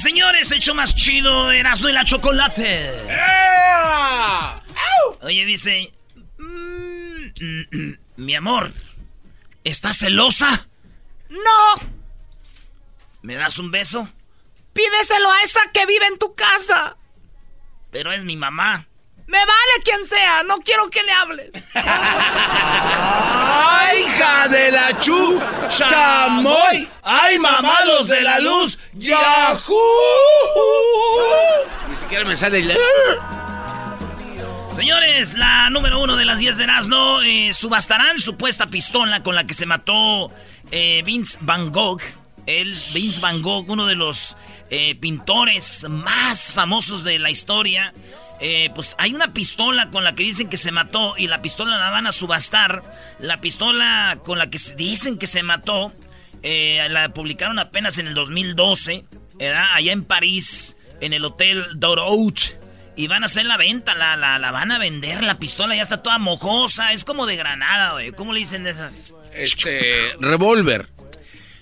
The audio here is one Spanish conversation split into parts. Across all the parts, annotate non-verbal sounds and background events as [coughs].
señores. Hecho más chido, Erasmo y la chocolate. Oye, dice. "Mm, mm, mm, mi amor, ¿estás celosa? No. ¿Me das un beso? Pídeselo a esa que vive en tu casa. Pero es mi mamá. Me vale quien sea, no quiero que le hables. ¡Ay, hija de la chu! ¡Chamoy! ¡Ay, mamados de la luz! ¡Yahoo! Ni siquiera me sale el... Señores, la número uno de las 10 de Erasmo, eh, subastarán supuesta pistola con la que se mató eh, Vince Van Gogh. El Vince Van Gogh, uno de los eh, pintores más famosos de la historia. Eh, pues hay una pistola con la que dicen que se mató y la pistola la van a subastar. La pistola con la que dicen que se mató, eh, la publicaron apenas en el 2012, ¿verdad? allá en París, en el Hotel Dorot. Y van a hacer la venta, la, la, la van a vender, la pistola ya está toda mojosa, es como de granada, güey. ¿Cómo le dicen de esas? Este, revólver.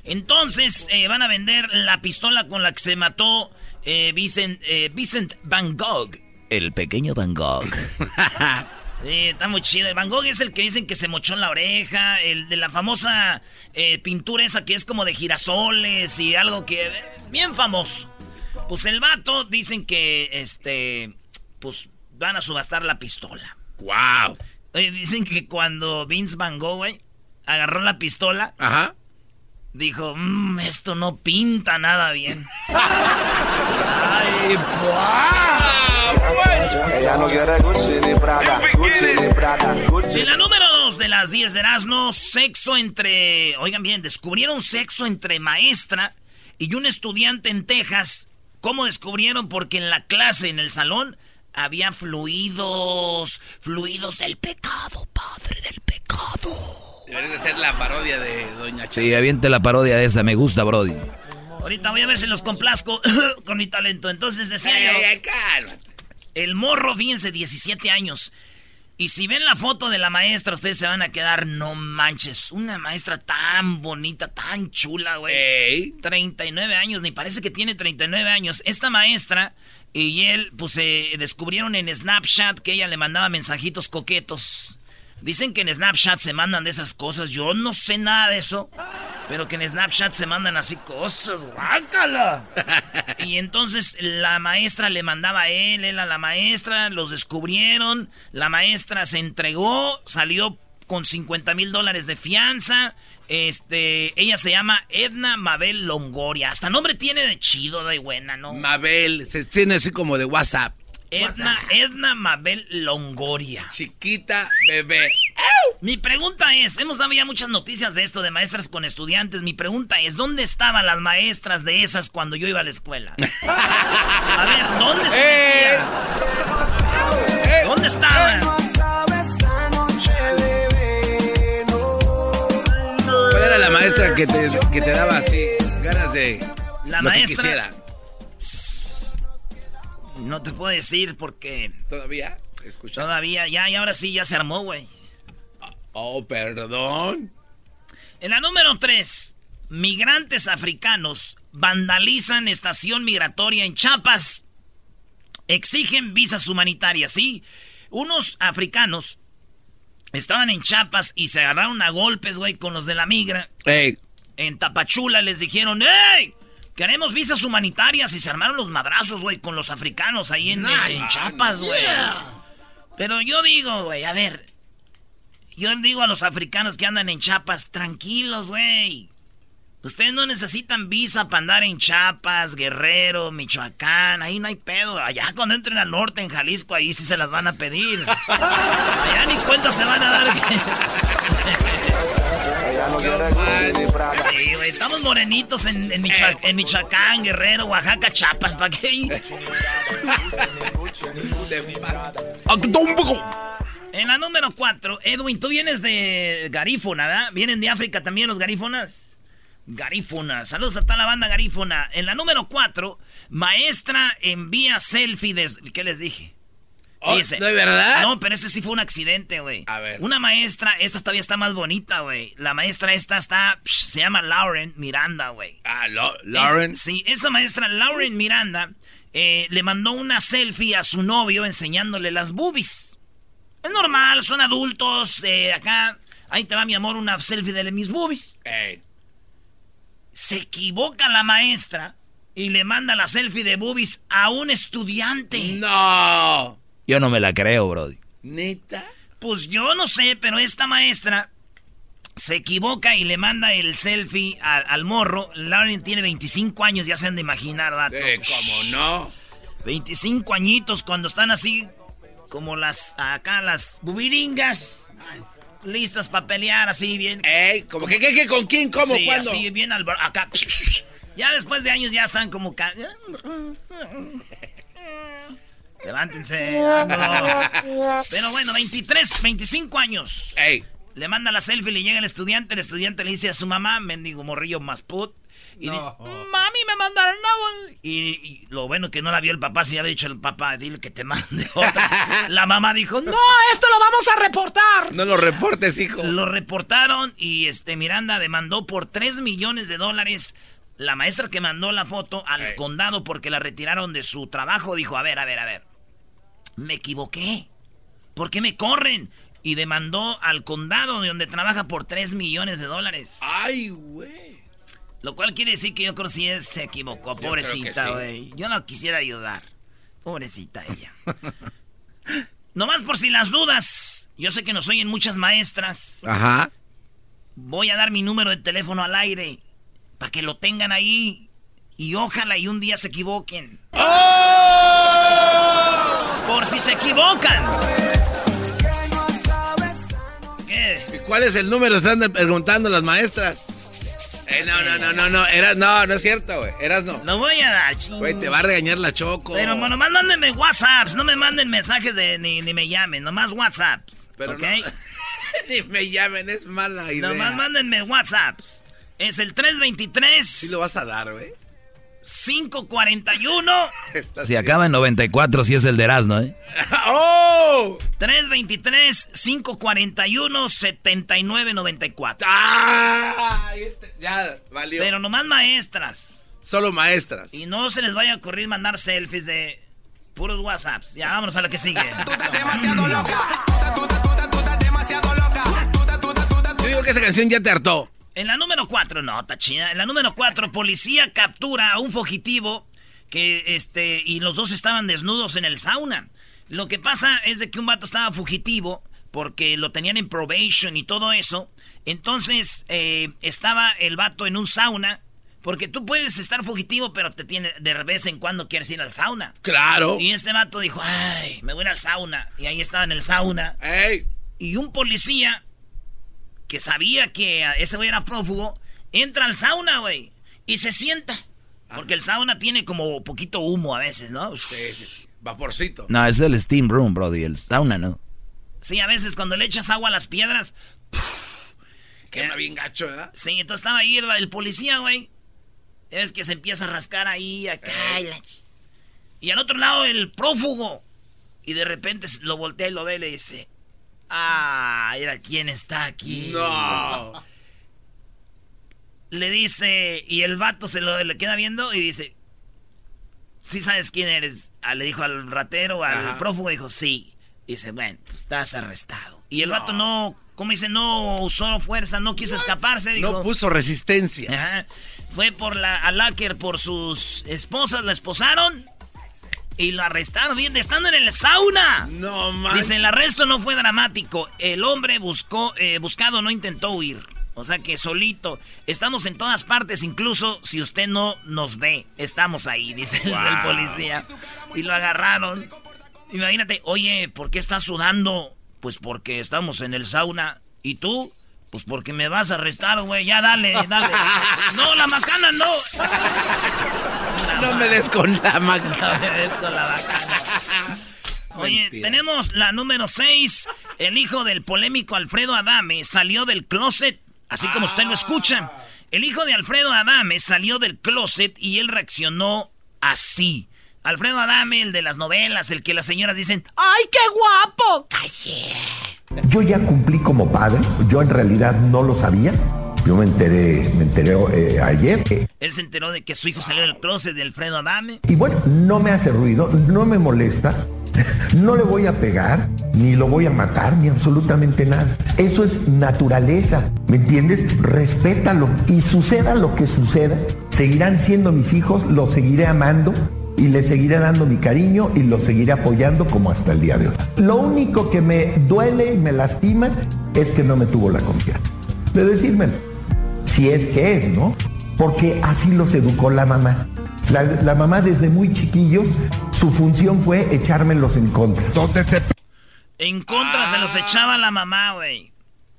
Entonces eh, van a vender la pistola con la que se mató eh, Vincent, eh, Vincent Van Gogh. El pequeño Van Gogh. [laughs] Sí, está muy chido. El Van Gogh es el que dicen que se mochó en la oreja, el de la famosa eh, pintura esa que es como de girasoles y algo que... eh, bien famoso. Pues el vato dicen que, este, pues van a subastar la pistola. ¡Wow! Dicen que cuando Vince Van Gogh, güey, agarró la pistola, Ajá. Dijo, "Mm, esto no pinta nada bien. Ay, [laughs] Ella no quiere Gucci ni Prada, Gucci ni Prada, Gucci. En la número 2 de las 10 de Erasmo, sexo entre. Oigan bien, descubrieron sexo entre maestra y un estudiante en Texas. ¿Cómo descubrieron? Porque en la clase, en el salón, había fluidos. Fluidos del pecado, padre del pecado. Debería de ser la parodia de Doña Chela. Sí, aviente la parodia de esa, me gusta, Brody. Ahorita voy a ver si los complazco [coughs] con mi talento. Entonces decía Ay, yo. ay. El morro, fíjense, 17 años. Y si ven la foto de la maestra, ustedes se van a quedar, no manches, una maestra tan bonita, tan chula, güey. Ey. 39 años, ni parece que tiene 39 años. Esta maestra y él, pues, se descubrieron en Snapchat que ella le mandaba mensajitos coquetos. Dicen que en Snapchat se mandan de esas cosas. Yo no sé nada de eso. Pero que en Snapchat se mandan así cosas. ¡Guácala! [laughs] Y entonces la maestra le mandaba a él, él a la maestra. Los descubrieron. La maestra se entregó. Salió con 50 mil dólares de fianza. Este, ella se llama Edna Mabel Longoria. Hasta nombre tiene de chido, de buena, ¿no? Mabel, se tiene así como de WhatsApp. Edna, Edna Mabel Longoria. Chiquita bebé. Mi pregunta es, hemos dado ya muchas noticias de esto de maestras con estudiantes. Mi pregunta es, ¿dónde estaban las maestras de esas cuando yo iba a la escuela? [laughs] A ver, ¿dónde se Eh. metían? ¿Dónde estaban? ¿Cuál era la maestra maestra que te, que te daba así ganas de La lo que maestra- quisiera. No te puedo decir porque ¿Todavía? Escucha. todavía, ya, y ahora sí, ya se armó, güey. Oh, perdón. En la número 3, migrantes africanos vandalizan estación migratoria en Chiapas. Exigen visas humanitarias, ¿sí? Unos africanos estaban en Chiapas y se agarraron a golpes, güey, con los de la migra. Ey, En Tapachula les dijeron, ¡Ey! Queremos visas humanitarias y se armaron los madrazos, güey, con los africanos ahí en, en- en Chiapas, güey. Pero yo digo, güey, a ver. Yo digo a los africanos que andan en Chiapas, tranquilos, güey. Ustedes no necesitan visa para andar en Chiapas, Guerrero, Michoacán, ahí no hay pedo. Allá cuando entren al norte, en Jalisco, ahí sí se las van a pedir. [laughs] Allá ni cuenta se van a dar. [laughs] No. Sí, güey, estamos morenitos en, en Michoa- en Michoacán, Guerrero, Oaxaca, Chiapas, ¿para qué? En la número 4, Edwin, tú vienes de Garífona, ¿verdad? ¿Vienen de África también los garífonas? Garífona, saludos a toda la banda garífona. En la número 4, maestra envía selfie. ¿Qué les dije? Oh, Dice- ¿de verdad? No, pero este sí fue un accidente, güey. A ver. Una maestra, esta todavía está más bonita, güey. La maestra esta está, psh, se llama Lauren Miranda, güey. Ah, Lo- Lauren. Es- sí, esa maestra Lauren Miranda eh, le mandó una selfie a su novio enseñándole las boobies. Es normal, son adultos. eh, acá, ahí te va mi amor, una selfie de mis boobies. Ey. Se equivoca la maestra y le manda la selfie de boobies a un estudiante. No. Yo no me la creo, Brody. ¿Neta? Pues yo no sé, pero esta maestra se equivoca y le manda el selfie al, al morro. Lauren tiene 25 años, ya se han de imaginar, vato. Eh, ¿Cómo no? 25 añitos cuando están así como las acá las bubiringas listas para pelear así bien. Ey, ¿cómo que, con quién, cómo, sí, cuándo? así bien al acá. [laughs] Ya después de años ya están como ca- Levántense. Pero bueno, 23, 25 años. Ey. Le manda la selfie, le llega el estudiante, el estudiante le dice a su mamá, mendigo morrillo más put. Y dice, mami, me mandaron no. Y, y lo bueno que no la vio el papá, si ya había dicho el papá, dile que te mande [laughs] otra. la mamá dijo, no, esto lo vamos a reportar. No lo reportes, hijo. Lo reportaron y este Miranda demandó por 3 millones de dólares. La maestra que mandó la foto al Ey. condado porque la retiraron de su trabajo dijo, a ver, a ver, a ver. Me equivoqué. ¿Por qué me corren? Y demandó al condado de donde trabaja por 3 millones de dólares. Ay, güey. Lo cual quiere decir que yo creo que sí es- se equivocó. Pobrecita, que sí. güey. Yo no quisiera ayudar. Pobrecita ella. [laughs] Nomás por si las dudas. Yo sé que nos oyen muchas maestras. Ajá. Voy a dar mi número de teléfono al aire. Para que lo tengan ahí. Y ojalá y un día se equivoquen. Por si se equivocan. ¿Qué? ¿Y cuál es el número? Están preguntando las maestras. Eh, no, no, no, no, no. Eras, no, no es cierto, güey. Eras no. Lo voy a dar, ching. Güey, te va a regañar la choco. Pero bueno, nomás mándenme WhatsApps, no me manden mensajes de ni, ni me llamen, nomás WhatsApps. Pero ¿Ok? no- [laughs] Ni me llamen, es mala idea. Nomás mándenme WhatsApps. Es el 323 Sí lo vas a dar, güey. 541 [laughs] Estás Si acaba en 94, si es el de Erasmo, ¿eh? [laughs] ¡Oh! 323 541 7994. ¡Ah! Este, ya, valió. Pero nomás maestras. Solo maestras. Y no se les vaya a ocurrir mandar selfies de puros WhatsApps. Ya, vámonos a la que sigue. Yo digo que esa canción ya te hartó. En la número 4, no, está chida. En la número 4, policía captura a un fugitivo que, este, y los dos estaban desnudos en el sauna. Lo que pasa es de que un vato estaba fugitivo porque lo tenían en probation y todo eso. Entonces, eh, estaba el vato en un sauna. Porque tú puedes estar fugitivo, pero te tiene, de vez en cuando quieres ir al sauna. Claro. Y este vato dijo, ay, me voy a ir al sauna. Y ahí estaba en el sauna. ¡Ey! Y un policía que sabía que ese güey era prófugo, entra al sauna, güey, y se sienta. Porque el sauna tiene como poquito humo a veces, ¿no? Sí, sí, sí. Vaporcito. No, es el steam room, Brody. El sauna, ¿no? Sí, a veces cuando le echas agua a las piedras. ¡puf! Quema bien gacho, ¿verdad? Sí, entonces estaba ahí el, el policía, güey. Es que se empieza a rascar ahí, acá. y la Y al otro lado el prófugo. Y de repente lo voltea y lo ve y le dice... Ah, mira quién está aquí. No. Le dice... Y el vato se lo le queda viendo y dice... ¿Sí sabes quién eres? Ah, le dijo al ratero, al Ajá. prófugo, dijo, sí. Dice, bueno, pues estás arrestado. Y el vato no, ¿cómo dice? No usó fuerza, no quiso escaparse. Dijo, No puso resistencia. Ajá. Fue por la a Lacker por sus esposas, la esposaron y lo arrestaron. Bien, estando en el sauna. No, man. Dice, el arresto no fue dramático. El hombre buscó, eh, buscado no intentó huir. O sea que solito. Estamos en todas partes, incluso si usted no nos ve. Estamos ahí, dice el, el policía. Y lo agarraron. Imagínate, oye, ¿por qué estás sudando? Pues porque estamos en el sauna. ¿Y tú? Pues porque me vas a arrestar, güey. Ya dale, dale. No, la macana no. [laughs] No me des con la No máquina. me des con la bacana. Oye, Mentira. tenemos la número 6. El hijo del polémico Alfredo Adame salió del closet, así como usted lo escucha. El hijo de Alfredo Adame salió del closet y él reaccionó así. Alfredo Adame, el de las novelas, el que las señoras dicen, ¡ay, qué guapo! Yo ya cumplí como padre, yo en realidad no lo sabía. Yo me enteré, me enteré eh, ayer. Él se enteró de que su hijo salió del closet de Alfredo Adame. y bueno, no me hace ruido, no me molesta, [laughs] no le voy a pegar, ni lo voy a matar, ni absolutamente nada. Eso es naturaleza, ¿me entiendes? Respétalo y suceda lo que suceda, seguirán siendo mis hijos, los seguiré amando y les seguiré dando mi cariño y los seguiré apoyando como hasta el día de hoy. Lo único que me duele y me lastima es que no me tuvo la confianza de decírmelo. Si es que es, ¿no? Porque así los educó la mamá. La, la mamá desde muy chiquillos, su función fue echármelos en contra. En contra se los echaba la mamá, güey.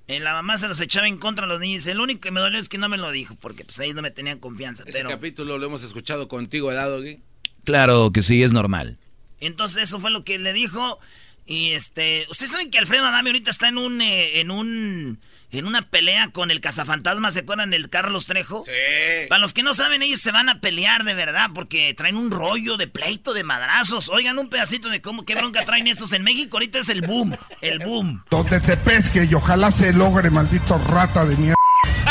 Eh, La mamá se los echaba en contra a los niños. El único que me dolió es que no me lo dijo, porque pues ahí no me tenían confianza. Ese Pero capítulo lo hemos escuchado contigo, ¿verdad, Doggy? Claro que sí, es normal. entonces eso fue lo que le dijo. Y este, ustedes saben que Alfredo Adame ahorita está en un, eh, en un, en una pelea con el cazafantasma. ¿Se acuerdan del Carlos Trejo? Sí. Para los que no saben, ellos se van a pelear de verdad porque traen un rollo de pleito de madrazos. Oigan un pedacito de cómo, qué bronca traen estos en México. Ahorita es el boom, el boom. Donde te pesque y ojalá se logre, maldito rata de mierda.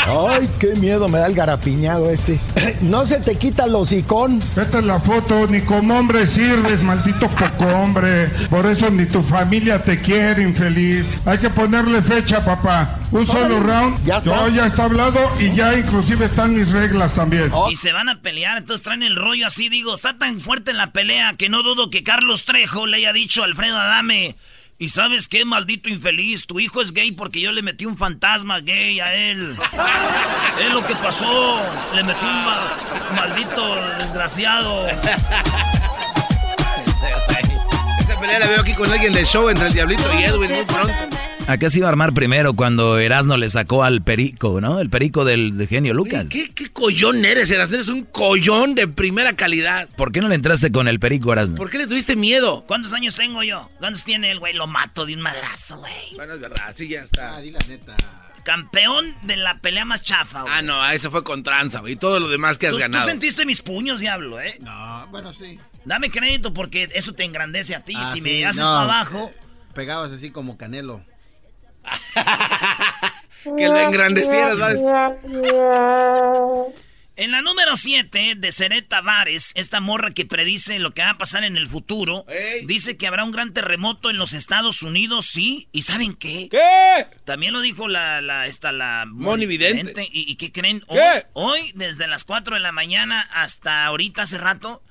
Ay, qué miedo me da el garapiñado este. [clears throat] No se te quita el hocicón. Esta es la foto, ni como hombre sirves, maldito poco hombre. Por eso ni tu familia te quiere, infeliz. Hay que ponerle fecha, papá. Un solo round. Ya Yo estás. ya está hablado y ya inclusive están mis reglas también. Y se van a pelear, entonces traen el rollo así, digo, está tan fuerte la pelea que no dudo que Carlos Trejo le haya dicho a Alfredo Adame, y sabes qué, maldito infeliz, tu hijo es gay porque yo le metí un fantasma gay a él. [laughs] es lo que pasó, le metí un ma- maldito desgraciado. [laughs] Esa pelea la veo aquí con alguien del show entre el Diablito y Edwin muy pronto. Acá se iba a armar primero cuando Erasmo le sacó al perico, ¿no? El perico del, del genio Lucas. ¿Qué, qué collón eres, Erasmo? Eres un collón de primera calidad. ¿Por qué no le entraste con el perico, Erasmo? ¿Por qué le tuviste miedo? ¿Cuántos años tengo yo? ¿Cuántos tiene el güey? Lo mato de un madrazo, güey. Bueno, es verdad, sí, ya está. Campeón de la pelea más chafa, güey. Ah, no, eso fue con tranza, güey. Y todo lo demás que has ¿Tú, tú ganado. sentiste mis puños, diablo, ¿eh? No, bueno, sí. Dame crédito porque eso te engrandece a ti. Ah, si sí, me haces no. para abajo, Pegabas así como canelo. [laughs] Que lo engrandecieras, ¿vale? En la número 7 de Seret Tavares, esta morra que predice lo que va a pasar en el futuro, Ey. dice que habrá un gran terremoto en los Estados Unidos, sí. ¿Y saben qué? ¿Qué? También lo dijo la, la, esta, la... Moni Vidente. ¿Y, y qué creen? Hoy, ¿Qué? hoy, desde las 4 de la mañana hasta ahorita, hace rato,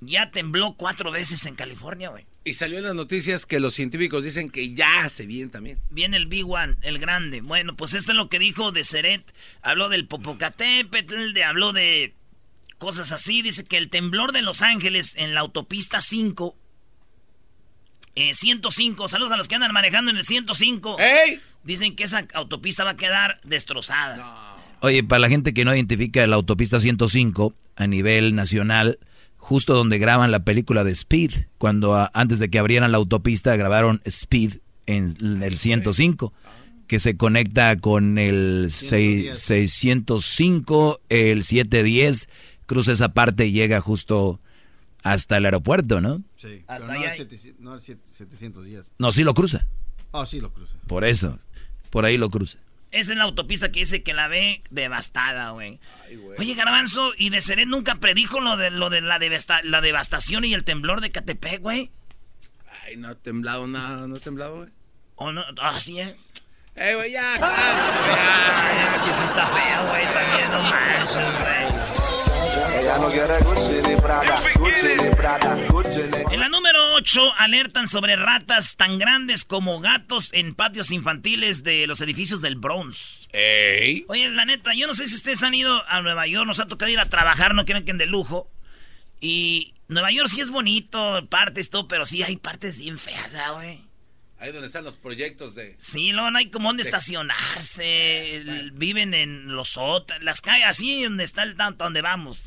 ya tembló cuatro veces en California, güey. Y salió en las noticias que los científicos dicen que ya se viene también. Viene el Big One, el grande. Bueno, pues esto es lo que dijo de Seret. Habló del Popocatépetl, de, habló de cosas así. Dice que el temblor de Los Ángeles en la autopista 5, eh, 105, saludos a los que andan manejando en el 105. ¡Ey! Dicen que esa autopista va a quedar destrozada. Oye, para la gente que no identifica la autopista 105 a nivel nacional, justo donde graban la película de Speed, cuando ah, antes de que abrieran la autopista grabaron Speed en el 105, que se conecta con el 6, 605, el 710, cruza esa parte y llega justo hasta el aeropuerto, ¿no? Sí, Hasta pero no, allá es 700, no es 710. No, sí lo cruza. Oh, sí lo cruza. Por eso, por ahí lo cruza. Esa es la autopista que dice que la ve devastada, güey. Oye, Garbanzo, ¿y de Seret nunca predijo lo de, lo de la, devasta- la devastación y el temblor de Catepec, güey? Ay, no ha temblado nada, no ha temblado, güey. ¿O no? Ah, sí, ¿eh? Eh, güey, ya, claro. Ah, que sí está feo, güey, también, no manches, Ella no quiere Gucci ni Prada, Gucci ni Prada, Gucci ni güey. En la número 8, alertan sobre ratas tan grandes como gatos en patios infantiles de los edificios del Bronx. Ey. Oye, la neta, yo no sé si ustedes han ido a Nueva York, nos ha tocado ir a trabajar, no quieren que de lujo. Y Nueva York sí es bonito, partes, todo, pero sí hay partes bien feas, ¿ah, güey. Ahí donde están los proyectos de... Sí, luego no hay como donde estacionarse. el- Viven en los sótanos, las calles, así donde está el tanto donde vamos.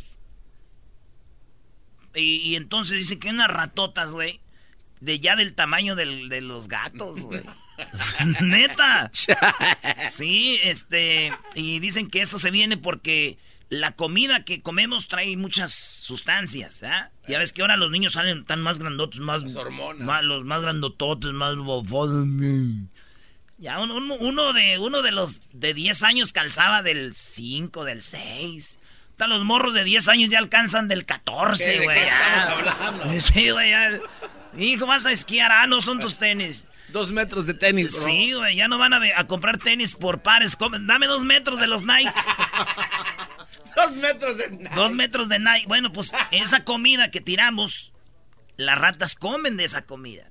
Y, y entonces dicen que hay unas ratotas, güey. De ya del tamaño del- de los gatos, güey. [laughs] Neta. Sí, este. Y dicen que esto se viene porque la comida que comemos trae muchas sustancias, ¿ah? Ya ves que ahora los niños salen tan más grandotes, más. hormonas. más- los más grandototes, más bofones. Ya uno, uno- uno de, uno de los de 10 años calzaba del 5, del 6. Los morros de 10 años ya alcanzan del 14, ¿Qué? ¿De güey. qué ya. estamos hablando? [laughs] Sí, güey, ya. Hijo, vas a esquiar. Ah, no son tus tenis. Dos metros de tenis, bro. Sí, güey, ya no van a, comprar tenis por pares. Dame dos metros de los Nike. [laughs] Dos metros de... Dos metros de Nike. Bueno, pues esa comida que tiramos, las ratas comen de esa comida.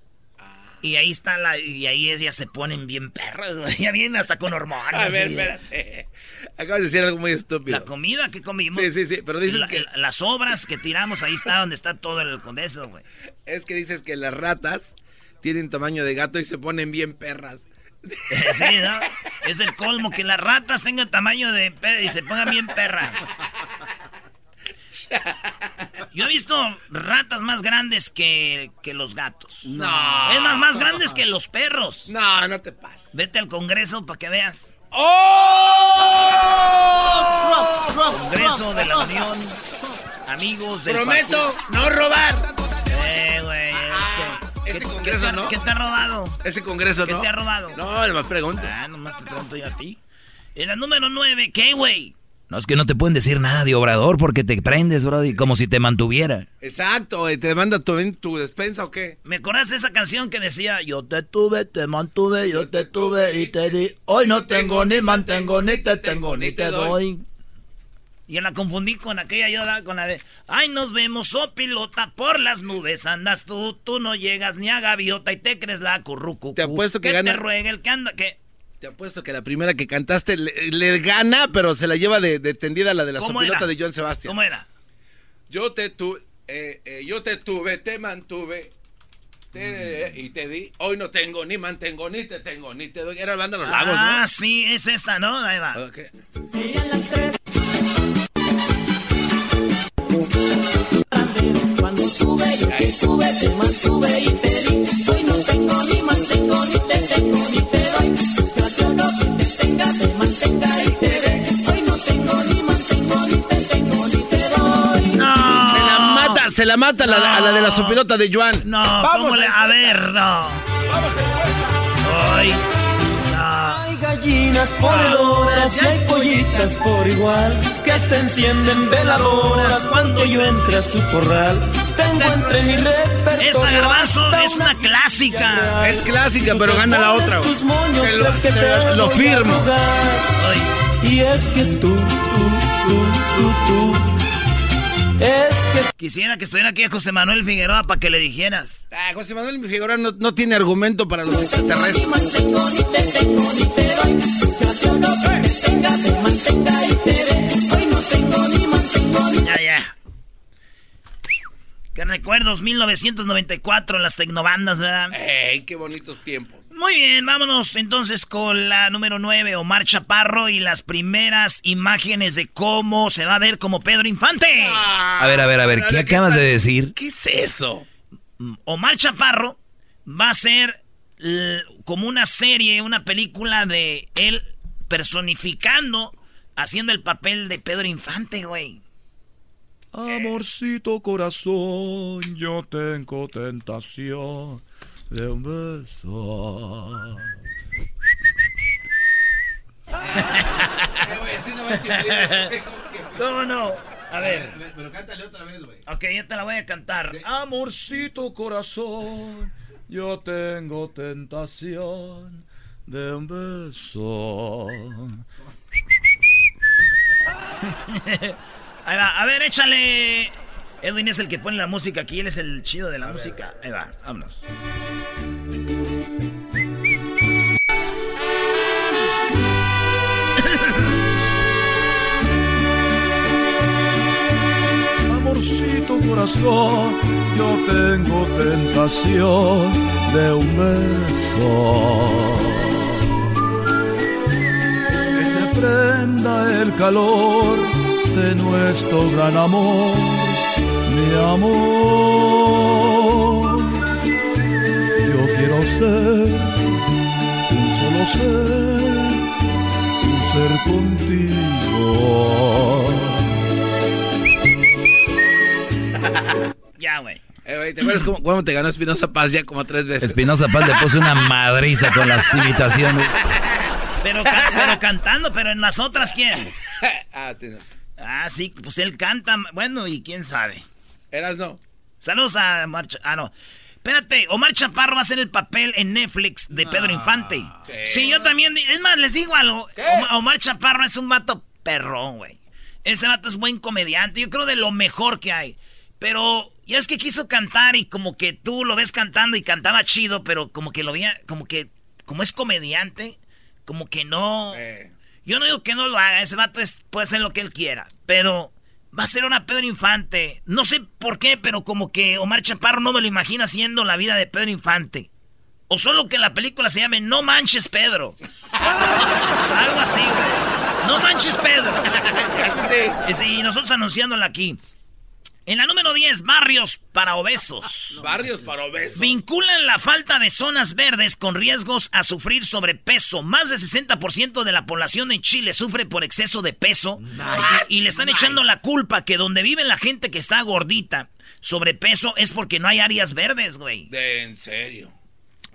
Y ahí está la. Y ahí ellas se ponen bien perras, güey. [laughs] Ya vienen hasta con hormonas. A ver, espérate. Acabas de decir algo muy estúpido. La comida que comimos. Sí, sí, sí, pero dices la- que- la- las obras que tiramos, ahí está donde está todo el con eso, güey. Es que dices que las ratas tienen tamaño de gato y se ponen bien perras. [laughs] Sí, ¿no? Es el colmo que las ratas tengan tamaño de y se pongan bien perras. [laughs] Yo he visto ratas más grandes que, que los gatos. No. Es más, más grandes que los perros. No, no te pases. Vete al Congreso para que veas. ¡Oh! Congreso de la Unión. Amigos del Prometo no robar. Eh, güey. ese. ese ¿Qué- Congreso, qué te- ¿no? ¿Qué te ha robado? Ese congreso, ¿Qué ¿no? te ha robado? No, nomás pregunto. Ah, nomás te pregunto yo a ti. En la número 9, ¿qué, güey? No, es que no te pueden decir nada de Obrador porque te prendes, Brody, como si te mantuviera. Exacto, güey. ¿Te manda tu, tu despensa o qué? ¿Me acordás de esa canción que decía Yo te tuve, te mantuve, yo te tuve y te di Hoy no tengo ni mantengo, ni te tengo, ni te doy Y la confundí con aquella yo con la de Ay, nos vemos, oh pilota, por las nubes andas tú Tú no llegas ni a gaviota y te crees la currucu Te apuesto que que gana- te ruega el que anda, que Te apuesto que la primera que cantaste le, le gana, pero se la lleva de, de tendida la de la ¿Cómo sopilota era? de John Sebastián. ¿Cómo era? Yo te tuve, eh, eh, yo te tuve, te mantuve. te- y te di, hoy no tengo, ni mantengo, ni te tengo, ni te doy. Era el banda de los lagos, Ah, sí, es esta, ¿no? Ahí va ¿no? Ok. Cuando tuve, yo te tuve, te mantuve y te se la mata la- a la de la sopilota de Joan. No, Vamos ¿cómo le? a A ver, no. Ay, no. Hay gallinas ponedoras y hay pollitas por igual que se encienden veladoras cuando yo entre a su corral. Tengo entre mi repertorio Esta garbanzo es una clásica. Es clásica, pero gana la otra. moños lo- lo a firmo. Ay, Y es que tú, tú, tú, tú, tú. Es que quisiera que estuviera aquí José Manuel Figueroa para que le dijeras. Ah, José Manuel Figueroa no, no tiene argumento para los extraterrestres. que ni Ya, ya. Qué recuerdos, 1994, las tecnobandas, ¿verdad? ¡Ey, qué bonitos tiempos! Muy bien, vámonos entonces con la número 9, Omar Chaparro, y las primeras imágenes de cómo se va a ver como Pedro Infante. A ver, a ver, a ver, ¿qué acabas de decir? ¿Qué es eso? Omar Chaparro va a ser como una serie, una película de él personificando, haciendo el papel de Pedro Infante, güey. Amorcito corazón, yo tengo tentación de un beso. ¿Cómo no? A ver. Pero cántale otra vez, güey. Ok, yo te la voy a cantar. Amorcito corazón, yo tengo tentación de un beso. [laughs] Ahí va, a ver, échale. Edwin es el que pone la música aquí, él es el chido de la música. Ahí va, vámonos. Amorcito corazón, yo tengo tentación de un beso. Que se prenda el calor de nuestro gran amor, mi amor. Yo quiero ser un solo ser, un ser contigo. [laughs] Ya, güey. Eh, güey, ¿te acuerdas cómo, cómo te ganó Espinosa Paz ya como tres veces? Espinosa Paz le puso una madriza con las imitaciones. Pero, pero cantando, pero en las otras, ¿quién? [laughs] ah, tienes. Ah, sí, pues él canta. Bueno, y quién sabe. Eras no. Saludos a Omar Cha- Ah, no. Espérate, Omar Chaparro va a hacer el papel en Netflix de Pedro Infante. Sí. yo también. Es más, les digo algo. Oma- Omar Chaparro es un vato perrón, güey. Ese vato es buen comediante. Yo creo de lo mejor que hay. Pero ya es que quiso cantar y como que tú lo ves cantando y cantaba chido, pero como que lo veía, como que, como es comediante, como que no. Yo no digo que no lo haga, ese vato es- puede hacer lo que él quiera, pero va a ser una Pedro Infante. No sé por qué, pero como que Omar Chaparro no me lo imagina haciendo la vida de Pedro Infante. O solo que la película se llame No Manches Pedro. Algo así, güey. No Manches Pedro. [laughs] Sí, y nosotros anunciándola aquí. En la número 10, barrios para obesos. [laughs] Barrios para obesos. Vinculan la falta de zonas verdes con riesgos a sufrir sobrepeso. Más del 60% de la población en Chile sufre por exceso de peso. Y, y le están echando la culpa que donde vive la gente que está gordita, sobrepeso, es porque no hay áreas verdes, güey. De, en serio.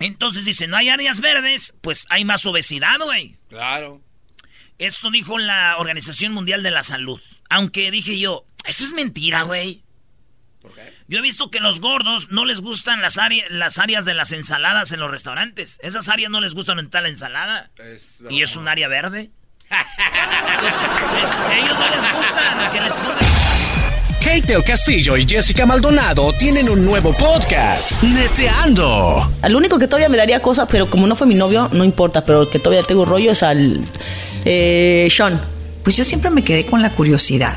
Entonces dice, no hay áreas verdes, pues hay más obesidad, güey. Claro. Esto dijo la Organización Mundial de la Salud. Aunque dije yo, eso es mentira, güey. Yo he visto que los gordos no les gustan las, áreas las áreas de las ensaladas en los restaurantes. Esas áreas no les gustan en tal ensalada. Es y es un área verde. [laughs] Entonces, es- ellos no les gustan que les pongan- Kate del Castillo y Jessica Maldonado tienen un nuevo podcast, Neteando. Al único que todavía me daría cosas, pero como no fue mi novio, no importa, pero el que todavía tengo rollo es al eh, Sean. Pues yo siempre me quedé con la curiosidad.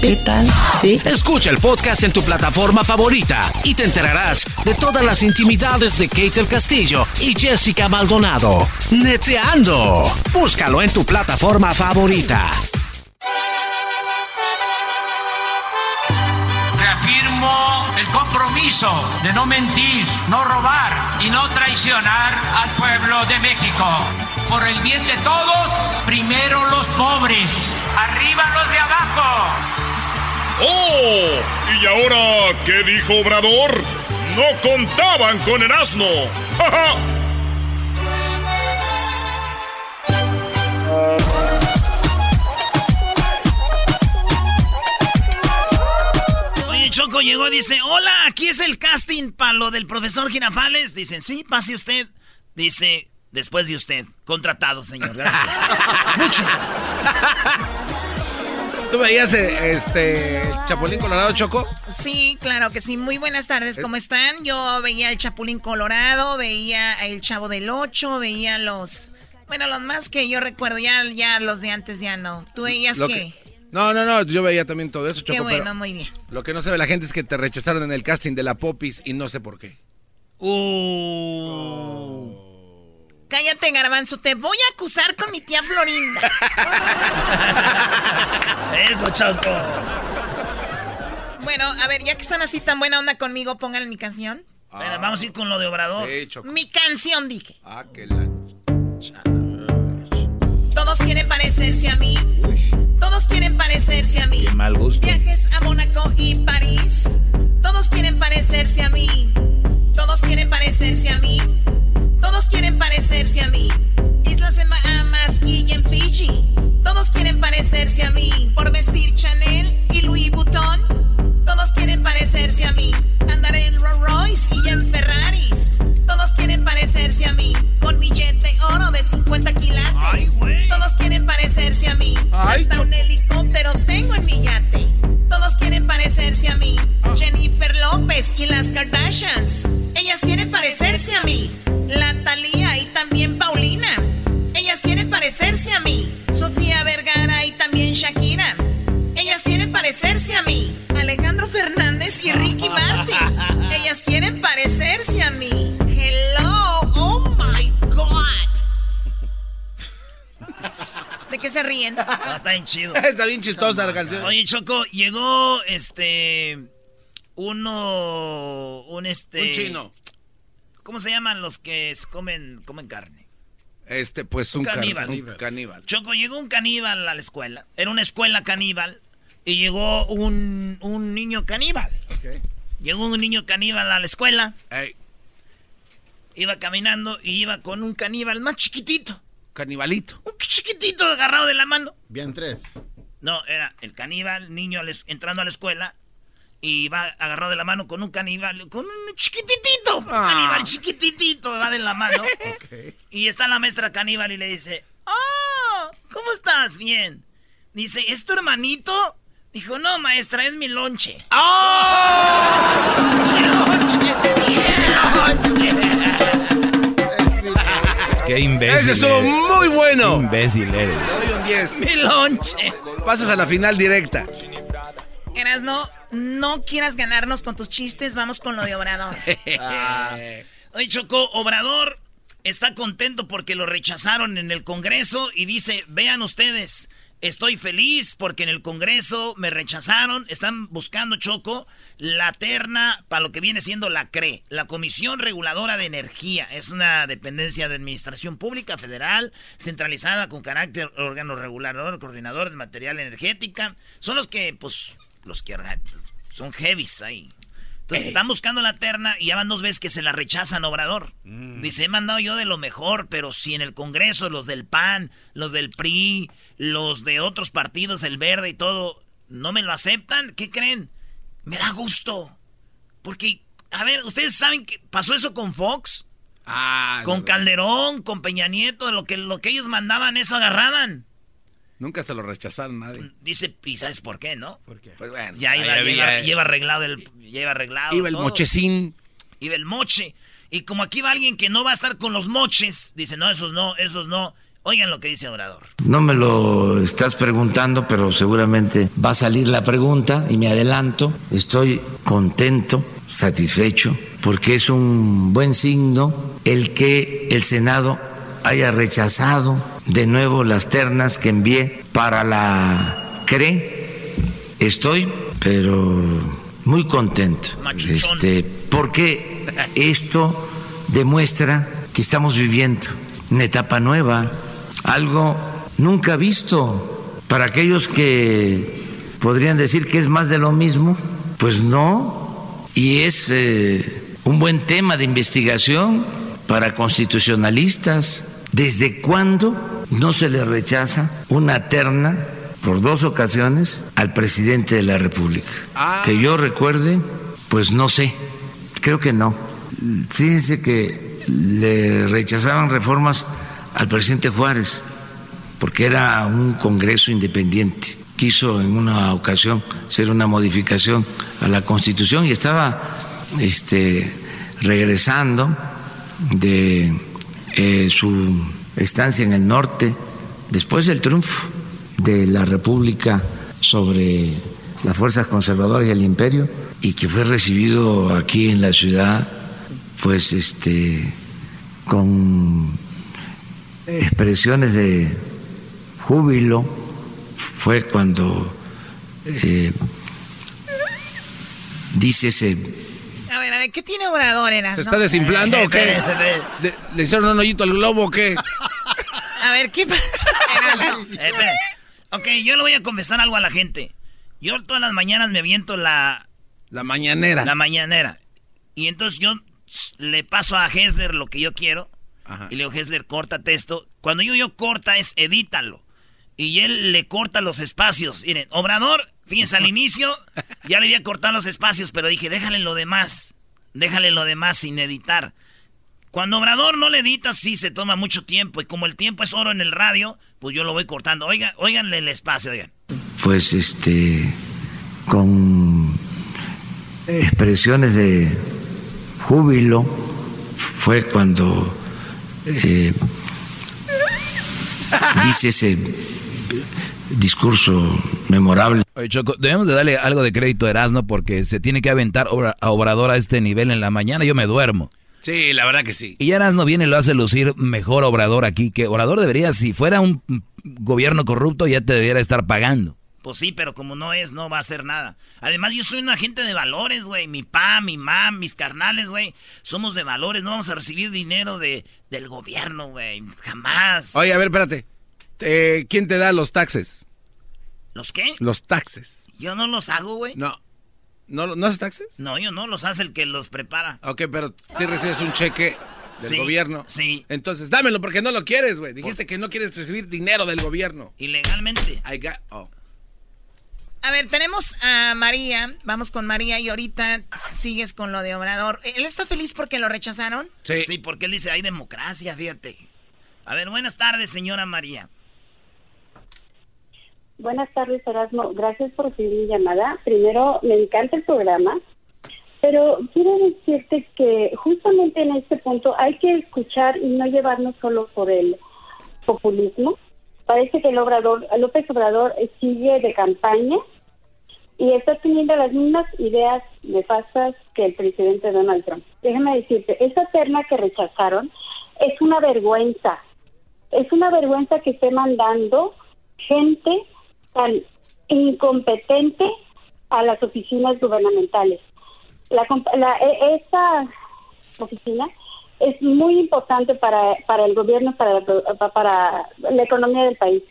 ¿Qué tal? Sí. Escucha el podcast en tu plataforma favorita y te enterarás de todas las intimidades de Kate Castillo y Jessica Maldonado. Neteando. Búscalo en tu plataforma favorita. Reafirmo el compromiso de no mentir, no robar y no traicionar al pueblo de México. Por el bien de todos, primero los pobres, arriba los de abajo. ¡Oh! ¿Y ahora qué dijo Obrador? No contaban con el asno. [laughs] ¡Ja, ja! Oye, Choco llegó y dice, hola, aquí es el casting para lo del profesor Girafales. Dicen, sí, pase usted. Dice, después de usted, contratado, señor. Gracias. [laughs] Muchas ¿Tú veías eh, este Chapulín Colorado Choco? Sí, claro que sí. Muy buenas tardes, ¿cómo están? Yo veía el Chapulín Colorado, veía el Chavo del Ocho, veía los Bueno, los más que yo recuerdo, ya, ya los de antes ya no. ¿Tú veías Lo que... No, no, no, yo veía también todo eso, Choco. Qué bueno, pero muy bien. Lo que no sabe la gente es que te rechazaron en el casting de la Popis y no sé por qué. Uh. Cállate, garbanzo, te voy a acusar con mi tía Florinda. [laughs] Eso, Choco. bueno, a ver, ya que están así tan buena onda conmigo, pongan mi canción. Espera, vamos a ir con lo de Obrador. Sí, Choco. Mi canción, dije. Ah, que la... Todos quieren parecerse a mí. Todos quieren parecerse a mí. Qué mal gusto. Viajes a Mónaco y París. Todos quieren parecerse a mí. Todos quieren parecerse a mí. Todos quieren parecerse a mí. Islas en Bahamas y en Fiji. Todos quieren parecerse a mí. Por vestir Chanel y Louis Vuitton. Todos quieren parecerse a mí. Andar en Rolls Royce y en Ferraris. Todos quieren parecerse a mí. Con mi de oro de 50 quilates. Todos quieren parecerse a mí. Hasta un helicóptero tengo en mi yate. Todos quieren parecerse a mí. Jennifer López y las Kardashians. Ellas quieren parecerse a mí. La Thalía y también Paulina. Ellas quieren parecerse a mí. Sofía Vergara y también Shakira. Ellas quieren parecerse a mí. Alejandro Fernández y Ricky Martin. Ellas quieren parecerse a mí. Hello, oh my God. ¿De qué se ríen? [laughs] Ah, está bien chido. [laughs] Está bien chistosa la canción. Oye, Choco, llegó este. Uno. Un este. Un chino. ¿Cómo se llaman los que comen, comen carne? Este, pues un, Un car- caníbal. un caníbal. Choco, llegó un caníbal a la escuela. Era una escuela caníbal. Y llegó un, un niño caníbal. Llegó un niño caníbal a la escuela. Iba caminando y iba con un caníbal más chiquitito. canibalito. Un chiquitito agarrado de la mano. Bien tres. No, era el caníbal, niño entrando a la escuela. Y va agarrado de la mano con un caníbal, con un chiquititito. Un Ah. caníbal chiquititito va de la mano. [laughs] Y está la maestra caníbal y le dice, ¡Oh! ¿Cómo estás? Bien. Dice, ¿es tu hermanito? Dijo, no, maestra, es mi lonche. ¡Oh! ¡Mi lonche! ¡Mi lonche! Qué imbécil. Ese estuvo muy bueno. Qué imbécil eres. Le doy un 10. ¡Mi lonche! Pasas a la final directa. Erasno, no quieras ganarnos con tus chistes, vamos con lo de Obrador. [laughs] Ah. Oye, Choco, Obrador está contento porque lo rechazaron en el Congreso y dice, vean ustedes, estoy feliz porque en el Congreso me rechazaron, están buscando, Choco, la terna para lo que viene siendo la CRE, la Comisión Reguladora de Energía. Es una dependencia de Administración Pública Federal centralizada con carácter órgano regulador, coordinador de material energética. Son los que, pues, los que son heavies ahí. Entonces están buscando la terna y ya van dos veces que se la rechazan, Obrador. Dice, he mandado yo de lo mejor, pero si en el Congreso los del PAN, los del PRI, los de otros partidos, el Verde y todo, no me lo aceptan, ¿qué creen? Me da gusto. Porque, a ver, ¿ustedes saben que pasó eso con Fox? Ah, con Calderón, con Peña Nieto, lo que, lo que ellos mandaban, eso agarraban. Nunca se lo rechazaron nadie. Dice, ¿y sabes por qué, no? Pues bueno, Ya iba, lleva, arreglado el, lleva arreglado. Iba el todo. mochecín. Iba el moche. Y como aquí va alguien que no va a estar con los moches, dice, no, esos no, esos no. Oigan lo que dice Obrador. No me lo estás preguntando, pero seguramente va a salir la pregunta y me adelanto. Estoy contento, satisfecho, porque es un buen signo el que el Senado haya rechazado de nuevo las ternas que envié para la CRE. Estoy, pero muy contento. Este, porque esto demuestra que estamos viviendo una etapa nueva, algo nunca visto. Para aquellos que podrían decir que es más de lo mismo, pues no, y es eh, un buen tema de investigación para constitucionalistas. ¿Desde cuándo no se le rechaza una terna por dos ocasiones al presidente de la República? Que yo recuerde, pues no sé, creo que no. Fíjense que le rechazaban reformas al presidente Juárez, porque era un Congreso independiente. Quiso en una ocasión hacer una modificación a la Constitución y estaba este, regresando de eh, su estancia en el norte, después del triunfo de la República sobre las fuerzas conservadoras y el imperio, y que fue recibido aquí en la ciudad, pues este, con expresiones de júbilo, fue cuando eh, dice ese A ver, a ver, ¿qué tiene Obrador, Erasmo? ¿Se está desinflando o qué? ¿Le, le hicieron un hoyito al globo o qué? A ver, ¿qué pasa? Eh, ok, yo le voy a confesar algo a la gente. Yo todas las mañanas me aviento la... La mañanera. La mañanera. Y entonces yo le paso a Hessler lo que yo quiero. Y le digo, Hessler, córtate esto. Cuando yo yo corta es edítalo. Y él le corta los espacios. Miren, Obrador, fíjense, al inicio ya le había cortado los espacios, pero dije, déjale lo demás. Déjale lo demás sin editar. Cuando Obrador no le edita, sí se toma mucho tiempo. Y como el tiempo es oro en el radio, pues yo lo voy cortando. Oigan, oiganle el espacio, oigan. pues este con expresiones de júbilo fue cuando eh, dice ese discurso memorable Oye, Choco, debemos de darle algo de crédito a Erasmo porque se tiene que aventar a Obrador a este nivel en la mañana. Yo me duermo. Sí, la verdad que sí. Y ya Erasmo viene y lo hace lucir mejor Obrador aquí. Que Obrador debería, si fuera un gobierno corrupto, ya te debería estar pagando. Pues sí, pero como no es, no va a hacer nada. Además, yo soy un agente de valores, güey. Mi pa, mi mam, mis carnales, güey. Somos de valores. No vamos a recibir dinero de, del gobierno, güey. Jamás. Oye, a ver, espérate. Eh, ¿Quién te da los taxes? ¿Los qué? Los taxes. Yo no los hago, güey. No. ¿No, ¿No haces taxes? No, yo no. Los hace el que los prepara. Ok, pero si recibes un cheque del Sí, gobierno. Sí. Entonces dámelo porque no lo quieres, güey. Dijiste que no quieres recibir dinero del gobierno. Ilegalmente. I got- oh. A ver, tenemos a María. Vamos con María y ahorita sigues con lo de Obrador. ¿Él está feliz porque lo rechazaron? Sí. Sí, porque él dice, hay democracia, fíjate. A ver, buenas tardes, señora María. Buenas tardes, Erasmo. Gracias por recibir mi llamada. Primero, me encanta el programa, pero quiero decirte que justamente en este punto hay que escuchar y no llevarnos solo por el populismo. Parece que el Obrador, López Obrador sigue de campaña y está teniendo las mismas ideas nefastas que el presidente Donald Trump. Déjame decirte, esa terna que rechazaron es una vergüenza. Es una vergüenza que esté mandando gente tan incompetente a las oficinas gubernamentales. La, la- e- esta oficina es muy importante para, para el gobierno, para, la- para la economía del país.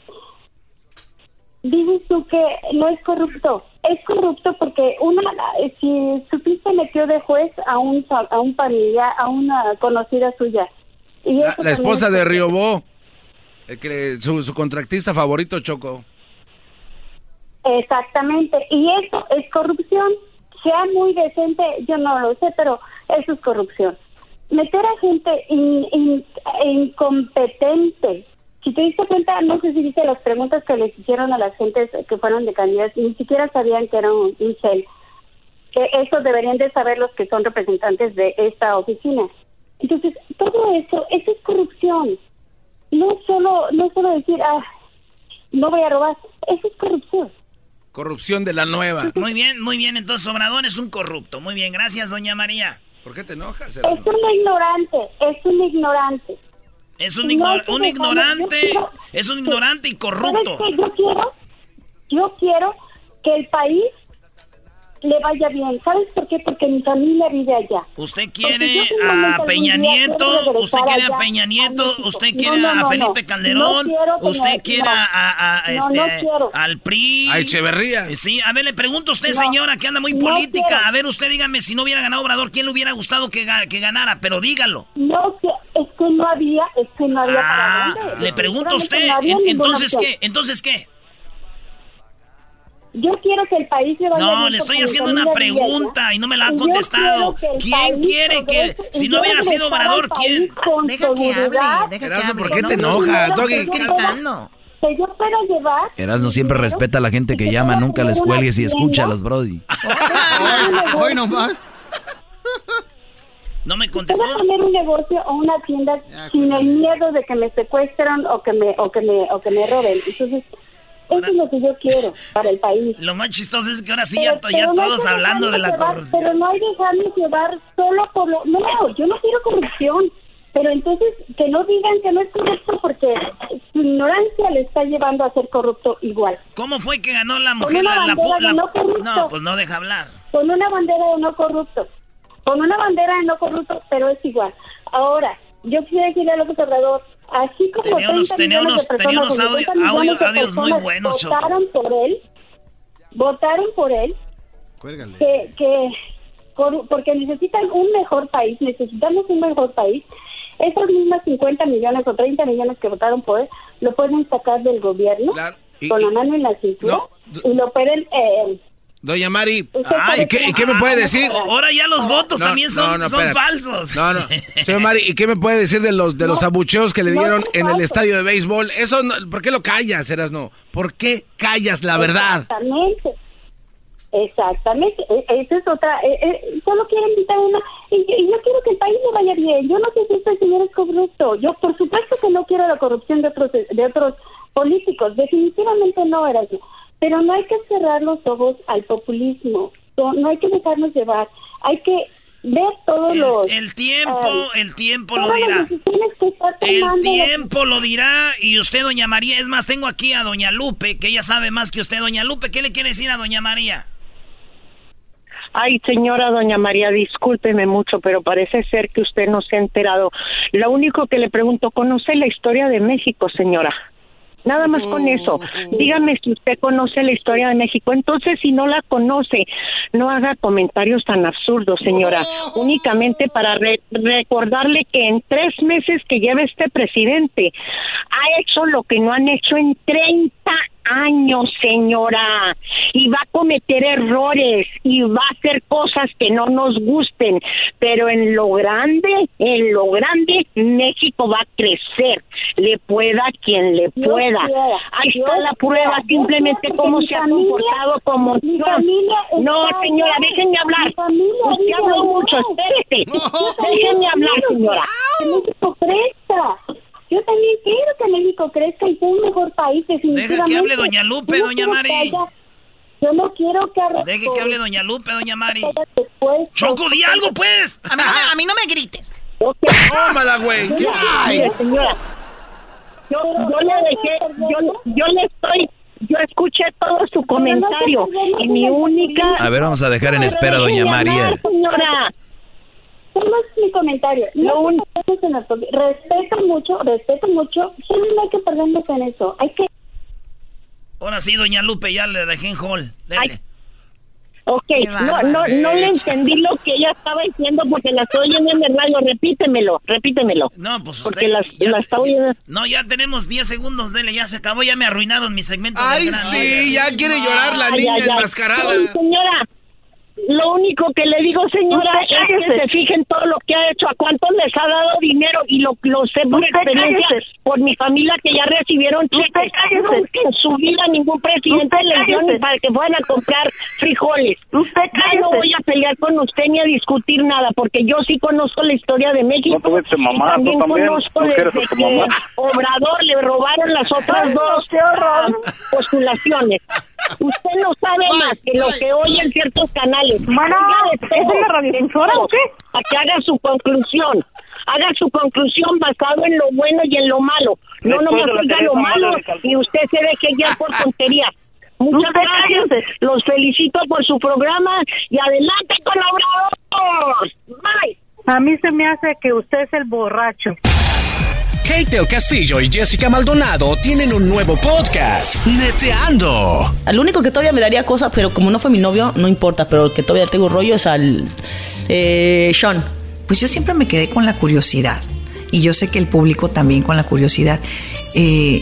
Dices tú que no es corrupto. Es corrupto porque una, si supiste metió de juez a un a un familiar, a una conocida suya. Y La, la esposa es de. Riobó. Su, su contractista favorito, Choco. Exactamente, y eso es corrupción. Sea muy decente, yo no lo sé, pero eso es corrupción. Meter a gente in- in- incompetente. Si te diste cuenta, no sé si viste las preguntas que les hicieron a las gentes que fueron de candidatos, ni siquiera sabían que era un, un. Que eso deberían de saber los que son representantes de esta oficina. Entonces, todo eso, eso es corrupción. No solo, no solo decir, ah, no voy a robar, eso es corrupción. Corrupción de la nueva. [laughs] Muy bien, muy bien. Entonces, Obrador es un corrupto. Muy bien, gracias, doña María. ¿Por qué te enojas? Es un ignorante, es un ignorante. Es un, No, ignor- estoy un ignorante, quiero- es un ignorante y corrupto. ¿Sabes qué? Yo quiero, yo quiero que el país le vaya bien. ¿Sabes por qué? Porque mi familia vive allá. Usted quiere a Peña Nieto, usted quiere a Peña Nieto, usted No, quiere no, a Felipe no. Calderón, No quiero que usted quiere no. a, a- a, No, este, al PRI. A Echeverría. Eh, Sí, a ver, le pregunto a usted, No, señora, que anda muy política. quiero. A ver, usted dígame, si no hubiera ganado Obrador, ¿quién le hubiera gustado que, que ganara? Pero dígalo. No, que- es que no había, es que no había Ah, para dónde. le pregunto a usted, entonces qué, entonces qué. Yo quiero que el país le vaya No, le estoy haciendo una pregunta y no me la ha contestado. que ¿Quién quiere que, si no hubiera sido Obrador, quién? Deja que hable, deja que hable. ¿por qué no, te no, enojas? no, Doggy, gritando. Que yo pueda llevar. Erasmo siempre respeta a la gente que llama, nunca les cuelgues y escucha a los Brody. [laughs] Hoy nomás. [laughs] No me contestó. Puedo poner un negocio o una tienda sin el miedo de que me secuestren o que me o que me o que me roben. Entonces, eso es lo que yo quiero para el país. [laughs] Lo más chistoso es que ahora sí ya, ya todos hablando de la corrupción. Pero no hay dejarnos llevar solo por lo... No, yo no quiero corrupción. Pero entonces que no digan que no es corrupto porque su ignorancia le está llevando a ser corrupto igual. ¿Cómo fue que ganó la mujer la, la, la, no, no, pues no deja hablar. Con una bandera de no corrupto. Con una bandera de no corrupto, pero es igual. Ahora, yo quisiera decirle a López Obrador, así como tenía unos, tenía unos, tenía unos audio, audio, audios muy buenos, votaron por él, votaron por él, Cuérgale. que, que porque necesitan un mejor país, necesitamos un mejor país. Esas mismas 50 millones o 30 millones que votaron por él, lo pueden sacar del gobierno con la mano en la cintura y lo pueden... Eh, Doña Mari, ¿y qué, y qué me puede decir? Ahora ya los votos No, también son, no, no, son espérate. falsos. No, no. Señor Mari, ¿y qué me puede decir de los de los abucheos que le dieron en el estadio de béisbol? Eso, no- ¿por qué lo callas, Erasno? ¿Por qué callas la verdad? Exactamente. Exactamente. E- Esa es otra. eh, eh, solo quieren quitar una. Y, y yo quiero que el país le vaya bien. Yo no sé si este señor es corrupto. Yo, por supuesto, que no quiero la corrupción de otros de otros políticos. Definitivamente no era eso. Pero no hay que cerrar los ojos al populismo. No, no hay que dejarnos llevar. Hay que ver todos los. El tiempo, el tiempo lo dirá. El tiempo lo dirá y usted, doña María, es más, tengo aquí a doña Lupe, que ella sabe más que usted, doña Lupe. ¿Qué le quiere decir a doña María? Ay, señora doña María, discúlpeme mucho, pero parece ser que usted no se ha enterado. Lo único que le pregunto, ¿conoce la historia de México, señora? Nada más con eso. Dígame si usted conoce la historia de México. Entonces, si no la conoce, no haga comentarios tan absurdos, señora. Únicamente para re- recordarle que en tres meses que lleva este presidente, ha hecho lo que no han hecho en 30 años, señora, y va a cometer errores y va a hacer cosas que no nos gusten, pero en lo grande, en lo grande, México va a crecer, le pueda quien le pueda. quiera, Ahí está la prueba, quiera, simplemente cómo se ha mi familia- comportado como Trump. No, señora, déjenme hablar. Usted habló mucho, espérese. Déjenme hablar, señora. Crezca. Yo también quiero que México crezca y sea un mejor país, definitivamente. Deja que hable doña Lupe, no doña Mari. haya- yo no quiero que... Deje que hable doña Lupe, doña Mari. Después- Choco, di algo, pues. A mí, no me- a mí no me grites. Tómala, güey. Mire, señora. Yo, yo le dejé, yo, yo le estoy, yo escuché todo su comentario y mi única. A ver, vamos a dejar en espera a doña María. señora. Solo es mi comentario. No las cosas. respeto mucho, respeto mucho. Solo no hay que perdernos en eso. Hay que Ahora sí, doña Lupe, ya le dejé en hall. Dele. Ok, no, no, no le entendí lo que ella estaba diciendo porque la estoy oyendo en el radio. Repítemelo, repítemelo. No, pues Porque usted la, la está oyendo. No, ya tenemos 10 segundos, dele, ya se acabó, ya me arruinaron mi segmento. Ay, sí, ya quiere llorar la niña ay, ay. enmascarada. Ay, señora, lo único que le digo, señora, es que se fijen todo lo que ha hecho, a cuántos les ha dado dinero y lo, lo sé por experiencia, cállese. por mi familia que ya recibieron cheques. Nunca en su vida ningún presidente les dio ni para que fueran a comprar frijoles. Usted Ya no cállese. voy a pelear con usted ni a discutir nada, porque yo sí conozco la historia de México. No de mamá, y tú también, conozco No desde tu que mamá. Obrador le robaron las otras dos ah, postulaciones. Usted no sabe más que lo que oye en ciertos canales. De ¿es todo, radiodifusora o qué? A que haga su conclusión. Haga su conclusión basado en lo bueno y en lo malo. No Después nomás diga lo malo y usted se deje guiar por tonterías. Muchas gracias. Los felicito por su programa y adelante con Obrador. Bye. A mí se me hace que usted es el borracho. Kate del Castillo y Jessica Maldonado tienen un nuevo podcast, Neteando. Al único que todavía me daría cosas, pero como no fue mi novio, no importa, pero el que todavía tengo rollo es al eh, Sean. Pues yo siempre me quedé con la curiosidad. Y yo sé que el público también con la curiosidad. Eh,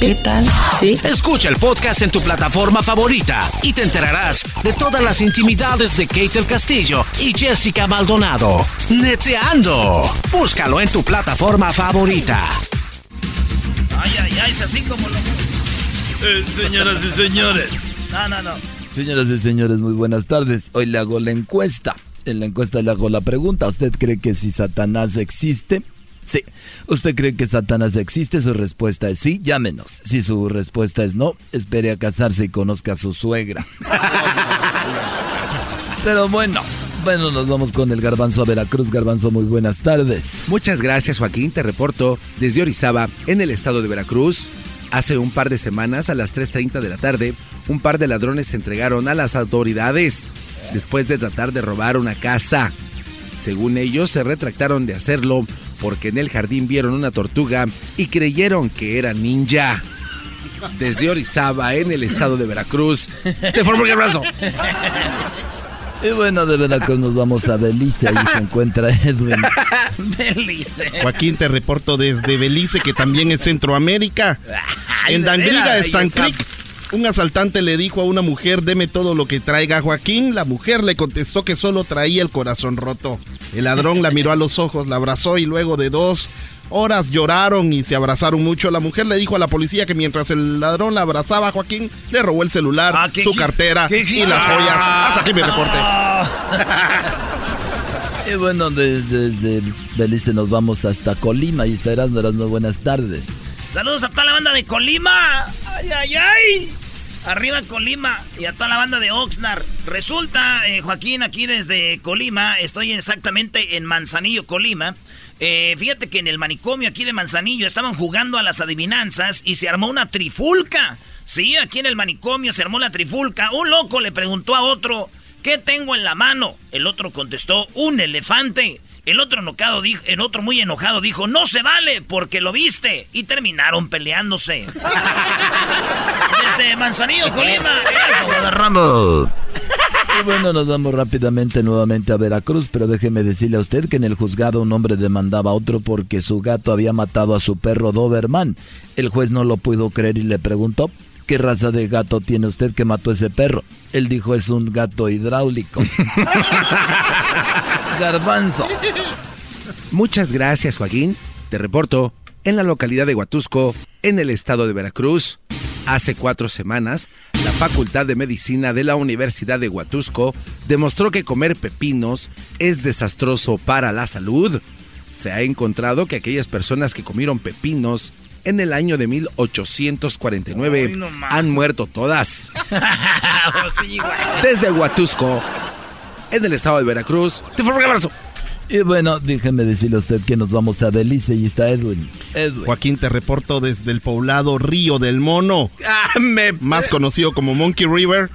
¿Qué tal? Sí. Escucha el podcast en tu plataforma favorita y te enterarás de todas las intimidades de Kate el Castillo y Jessica Maldonado. Neteando. Búscalo en tu plataforma favorita. Ay, ay, ay, es así como lo... Eh, señoras y señores. [laughs] No, no, no. Señoras y señores, muy buenas tardes. Hoy le hago la encuesta. En la encuesta le hago la pregunta. ¿Usted cree que si Satanás existe? Sí. ¿Usted cree que Satanás existe? Su respuesta es sí, llámenos. Si su respuesta es no, espere a casarse y conozca a su suegra. [laughs] Pero bueno, bueno, nos vamos con el garbanzo a Veracruz. Garbanzo, muy buenas tardes. Muchas gracias, Joaquín. Te reporto desde Orizaba, en el estado de Veracruz. Hace un par de semanas, a las 3.30 de la tarde, un par de ladrones se entregaron a las autoridades después de tratar de robar una casa. Según ellos, se retractaron de hacerlo porque en el jardín vieron una tortuga y creyeron que era ninja. Desde Orizaba, en el estado de Veracruz. Te formo un abrazo. Y bueno, de Veracruz nos vamos a Belice. Ahí se encuentra Edwin. [laughs] Belice. Joaquín, te reporto desde Belice, que también es Centroamérica. Ay, en Dangriga, veras, Stan esa- Creek, un asaltante le dijo a una mujer, deme todo lo que traiga Joaquín. La mujer le contestó que solo traía el corazón roto. El ladrón la miró a los ojos, la abrazó y luego de dos horas lloraron y se abrazaron mucho. La mujer le dijo a la policía que mientras el ladrón la abrazaba a Joaquín, le robó el celular, Ah, su cartera qué y las joyas. Hasta aquí mi reporte. [laughs] Y bueno, de- desde Belice nos vamos hasta Colima. Y Erasmo, Erasmo, buenas tardes. Saludos a toda la banda de Colima. Ay, ay, ay. Arriba Colima y a toda la banda de Oxnard. Resulta, eh, Joaquín, aquí desde Colima, estoy exactamente en Manzanillo, Colima. Eh, fíjate que en el manicomio aquí de Manzanillo estaban jugando a las adivinanzas y se armó una trifulca. Sí, aquí en el manicomio se armó la trifulca. Un loco le preguntó a otro, ¿qué tengo en la mano? El otro contestó, un elefante. El otro enojado dijo, el otro muy enojado dijo, no se vale porque lo viste. Y terminaron peleándose. [laughs] Desde Manzanillo, Colima. Rambo. Y bueno, nos vamos rápidamente nuevamente a Veracruz, pero déjeme decirle a usted que en el juzgado un hombre demandaba a otro porque su gato había matado a su perro Doberman. El juez no lo pudo creer y le preguntó, ¿qué raza de gato tiene usted que mató a ese perro? Él dijo, es un gato hidráulico. [laughs] Garbanzo. Muchas gracias, Joaquín. Te reporto en la localidad de Huatusco, en el estado de Veracruz. Hace cuatro semanas, la Facultad de Medicina de la Universidad de Huatusco demostró que comer pepinos es desastroso para la salud. Se ha encontrado que aquellas personas que comieron pepinos en el año de 1849 Ay, no más. han muerto todas. [laughs] Güey. Desde Huatusco, en el estado de Veracruz. Te formo un abrazo. Y bueno, déjeme decirle a usted que nos vamos a Belice y está Edwin. Edwin. Joaquín, te reporto desde el poblado Río del Mono, más [laughs] conocido como Monkey River.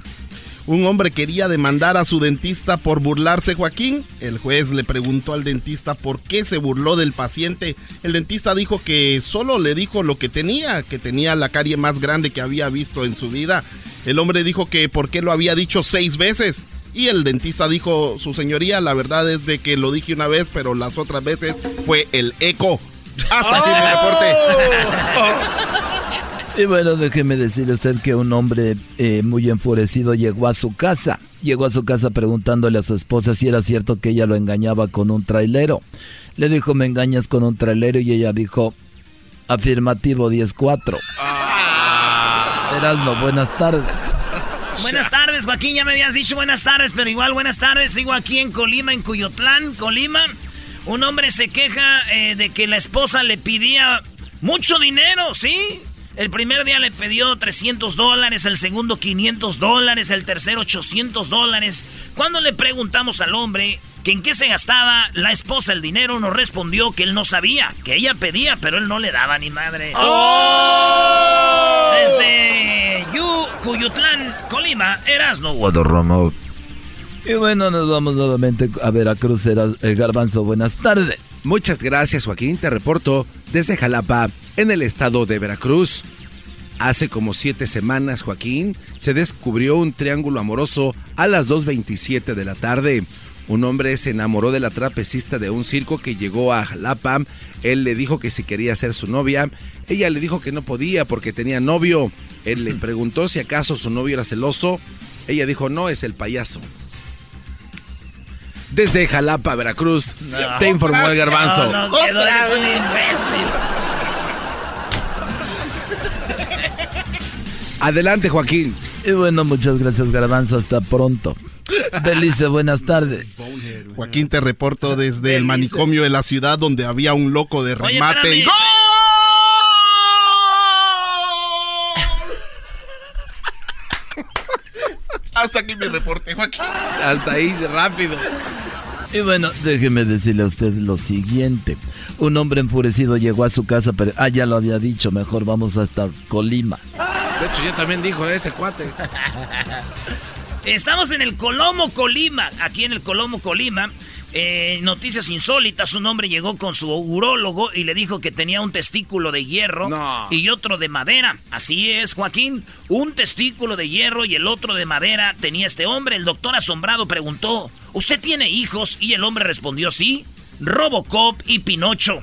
Un hombre quería demandar a su dentista por burlarse, Joaquín. El juez le preguntó al dentista por qué se burló del paciente. El dentista dijo que solo le dijo lo que tenía, que tenía la carie más grande que había visto en su vida. El hombre dijo que por qué lo había dicho seis veces. Y el dentista dijo, su señoría, la verdad es de que lo dije una vez, pero las otras veces fue el eco. [laughs] Hasta aquí mi reporte. [laughs] Y bueno, déjeme decirle a usted que un hombre eh, muy enfurecido llegó a su casa. Llegó a su casa preguntándole a su esposa si era cierto que ella lo engañaba con un trailero. Le dijo, me engañas con un trailero y ella dijo, afirmativo 10-4. Erasmo, buenas tardes. Buenas tardes, Joaquín. Ya me habías dicho buenas tardes, pero igual buenas tardes. Sigo aquí en Colima, en Cuyotlán, Colima. Un hombre se queja eh, de que la esposa le pedía mucho dinero, ¿sí? El primer día le pidió 300 dólares, el segundo 500 dólares, el tercero 800 dólares. Cuando le preguntamos al hombre que en qué se gastaba la esposa el dinero, nos respondió que él no sabía, que ella pedía, pero él no le daba ni madre. Desde Yu, Cuyutlán, Colima, Erasno. Y bueno, nos vamos nuevamente a Veracruz, Eras- eh, Garbanzo, buenas tardes. Muchas gracias, Joaquín. Te reporto desde Jalapa, en el estado de Veracruz. Hace como siete semanas, Joaquín, se descubrió un triángulo amoroso a las 2.27 de la tarde. Un hombre se enamoró de la trapecista de un circo que llegó a Jalapa. Él le dijo que si quería ser su novia. Ella le dijo que no podía porque tenía novio. Él le preguntó si acaso su novio era celoso. Ella dijo, no, es el payaso. Desde Jalapa, Veracruz, te informó el garbanzo. No, no, quedó, eres un imbécil. Adelante, Joaquín. Y bueno, muchas gracias, Garbanzo. Hasta pronto. Belice, buenas tardes. Joaquín, te reporto desde el manicomio de la ciudad donde había un loco de Oye, remate. y. ¡Gol! Hasta aquí mi reporte, Joaquín. Hasta ahí, rápido. Y bueno, déjeme decirle a usted lo siguiente. Un hombre enfurecido llegó a su casa, pero... Ah, ya lo había dicho, mejor vamos hasta Colima. De hecho, ya también dijo ese cuate. Estamos en el Colomo, Colima. Aquí en el Colomo, Colima. Eh, noticias insólitas. Un hombre llegó con su urólogo y le dijo que tenía un testículo de hierro y otro de madera. Así es, Joaquín. Un testículo de hierro y el otro de madera tenía este hombre. El doctor asombrado preguntó, ¿usted tiene hijos? Y el hombre respondió, sí. Robocop y Pinocho.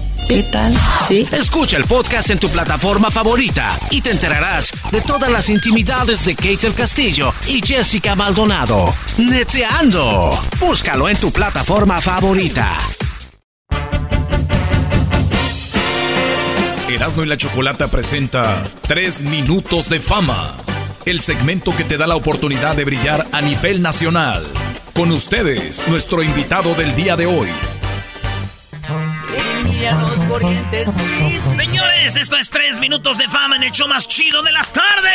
¿Qué tal? Sí. Escucha el podcast en tu plataforma favorita y te enterarás de todas las intimidades de Kate el Castillo y Jessica Maldonado. Neteando. Búscalo en tu plataforma favorita. Erasmo y la Chocolata presenta Tres Minutos de Fama, el segmento que te da la oportunidad de brillar a nivel nacional. Con ustedes, nuestro invitado del día de hoy. Señores, esto es tres minutos de fama en el show más chido de las tardes.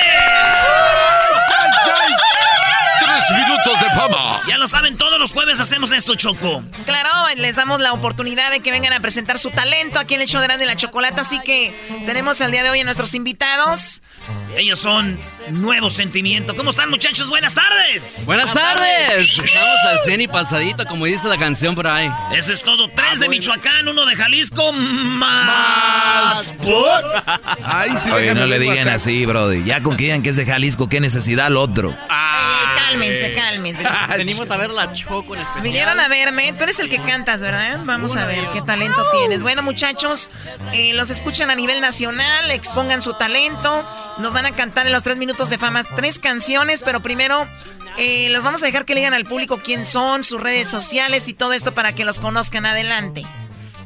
Tres minutos de fama. Ya lo saben, todos los jueves hacemos esto, Choco. Claro, les damos la oportunidad de que vengan a presentar su talento aquí en el show de la Chocolata. Así que tenemos el día de hoy a nuestros invitados. Ellos son Nuevo Sentimiento. ¿Cómo están, muchachos? Buenas tardes. Buenas tardes. Estamos al 100 y pasadito, como dice la canción por ahí. Eso es todo. Tres de Michoacán, uno de Jalisco, más. Ay, sí, Oye, no le digan acá. así, Brody. Ya con que digan que es de Jalisco, ¿qué necesidad al otro? cálmense, cálmense. Venimos a ver la Choco en especial. Vinieron a verme. Tú eres el que cantas, ¿verdad? Vamos a ver qué talento tienes. Bueno, muchachos, eh, los escuchan a nivel nacional, expongan su talento. Nos van a cantar en los tres minutos de fama tres canciones, pero primero eh, los vamos a dejar que le digan al público quién son, sus redes sociales y todo esto para que los conozcan adelante.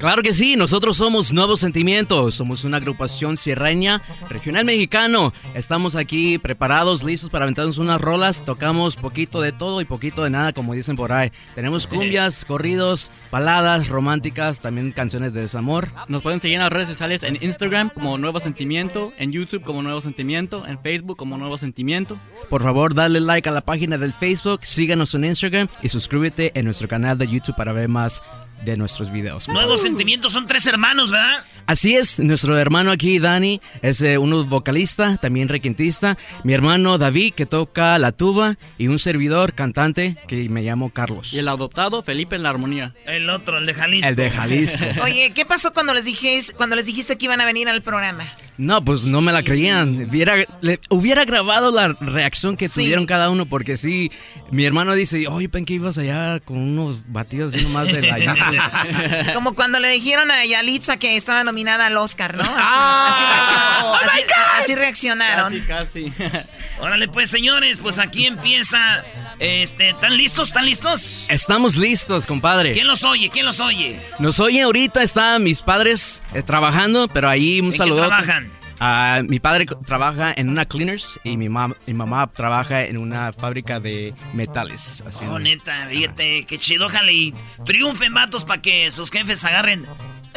Claro que sí, nosotros somos Nuevos Sentimientos, somos una agrupación sierreña, regional mexicano. Estamos aquí preparados, listos para aventarnos unas rolas, tocamos poquito de todo y poquito de nada, como dicen por ahí. Tenemos cumbias, corridos, baladas románticas, también canciones de desamor. Nos pueden seguir en las redes sociales en Instagram como Nuevo Sentimiento, en YouTube como Nuevo Sentimiento, en Facebook como Nuevo Sentimiento. Por favor, dale like a la página del Facebook, síganos en Instagram y suscríbete en nuestro canal de YouTube para ver más de nuestros videos. Nuevos Sentimientos son tres hermanos, ¿verdad? Así es, nuestro hermano aquí, Dani, es eh, uno vocalista, también requintista. Mi hermano David, que toca la tuba. Y un servidor, cantante, que me llamo Carlos. Y el adoptado, Felipe en la armonía. El otro, el de Jalisco. El de Jalisco. [laughs] Oye, ¿qué pasó cuando les dijiste, cuando les dijiste que iban a venir al programa? No, pues no me la creían. Hubiera, le- hubiera grabado la reacción que Sí. tuvieron cada uno, porque sí, mi hermano dice, oye, pen que ibas allá con unos batidos así nomás de la [laughs] Como cuando le dijeron a Yalitza que estaba nominada al Oscar, ¿no? Así, Ah. así reaccionó- así- así reaccionaron. Casi, [laughs] Órale, pues, señores, pues aquí empieza. Este, ¿están listos? ¿Están listos? Estamos listos, compadre. ¿Quién los oye? ¿Quién los oye? Nos oyen ahorita, están mis padres eh, trabajando, pero ahí un ¿En qué saludo. trabajan? Ah, mi padre trabaja en una cleaners y mi, mam- mi mamá trabaja en una fábrica de metales. Así Oh, neta, fíjate, qué chido, ojalá y triunfen vatos para que sus jefes agarren.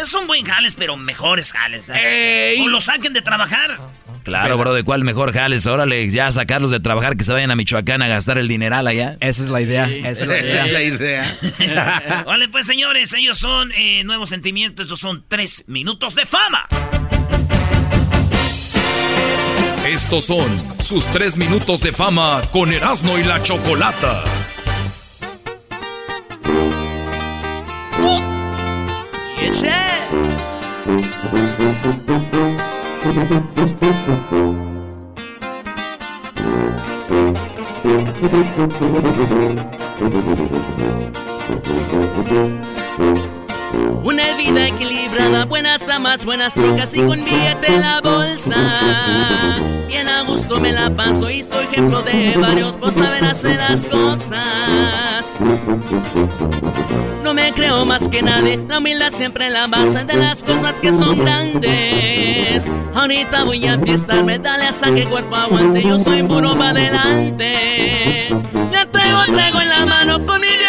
Son buen jales, pero mejores jales. ¿eh? O los saquen de trabajar. Claro, bro, ¿de cuál mejor jales? Órale, ya sacarlos de trabajar, que se vayan a Michoacán a gastar el dineral allá. Esa es la idea. Esa es la idea. [laughs] vale, pues señores, ellos son eh, Nuevos Sentimientos, estos son tres minutos de fama. Estos son sus tres minutos de fama con Erasmo y la Chocolata. Una vida equilibrada, buenas damas, buenas trocas y con billete la. Gusto me la paso y soy ejemplo de varios por saber hacer las cosas. No me creo más que nadie, la humildad siempre la base de las cosas que son grandes. Ahorita voy a fiestarme, dale hasta que el cuerpo aguante, yo soy puro pa' adelante.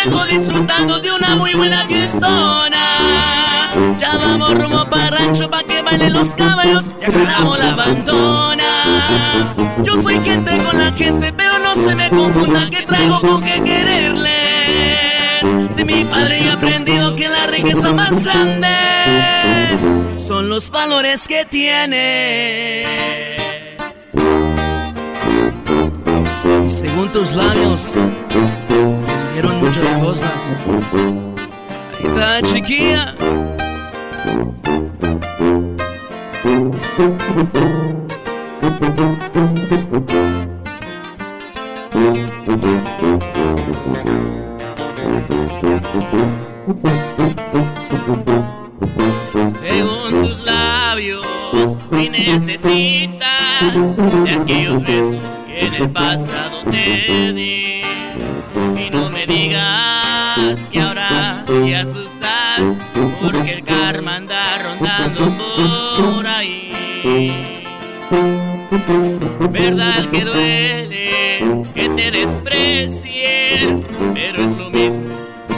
Viejo disfrutando de una muy buena fiestona. Ya vamos rumbo para rancho pa' que bailen los caballos y jalamos la bandona. Yo soy gente con la gente, pero no se me confunda que traigo con qué quererles. De mi padre he aprendido que la riqueza más grande son los valores que tiene. Y según tus labios, me dijeron muchas cosas. Ahí está, chiquilla. Según tus labios, me necesitas de aquellos besos que en el pasado te di. Porque el karma anda rondando por ahí. Verdad que duele que te desprecien, pero es lo mismo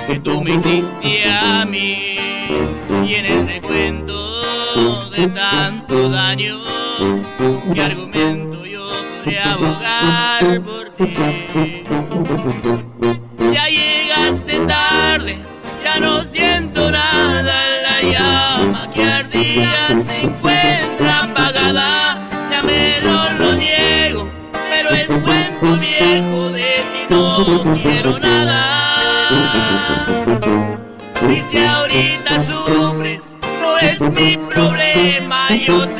que tú me hiciste a mí. Y en el recuento de tanto daño, ¿qué argumento yo podría abogar por ti? Quiero nada. Y si ahorita sufres, no es mi problema. Yo tengo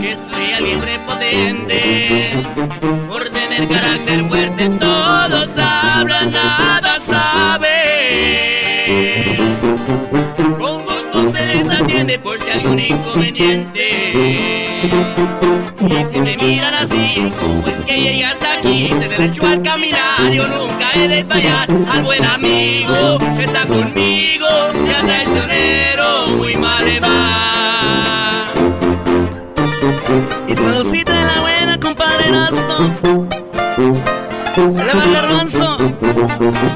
Que soy alguien prepotente Por tener carácter fuerte todos hablan, nada saben. Con gusto se les atiende por si algún inconveniente. Y si me miran así, ¿cómo es que llegas aquí? De derecho al caminar, yo nunca he de fallar. Al buen amigo que está conmigo Y al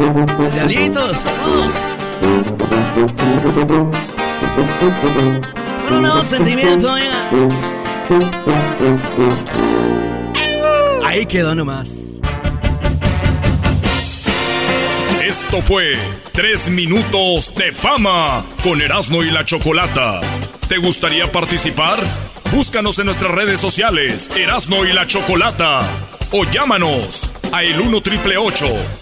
Todos. Con un nuevo sentimiento. Ahí quedó nomás. Esto fue Tres Minutos de Fama con Erasmo y la Chocolata. ¿Te gustaría participar? Búscanos en nuestras redes sociales, Erasmo y la Chocolata. O llámanos a el 1 triple 874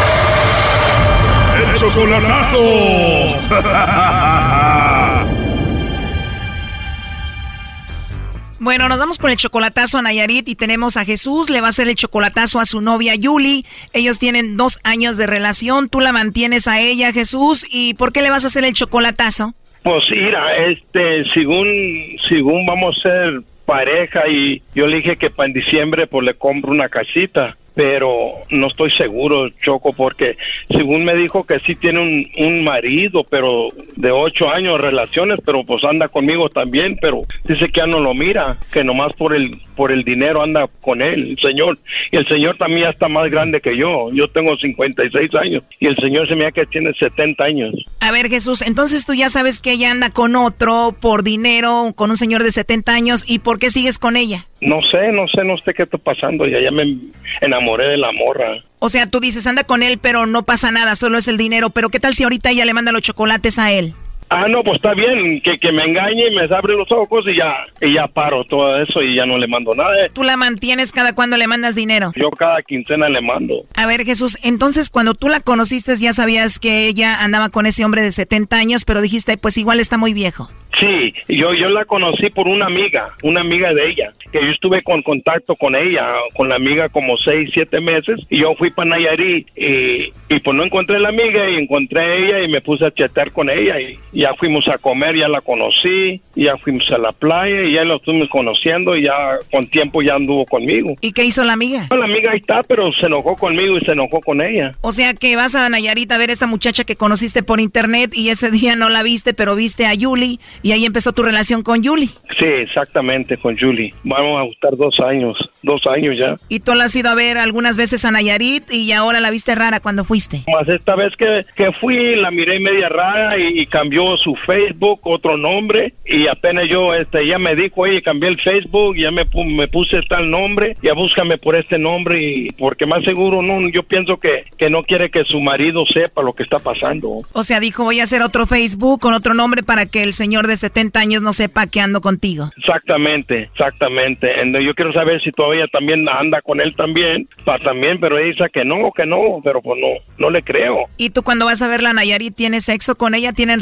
Chocolatazo. [laughs] Bueno, nos vamos con el chocolatazo a Nayarit y tenemos a Jesús. Le va a hacer el chocolatazo a su novia Yuli. Ellos tienen dos años de relación. Tú la mantienes a ella, Jesús. ¿Y por qué le vas a hacer el chocolatazo? Pues mira, este, según, según vamos a ser pareja y yo le dije que para en diciembre pues le compro una casita, pero no estoy seguro, Choco, porque según me dijo que sí tiene un, un marido, pero de ocho años relaciones, pero pues anda conmigo también, pero dice que ya no lo mira, que nomás por el, por el dinero anda con él, el señor. Y el señor también está más grande que yo, yo tengo 56 años y el señor se me da que tiene 70 años. A ver, Jesús, entonces tú ya sabes que ella anda con otro por dinero, con un señor de 70 años. ¿Y por qué sigues con ella? No sé, no sé, no sé qué está pasando, ya, ya me enamoré de la morra. O sea, tú dices, anda con él, pero no pasa nada, solo es el dinero. Pero ¿qué tal si ahorita ella le manda los chocolates a él? Ah, no, pues está bien, que, que me engañe y me abre los ojos y ya, y ya paro todo eso y ya no le mando nada. Tú la mantienes cada cuando le mandas dinero. Yo cada quincena le mando. A ver, Jesús, entonces cuando tú la conociste ya sabías que ella andaba con ese hombre de 70 años, pero dijiste, pues igual está muy viejo. Sí, yo, yo la conocí por una amiga, una amiga de ella, que yo estuve con contacto con ella, con la amiga como seis, siete meses, y yo fui para Nayarit y, y pues no encontré la amiga y encontré a ella y me puse a chatear con ella y ya fuimos a comer, ya la conocí, ya fuimos a la playa y ya la estuvimos conociendo y ya con tiempo ya anduvo conmigo. ¿Y qué hizo la amiga? La amiga ahí está, pero se enojó conmigo y se enojó con ella. O sea que vas a Nayarit a ver a esta muchacha que conociste por internet y ese [laughs] día no la viste, pero viste a Yuli y ahí empezó tu relación con Yuli. Sí, exactamente, con Julie. Vamos a gustar dos años, dos años ya. Y tú la has ido a ver algunas veces a Nayarit y ahora la viste rara cuando fuiste. Más esta vez que, que fui, la miré media rara y, y cambió su Facebook, otro nombre, y apenas yo, este, ella me dijo, oye, cambié el Facebook, ya me, me puse tal nombre, ya búscame por este nombre, y porque más seguro, no, yo pienso que, que no quiere que su marido sepa lo que está pasando. O sea, dijo, voy a hacer otro Facebook con otro nombre para que el señor de 70 años no sepa que ando contigo. Exactamente, exactamente. Entonces, yo quiero saber si todavía también anda con él también, para también, pero ella dice que no, que no, pero pues no, no le creo. ¿Y tú cuando vas a ver la Nayarit tienes sexo con ella? ¿Tienen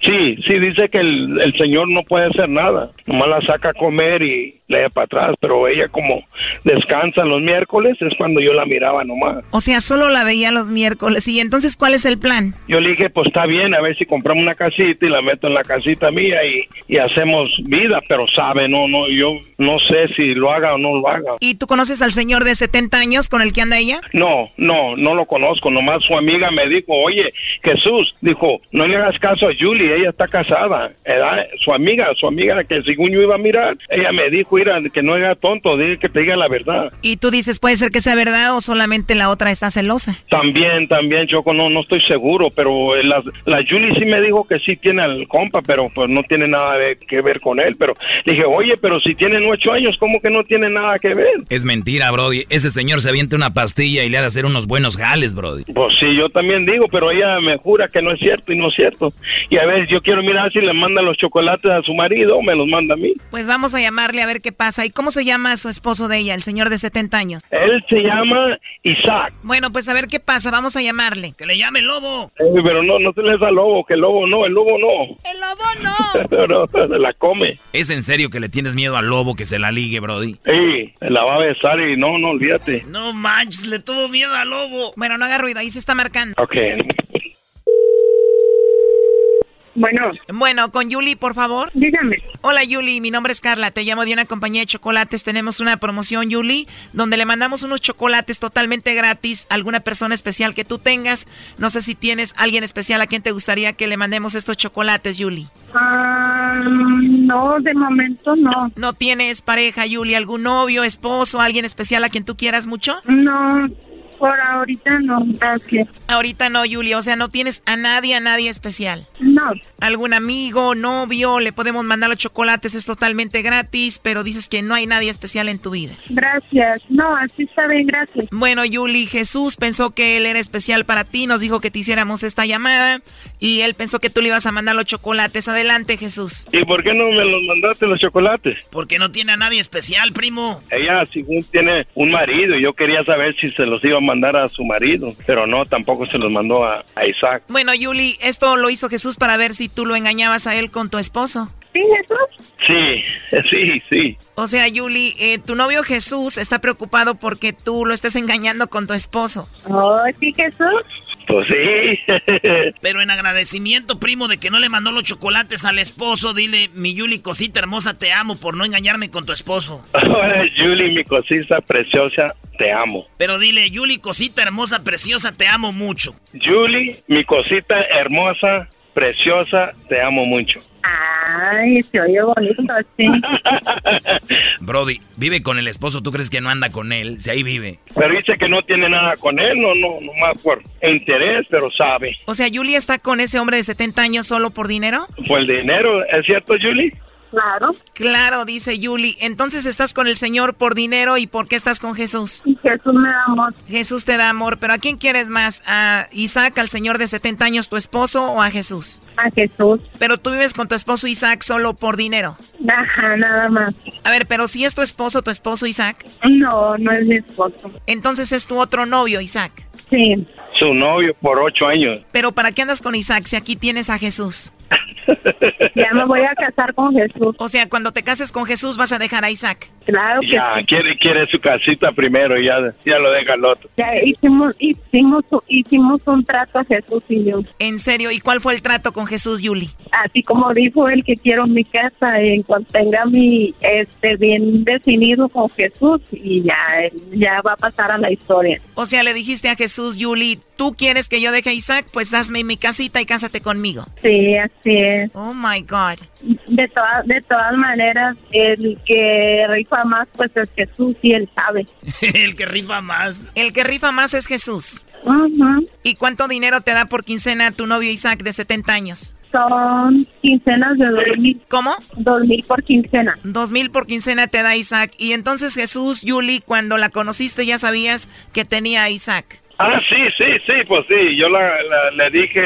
Sí, sí, dice que el, el señor no puede hacer nada, nomás la saca a comer y da para atrás, pero ella como descansa los miércoles es cuando yo la miraba nomás. O sea, solo la veía los miércoles. ¿Y entonces cuál es el plan? Yo le dije, pues está bien, a ver si compramos una casita y la meto en la casita mía y, y hacemos vida, pero sabe, no, no, yo no sé si lo haga o no lo haga. ¿Y tú conoces al señor de 70 años con el que anda ella? No, no, no lo conozco. Nomás su amiga me dijo, oye, Jesús, dijo, no le hagas caso a Julie, ella está casada. ¿verdad? Su amiga, su amiga que según yo iba a mirar, ella me dijo, mira, que no era tonto, dile que te diga la verdad. Y tú dices, puede ser que sea verdad o solamente la otra está celosa. También, también, Choco, no, no estoy seguro, pero eh, la, la Julie sí me dijo que sí tiene al compa, pero pues no tiene nada de- que ver con él. Pero dije, oye, pero si tienen ocho años, ¿cómo que no tiene nada que ver? Es mentira, Brody. Ese señor se avienta una pastilla y le ha de hacer unos buenos jales, Brody. Pues sí, yo también digo, pero ella me jura que no es cierto y no es cierto. Y a ver, yo quiero mirar si le manda los chocolates a su marido o me los manda a mí. Pues vamos a llamarle a ver qué pasa. ¿Y cómo se llama su esposo de ella, el señor de 70 años? Él se llama Isaac. Bueno, pues a ver qué pasa. Vamos a llamarle. Que le llame el lobo. Eh, pero no, no se les da lobo, que el lobo no, el lobo no. El lobo no. [laughs] Pero se la come. ¿Es en serio que le tienes miedo al lobo que se la ligue, Brody? Sí, la va a besar y no, no olvídate. No manches, le tuvo miedo al lobo. Bueno, no haga ruido, ahí se está marcando. Ok. Bueno. Bueno, con Yuli, por favor. Dígame. Hola, Yuli. Mi nombre es Carla. Te llamo de una compañía de chocolates. Tenemos una promoción, Yuli, donde le mandamos unos chocolates totalmente gratis a alguna persona especial que tú tengas. No sé si tienes alguien especial a quien te gustaría que le mandemos estos chocolates, Yuli. Ah, no, de momento no. ¿No tienes pareja, Yuli? ¿Algún novio, esposo, alguien especial a quien tú quieras mucho? No, por ahorita no, gracias. Ahorita no, Yuli. O sea, no tienes a nadie, a nadie especial. No. ¿Algún amigo, novio? Le podemos mandar los chocolates, es totalmente gratis, pero dices que no hay nadie especial en tu vida. Gracias. No, así está bien, gracias. Bueno, Yuli, Jesús pensó que él era especial para ti, nos dijo que te hiciéramos esta llamada y él pensó que tú le ibas a mandar los chocolates. Adelante, Jesús. ¿Y por qué no me los mandaste los chocolates? Porque no tiene a nadie especial, primo. Ella, según tiene un marido, y yo quería saber si se los iba a mandar a su marido, pero no, tampoco se los mandó a, a Isaac. Bueno, Yuli, esto lo hizo Jesús para ver si tú lo engañabas a él con tu esposo. ¿Sí, Jesús? Sí, [laughs] sí, sí. O sea, Yuli, eh, tu novio Jesús está preocupado porque tú lo estés engañando con tu esposo. Oh, sí, Jesús. Pues sí. [laughs] Pero en agradecimiento, primo, de que no le mandó los chocolates al esposo, dile, mi Yuli, cosita hermosa, te amo por no engañarme con tu esposo. Ahora, Julie, mi cosita preciosa, te amo. Pero dile, Yuli, cosita hermosa, preciosa, te amo mucho. Julie, mi cosita hermosa, preciosa, te amo mucho. Ay, se oye bonito, sí. [laughs] Brody, vive con el esposo, ¿tú crees que no anda con él? Si ahí vive. Pero dice que no tiene nada con él, no, no, no más por interés, pero sabe. O sea, Yuli está con ese hombre de 70 años solo por dinero. Por el dinero, ¿es cierto, Julie? Claro. Claro, dice Yuli. Entonces estás con el Señor por dinero y ¿por qué estás con Jesús? Jesús me da amor. Jesús te da amor, pero ¿a quién quieres más? ¿A Isaac, al Señor de 70 años, tu esposo, o a Jesús? A Jesús. Pero tú vives con tu esposo Isaac solo por dinero. Ajá, nada más. A ver, pero si es tu esposo, tu esposo Isaac. No, no es mi esposo. Entonces es tu otro novio, Isaac. Sí. Su novio por ocho años. Pero ¿para qué andas con Isaac si aquí tienes a Jesús? [laughs] Ya me voy a casar con Jesús. O sea, cuando te cases con Jesús vas a dejar a Isaac. Claro que Ya, sí. quiere, quiere su casita primero y ya, ya lo deja al otro. Ya hicimos, hicimos, hicimos un trato a Jesús y yo. En serio, ¿y cuál fue el trato con Jesús, Yuli? Así como dijo él que quiero mi casa en cuanto tenga mi este bien definido con Jesús y ya ya va a pasar a la historia. O sea, le dijiste a Jesús, Yuli, ¿tú quieres que yo deje a Isaac? Pues hazme mi casita y cásate conmigo. Sí, así es. Oh my God. De todas de todas maneras, el que rifa más pues es Jesús y él sabe. [laughs] el que rifa más. El que rifa más es Jesús. Ujú. ¿Y cuánto dinero te da por quincena tu novio Isaac de 70 años? Son quincenas de dos mil. ¿Cómo? Dos mil por quincena. Dos mil por quincena te da Isaac. Y entonces Jesús, Yuli, cuando la conociste ya sabías que tenía a Isaac. Ah, sí, sí, sí, pues sí. Yo la, la- le dije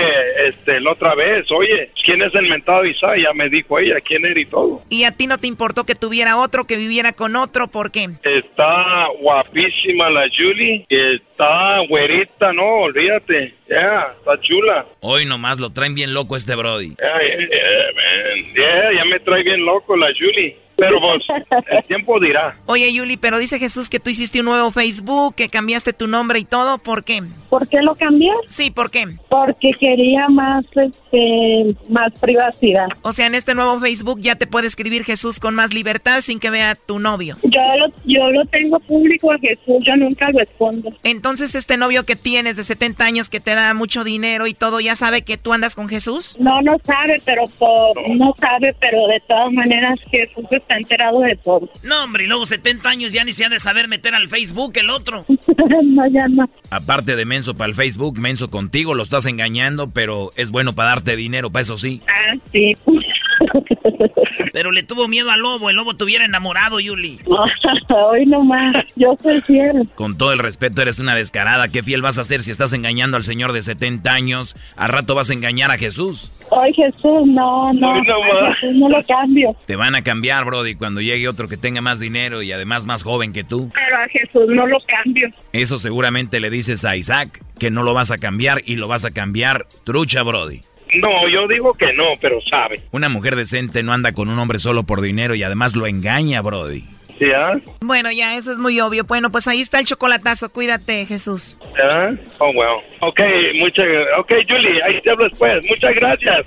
este, la otra vez, oye, ¿quién es el mentado Isaac? Ya me dijo ella quién era y todo. Y a ti no te importó que tuviera otro, que viviera con otro, ¿por qué? Está guapísima la Julie. y Está güerita, no, olvídate. Ya, está chula. Hoy nomás lo traen bien loco este Brody. Ya, ya, ya, man. Ya, ya me trae bien loco la Julie. Pero pues, el tiempo dirá. Oye, Yuli, pero dice Jesús que tú hiciste un nuevo Facebook, que cambiaste tu nombre y todo, ¿por qué? ¿Por qué lo cambié? Sí, ¿por qué? Porque quería más este más privacidad. O sea, en este nuevo Facebook ya te puede escribir Jesús con más libertad sin que vea tu novio. Yo lo, yo lo tengo público a Jesús, yo nunca respondo. Entonces, este novio que tienes de 70 años que te da mucho dinero y todo, ¿ya sabe que tú andas con Jesús? No, no sabe, pero por, no sabe, pero de todas maneras Jesús está enterado de todo. No, hombre, y luego 70 años ya ni se ha de saber meter al Facebook el otro. [laughs] no, ya no. Aparte de menso para el Facebook, menso contigo, lo estás engañando, pero es bueno para darte dinero, para eso sí. Ah, sí. [laughs] Pero le tuvo miedo al lobo, el lobo tuviera enamorado, Yuli. [laughs] Hoy nomás, yo soy fiel. Con todo el respeto, eres una descarada. ¿Qué fiel vas a hacer si estás engañando al señor de 70 años? Al rato vas a engañar a Jesús. Hoy Jesús, no, no, no a. Jesús no lo cambio. Te van a cambiar, Brody, cuando llegue otro que tenga más dinero y además más joven que tú. Pero a Jesús no lo cambio. Eso seguramente le dices a Isaac que no lo vas a cambiar y lo vas a cambiar trucha, Brody. No, yo digo que no, pero sabe. Una mujer decente no anda con un hombre solo por dinero y además lo engaña, Brody. ¿Sí, ah? Bueno, ya, eso es muy obvio. Bueno, pues ahí está el chocolatazo. Cuídate, Jesús. ¿Ah? Oh, well. Ok, muchas Ok, Julie, ahí te hablo después. Muchas gracias.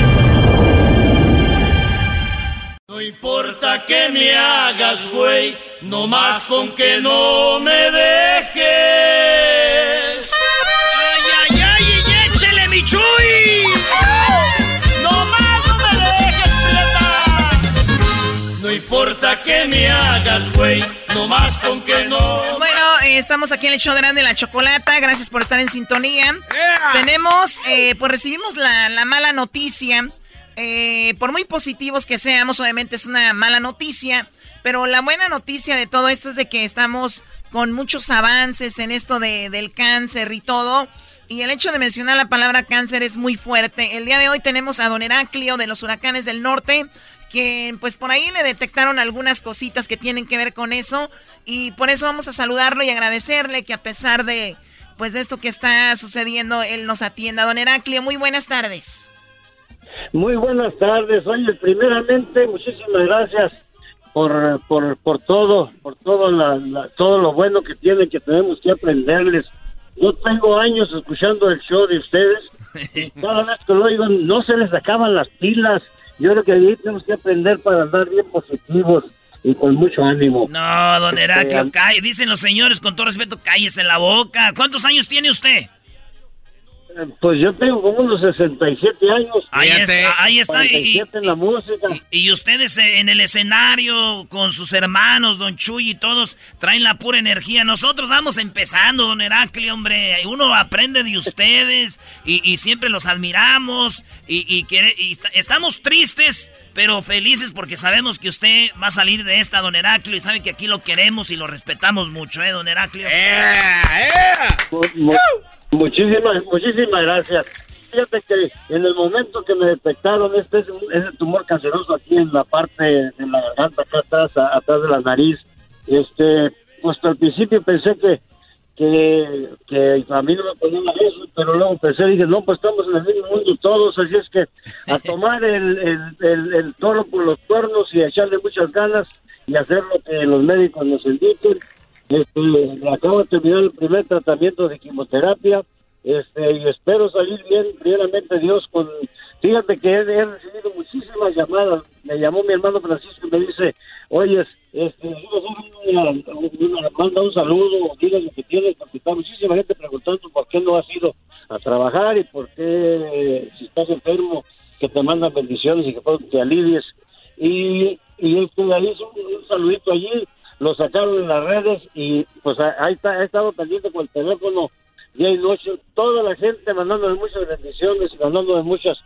No importa que me hagas, güey, no más con que no me dejes. ¡Ay, ay, ay! y ¡Échele, mi Chuy! No más no me dejes, prieta. No importa que me hagas, güey, no más con que no. Bueno, eh, estamos aquí en el show de Grande la Chocolata. Gracias por estar en sintonía. Tenemos, eh, pues recibimos la, la mala noticia. Eh, por muy positivos que seamos, obviamente es una mala noticia. Pero la buena noticia de todo esto es de que estamos con muchos avances en esto de, del cáncer y todo. Y el hecho de mencionar la palabra cáncer es muy fuerte. El día de hoy tenemos a Don Heraclio de los huracanes del norte, que pues por ahí le detectaron algunas cositas que tienen que ver con eso. Y por eso vamos a saludarlo y agradecerle que a pesar de pues de esto que está sucediendo, él nos atienda. Don Heraclio, muy buenas tardes. Muy buenas tardes. Oye, primeramente, muchísimas gracias por, por, por todo, por todo, la, la- todo lo bueno que tienen, que tenemos que aprenderles. Yo tengo años escuchando el show de ustedes y [laughs] cada vez que lo oigo no se les acaban las pilas. Yo creo que ahí tenemos que aprender para andar bien positivos y con mucho ánimo. No, don Este, Heraclio, calle. Dicen los señores, con todo respeto, cállese la boca. ¿Cuántos años tiene usted? Pues yo tengo como unos 67 años. Ahí está, ahí está. Y, 47 en la música. y ustedes eh, en el escenario con sus hermanos, don Chuy y todos, traen la pura energía. Nosotros vamos empezando, don Heraclio, hombre. Uno aprende de ustedes y, y siempre los admiramos. Y, y quiere- y est- estamos tristes, pero felices porque sabemos que usted va a salir de esta, don Heraclio, y sabe que aquí lo queremos y lo respetamos mucho, ¿eh, don Heraclio? Mu- mu- muchísimas, muchísimas gracias. Fíjate que en el momento que me detectaron este ese tumor canceroso aquí en la parte de la garganta, acá atrás, atrás de la nariz, este, pues al principio pensé que que, que a mí no me ponían eso, pero luego pensé, dije, no, pues estamos en el mismo mundo todos, así es que a [laughs] tomar el, el, el, el toro por los cuernos y a echarle muchas ganas y hacer lo que los médicos nos indiquen. Este, acabo de terminar el primer tratamiento de quimioterapia este, y espero salir bien, primeramente Dios, con... Fíjate que he, he recibido muchísimas llamadas. Me llamó mi hermano Francisco y me dice, oye, este, manda un saludo, diga lo que tienes, porque está muchísima gente preguntando por qué no has ido a trabajar y por qué, si estás enfermo, que te mandan bendiciones y que te alivies. Y, y este, ahí hizo un, saludito allí, lo sacaron en las redes y pues ahí está, he estado pendiente con el teléfono día y noche, toda la gente mandándome muchas bendiciones, mandándome muchas,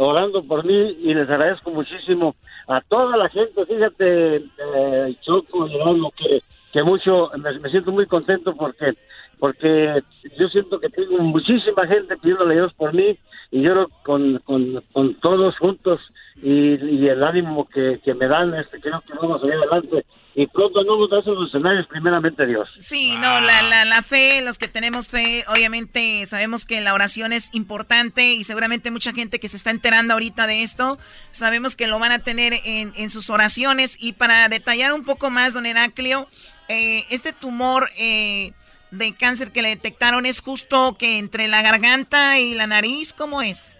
orando por mí y les agradezco muchísimo a toda la gente, fíjate, eh, Choco y que, que mucho, me, siento muy contento porque porque yo siento que tengo muchísima gente pidiéndole a Dios por mí y yo con, con, con todos juntos y, y el ánimo que, que me dan, este, creo que vamos a ir adelante y pronto no nos los escenarios, primeramente Dios. Sí, no, la, la, la fe, los que tenemos fe, obviamente sabemos que la oración es importante y seguramente mucha gente que se está enterando ahorita de esto, sabemos que lo van a tener en, en sus oraciones. Y para detallar un poco más, don Heraclio, eh, este tumor eh, de cáncer que le detectaron es justo que entre la garganta y la nariz, ¿cómo es?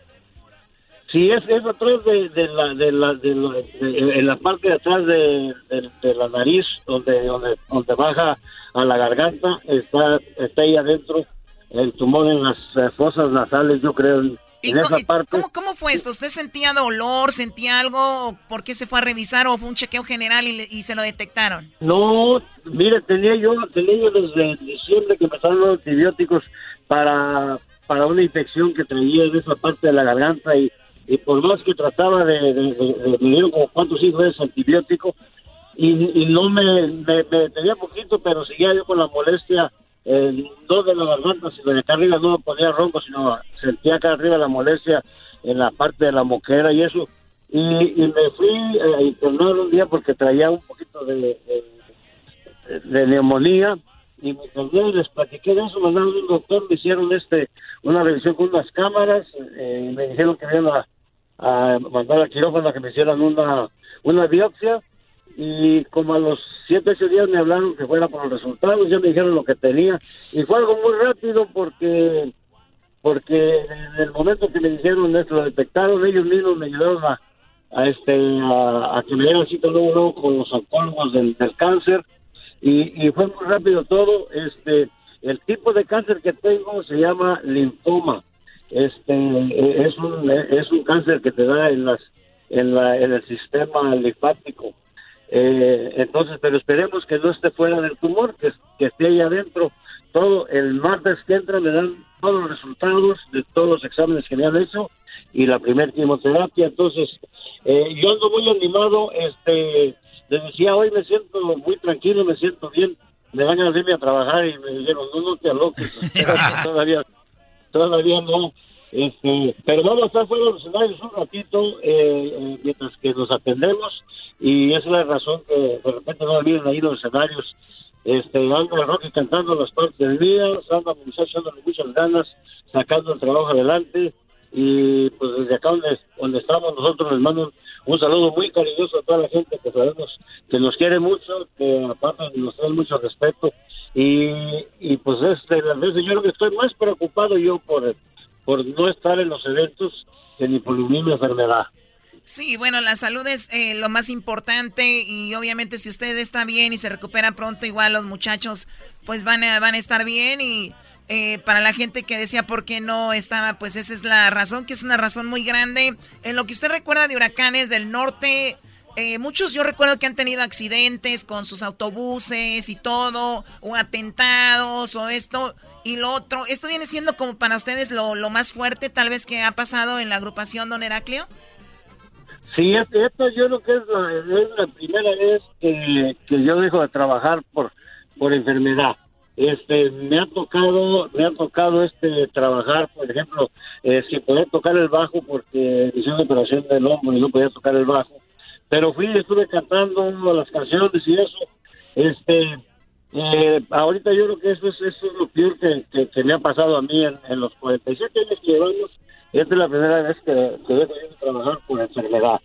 Sí, es, es atrás de, de la, de la, de la- en la parte de atrás de, de- la nariz, donde, donde, donde baja a la garganta, está, está ahí adentro el tumor en las fosas nasales, yo creo, en, en esa parte. ¿Cómo, ¿Cómo fue esto? ¿Usted sentía dolor, sentía algo? ¿Por qué se fue a revisar o fue un chequeo general y, y se lo detectaron? No, mire, tenía yo, tenía yo desde diciembre que empezaron los antibióticos para, para una infección que traía en esa parte de la garganta y, y por más que trataba de, de, de- de- me dieron como cuántos hijos de antibiótico y, y no me, me, me tenía poquito, pero seguía yo con la molestia, eh, no de la garganta, sino de acá arriba, no me ponía ronco, sino sentía acá arriba la molestia en la parte de la moquera y eso. Y, y me fui eh, a internar un día porque traía un poquito de, de- neumonía y me y les platiqué de eso, mandaron un doctor, me hicieron este una revisión con unas cámaras, eh, me dijeron que me iban a, a mandar al quirófano a que me hicieran una, una biopsia. Y como a los siete, ocho días me hablaron que fuera por los resultados, ya me dijeron lo que tenía. Y fue algo muy rápido porque porque en el momento que me dijeron esto, lo detectaron, ellos mismos me ayudaron a, a este a, a que me dieran cita luego, luego con los oncólogos del, del cáncer. Y, y fue muy rápido todo. Este el tipo de cáncer que tengo se llama linfoma este eh, es un es un cáncer que te da en las en la en el sistema linfático. Eh, entonces pero esperemos que no esté fuera del tumor que, que esté ahí adentro. Todo el martes que entra me dan todos los resultados de todos los exámenes que me han hecho y la primera quimioterapia. Entonces eh, yo ando muy animado este les decía hoy me siento muy tranquilo me siento bien me van a irme a trabajar y me dijeron no no te aloques [laughs] todavía todavía no este pero vamos a estar fuera de los escenarios un ratito eh, eh, mientras que nos atendemos y es la razón que de repente no olviden ahí los escenarios. Este ando Rocky cantando las partes ando mi muchacho dándole muchas ganas sacando el trabajo adelante y pues desde acá donde, donde estamos nosotros les mando un saludo muy cariñoso a toda la gente que sabemos que nos quiere mucho, que aparte nos trae mucho respeto y, y pues este, las veces yo creo que estoy más preocupado yo por, por no estar en los eventos que ni por misma enfermedad. Sí, bueno, la salud es eh, lo más importante y obviamente si usted está bien y se recupera pronto, igual los muchachos pues van a, van a estar bien y eh, para la gente que decía por qué no estaba, pues esa es la razón, que es una razón muy grande. En lo que usted recuerda de huracanes del norte, eh, muchos yo recuerdo que han tenido accidentes con sus autobuses y todo, o atentados o esto y lo otro. ¿Esto viene siendo como para ustedes lo, lo más fuerte tal vez que ha pasado en la agrupación Don Heraclio? Sí, esto, yo creo que es la, es la primera vez que, que yo dejo de trabajar por, por enfermedad este me ha tocado me ha tocado este trabajar por ejemplo eh, sin poder tocar el bajo porque hice una operación del hombro y no podía tocar el bajo pero fui estuve cantando las canciones y eso. Este eh, ahorita yo creo que eso es, eso es lo peor que me ha pasado a mí en, en los 47 años que llevamos. Esta es la primera vez que, que dejo de trabajar por enfermedad.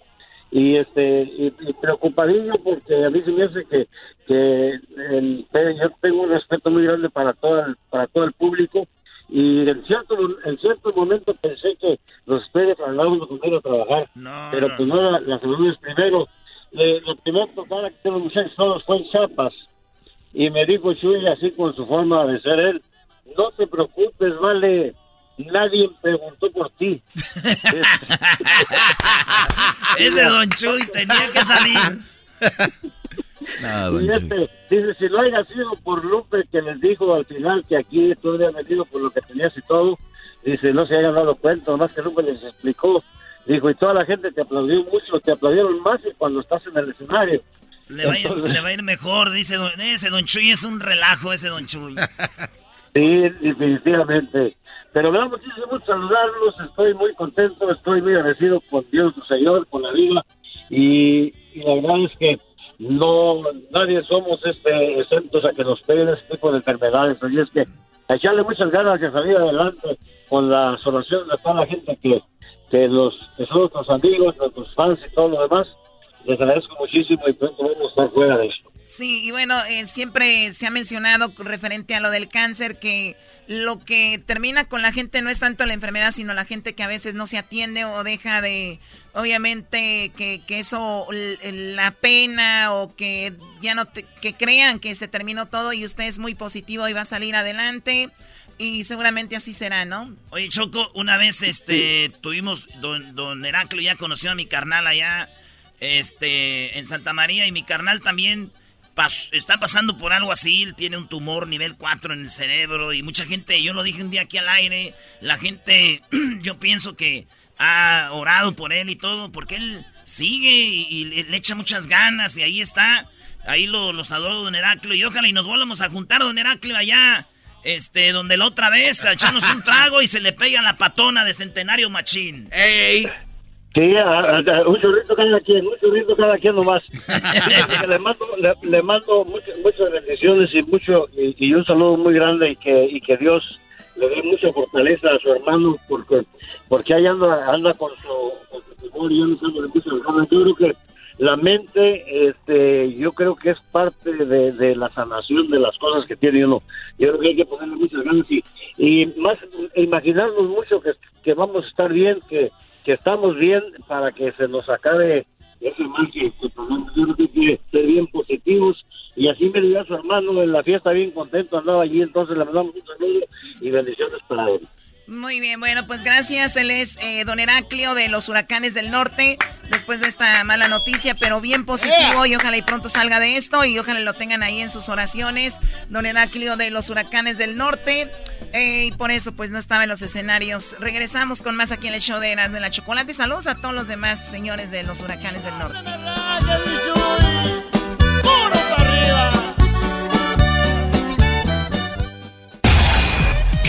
Y este y, y preocupadillo porque a mí se me hace que que el, yo tengo un respeto muy grande para todo el, para todo el público y en cierto en cierto momento pensé que los estoy defraudando con ir a trabajar pero pues no la, la salud es primero. La primera tocada que tengo muchachos todos fue en Chiapas. Y me dijo Chuy así con su forma de ser él no te preocupes vale nadie preguntó por ti [laughs] Ese Don Chuy tenía que salir. [laughs] No, Y este, dice, si no haya sido por Lupe que les dijo al final que aquí tú habías venido por lo que tenías y todo, dice, no se hayan dado cuenta, más que Lupe les explicó. Dijo, y toda la gente te aplaudió mucho, te aplaudieron más que cuando estás en el escenario. Le va, a ir, Entonces- le va a ir mejor, dice don- ese Don Chuy. Es un relajo ese Don Chuy. [laughs] Sí, definitivamente. Pero me da muchísimo gusto saludarlos, estoy muy contento, estoy muy agradecido con Dios, su Señor, con la vida, y, y la verdad es que no, nadie somos este exentos a que nos peguen este tipo de enfermedades, así es que echarle muchas ganas de salir adelante con las oraciones de toda la gente que, que los que son nuestros amigos, nuestros fans y todo lo demás, les agradezco muchísimo y pronto vamos a estar fuera de esto. Sí, y bueno, eh, siempre se ha mencionado referente a lo del cáncer que lo que termina con la gente no es tanto la enfermedad, sino la gente que a veces no se atiende o deja de, obviamente, que, que eso, la pena o que ya no, te- que crean que se terminó todo y usted es muy positivo y va a salir adelante y seguramente así será, ¿no? Oye, Choco, una vez este tuvimos, don, don Heraclio ya conoció a mi carnal allá este, en Santa María y mi carnal también está pasando por algo así, tiene un tumor nivel 4 en el cerebro y mucha gente, yo lo dije un día aquí al aire, la gente, [clears throat] yo pienso que ha orado por él y todo, porque él sigue y, le, echa muchas ganas y ahí está, ahí lo, los adoro don Heraclio y ojalá y nos volvamos a juntar don Heraclio allá. Este, donde la otra vez a echarnos un trago y se le pega la patona de Centenario Machín. ¡Ey! Sí, a- a- un churrito cada quien, un churrito cada quien nomás. [laughs] le mando, le, le mando muchas, muchas bendiciones y mucho y, y un saludo muy grande y que y que Dios le dé mucha fortaleza a su hermano porque porque ahí anda anda con su con su y echándole muchas ganas. Yo creo que la mente, este, yo creo que es parte de, de la sanación de las cosas que tiene uno. Yo creo que hay que ponerle muchas ganas y, y más imaginarnos mucho que, que vamos a estar bien, que, que estamos bien para que se nos acabe ese mal que, que. Yo creo ser bien positivos y así me dio su hermano en la fiesta bien contento, andaba allí, entonces le mandamos un saludo y bendiciones para él. Muy bien, bueno, pues gracias. Él es eh, don Heraclio de los Huracanes del Norte, después de esta mala noticia, pero bien positivo y ojalá y pronto salga de esto y ojalá lo tengan ahí en sus oraciones. Don Heraclio de los Huracanes del Norte. eh, y por eso pues no estaba en los escenarios. Regresamos con más aquí en el show de Eras de la Chocolate. Saludos a todos los demás señores de los Huracanes del Norte.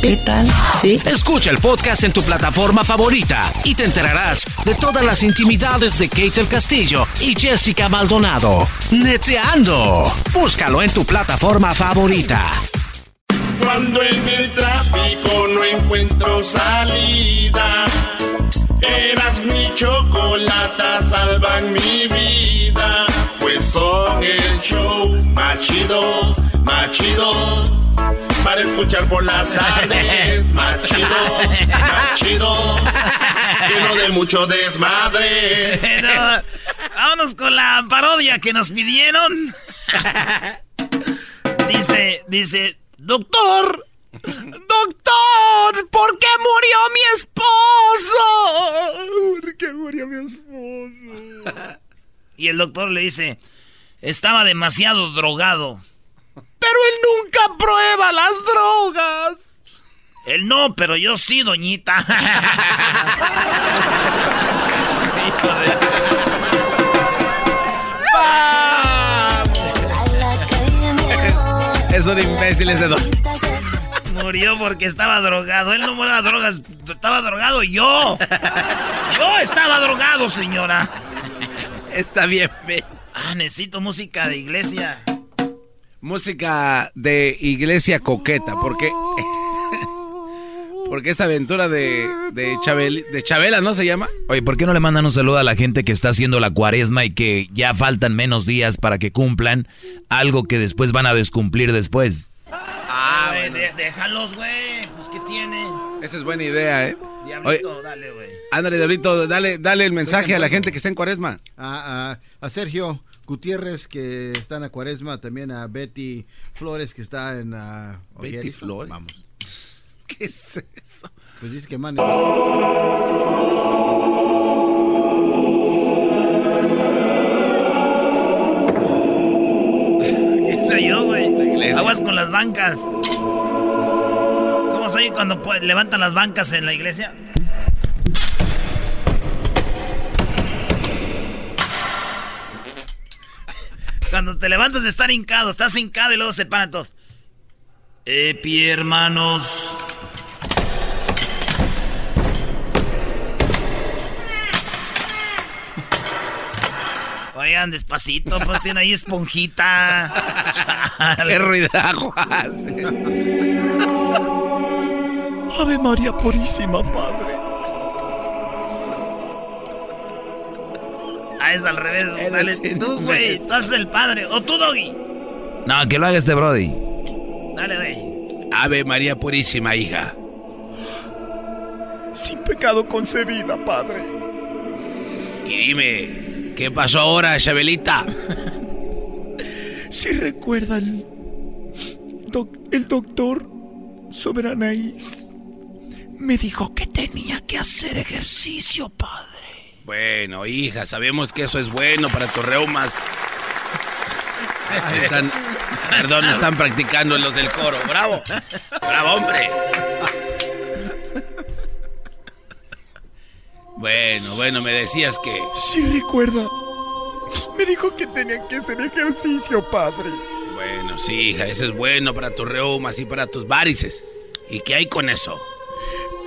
¿Qué tal? Sí. Escucha el podcast en tu plataforma favorita y te enterarás de todas las intimidades de Kate del Castillo y Jessica Maldonado. Neteando. Búscalo en tu plataforma favorita. Cuando en el tráfico no encuentro salida, eras mi chocolata, salvan mi vida. Pues son el show más chido, más chido. Para escuchar por las tardes, más chido, más chido. Lleno de mucho desmadre. [laughs] No, vámonos con la parodia que nos pidieron. Dice, dice, doctor, doctor, ¿por qué murió mi esposo? ¿Por qué murió mi esposo? Y el doctor le dice, estaba demasiado drogado. Pero él nunca prueba las drogas. Él no, pero yo sí, doñita. [laughs] Hijo de- Es un imbécil ese don. Murió porque estaba drogado. Él no de drogas. Estaba drogado yo. Yo estaba drogado, señora. Está bien, ve. Ah, necesito música de iglesia. Música de iglesia coqueta, porque. Porque esta aventura de, de, Chabel- de Chabela, ¿no se llama? Oye, ¿por qué no le mandan un saludo a la gente que está haciendo la cuaresma y que ya faltan menos días para que cumplan algo que después van a descumplir después? Ah, de- déjalos, güey. Pues, ¿qué tiene? Esa es buena idea, ¿eh? Diablito, Oye, dale, güey. ándale, Diablito, dale, dale el mensaje a la gente que está en cuaresma. A, a- a Sergio Gutiérrez, que está en la cuaresma, también a Betty Flores, que está en... ah, Betty. Flores. Vamos. ¿Qué es eso? Pues dice que mande. ¿Qué soy yo, güey? Aguas con las bancas. ¿Cómo soy cuando levantan las bancas en la iglesia? Cuando te levantas de estar hincado, estás hincado y luego se paran todos. Epi, hermanos. Oigan, despacito, pues tiene ahí esponjita. [laughs] Qué ruidajo hace. Ave María Purísima, Padre. Ah, es al revés. Dale, tú, güey. Tú haces el padre. O tú, Doggy. No, que lo haga este Brody. Dale, güey. Ave María Purísima, hija. Sin pecado concebida, Padre. Y dime, ¿qué pasó ahora, Chabelita? Si recuerdan, el doctor Soberanaís me dijo que tenía que hacer ejercicio, padre. Bueno, hija, sabemos que eso es bueno para tus reumas. Están, perdón, están practicando los del coro. ¡Bravo! ¡Bravo, hombre! Bueno, bueno, me decías que... Sí, recuerda. Me dijo que tenía que hacer ejercicio, padre. Bueno, sí, hija, eso es bueno para tus reumas y para tus varices. ¿Y qué hay con eso?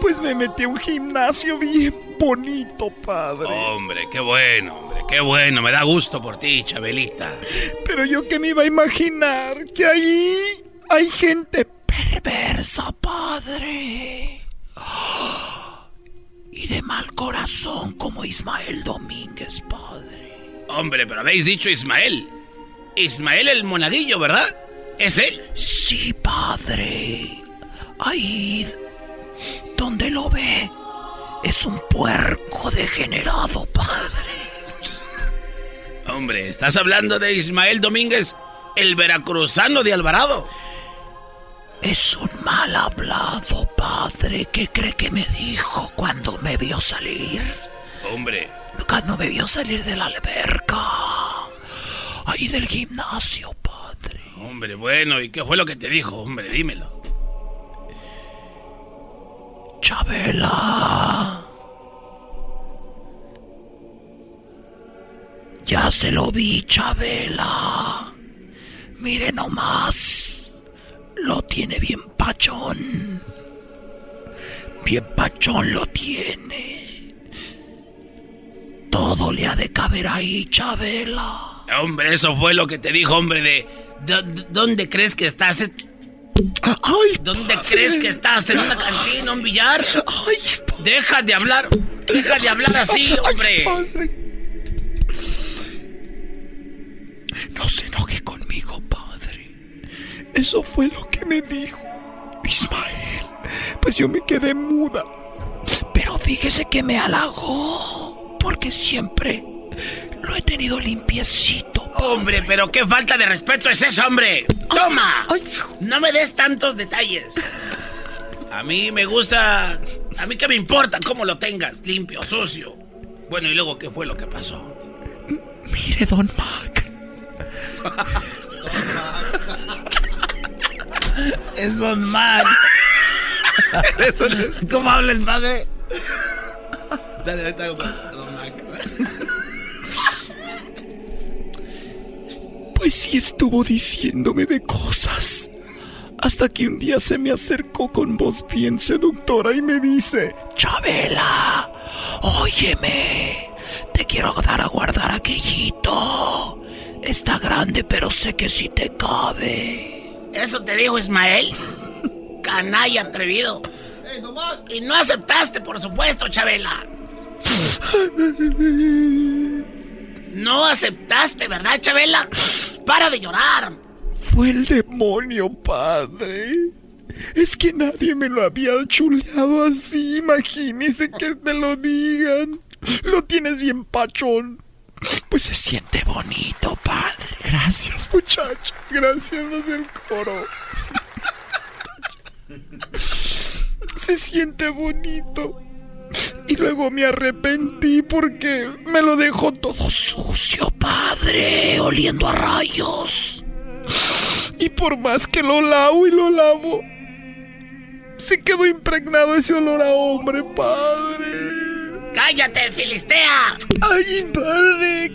Pues me metí a un gimnasio bien bonito, padre. Hombre, qué bueno, hombre, qué bueno. Me da gusto por ti, Chabelita. Pero yo que me iba a imaginar que ahí hay gente perversa, padre. [gasps] Y de mal corazón como Ismael Domínguez, padre. Hombre, pero habéis dicho Ismael. Ismael el monaguillo, ¿verdad? ¿Es él? Sí, padre. Ahí donde lo ve es un puerco degenerado, padre. Hombre, ¿estás hablando de Ismael Domínguez, el veracruzano de Alvarado? Es un mal hablado, padre. ¿Qué cree que me dijo cuando me vio salir? Hombre. Cuando me vio salir de la alberca. Ahí del gimnasio, padre. Hombre, bueno, ¿y qué fue lo que te dijo? Hombre, dímelo. Chabela. Ya se lo vi, Chabela. Mire nomás. Lo tiene bien pachón. Bien pachón lo tiene. Todo le ha de caber ahí, Chabela. Hombre, eso fue lo que te dijo, hombre, de... ¿Dónde crees que estás? Ay, ¿Dónde crees que estás? ¿En una cantina, un billar? Ay, Deja de hablar. Deja de hablar así, hombre. No se enoje conmigo, padre. Eso fue lo que me dijo Ismael. Pues yo me quedé muda. Pero fíjese que me halagó. Porque siempre lo he tenido limpiecito. Hombre, pero qué falta de respeto es eso, hombre. ¡Toma! No me des tantos detalles. A mí me gusta. A mí que me importa cómo lo tengas, limpio, sucio. Bueno, y luego, ¿qué fue lo que pasó? Mire, Don Mac. es Don Mac. ¿Cómo habla el padre? Dale, ahorita Don Mac. Pues sí estuvo diciéndome de cosas. Hasta que un día se me acercó con voz bien seductora y me dice, Chabela, óyeme, te quiero dar a guardar aquellito. Está grande, pero sé que sí te cabe. ¿Eso te dijo Ismael? [laughs] Canalla atrevido. Y no aceptaste, por supuesto, Chabela. [laughs] No aceptaste, ¿verdad, Chabela? Para de llorar. Fue el demonio, padre. Es que nadie me lo había chuleado así. Imagínese que te lo digan. Lo tienes bien pachón. Pues se siente bonito, padre. Gracias, muchachos. Gracias los del coro. Se siente bonito. Y luego me arrepentí porque me lo dejó todo sucio, padre, oliendo a rayos. Y por más que lo lavo y lo lavo, se quedó impregnado ese olor a hombre, padre. ¡Cállate, Filistea! ¡Ay, padre!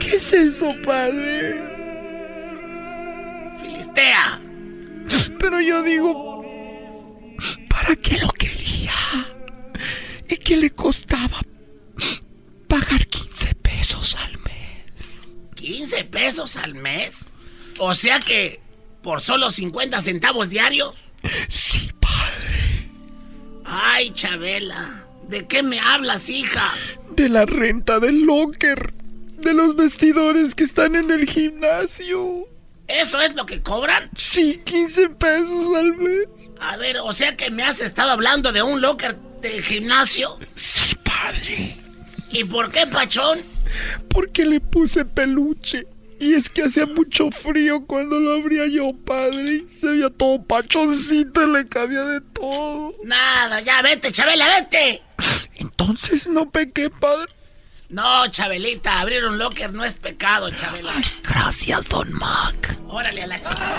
¿Qué es eso, padre? Filistea. Pero yo digo, ¿para qué lo quería? ¿Y qué le costaba pagar 15 pesos al mes? ¿15 pesos al mes? O sea que por solo 50 centavos diarios. Sí, padre. Ay, Chabela, ¿de qué me hablas, hija? De la renta del locker, de los vestidores que están en el gimnasio. ¿Eso es lo que cobran? Sí, 15 pesos al mes. A ver, o sea que me has estado hablando de un locker del gimnasio. Sí, padre. ¿Y por qué, Pachón? Porque le puse peluche Y es que hacía mucho frío cuando lo abría yo, padre. Se veía todo pachoncito y le cabía de todo. Nada, ya vete, Chabela, vete. Entonces no pequé, padre. No, Chabelita, abrir un locker no es pecado, Chabela. Gracias, don Mac. Órale a la chica.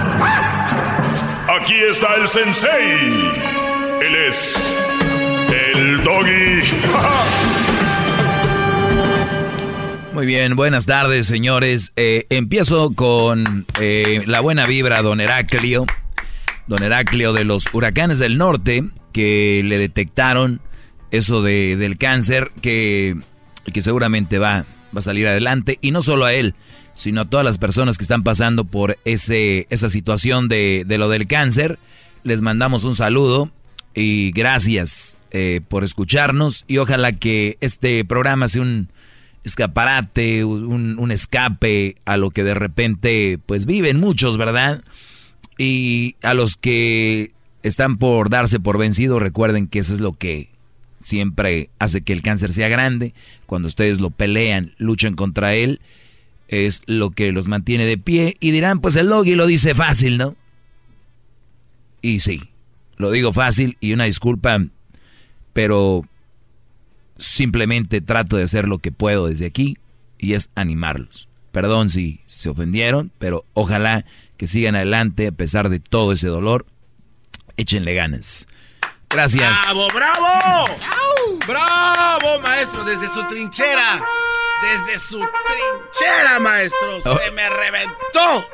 Aquí está el sensei. Él es el doggy. [laughs] Muy bien, buenas tardes, señores. Eh, empiezo con eh, la buena vibra, don Heraclio. Don Heraclio de los huracanes del norte, que le detectaron eso de, del cáncer, que, que seguramente va, va a salir adelante. Y no solo a él, sino a todas las personas que están pasando por ese, esa situación de, de lo del cáncer. Les mandamos un saludo y gracias eh, por escucharnos. Y ojalá que este programa sea un escaparate, un, un escape a lo que de repente pues viven muchos, ¿verdad? Y a los que están por darse por vencido, recuerden que eso es lo que siempre hace que el cáncer sea grande. Cuando ustedes lo pelean, luchan contra él, es lo que los mantiene de pie. Y dirán, pues el Logi lo dice fácil, ¿no? Y sí, lo digo fácil y una disculpa, pero simplemente trato de hacer lo que puedo desde aquí y es animarlos. Perdón si se ofendieron, pero ojalá que sigan adelante a pesar de todo ese dolor. Échenle ganas. Gracias. ¡Bravo, bravo! ¡Bravo, maestro! Desde su trinchera. Desde su trinchera, maestro. Oh. Se me reventó.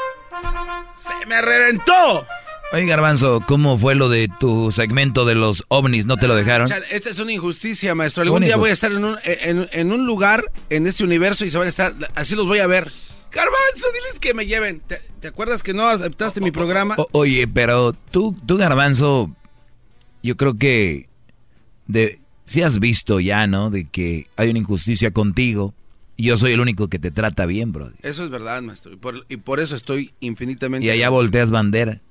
Se me reventó. Oye, Garbanzo, ¿cómo fue lo de tu segmento de los ovnis? ¿No te lo dejaron? Chale, Esta es una injusticia, maestro. Algún día voy a estar en un, en, en un lugar en este universo y se van a estar. Así los voy a ver. Garbanzo, diles que me lleven. ¿Te, te acuerdas que no aceptaste mi programa? O- oye, pero tú, tú, Garbanzo, yo creo que de, si has visto ya, ¿no? De que hay una injusticia contigo yo soy el único que te trata bien, bro. Eso es verdad, maestro. Y por, y por eso estoy infinitamente. Y allá volteas bandera.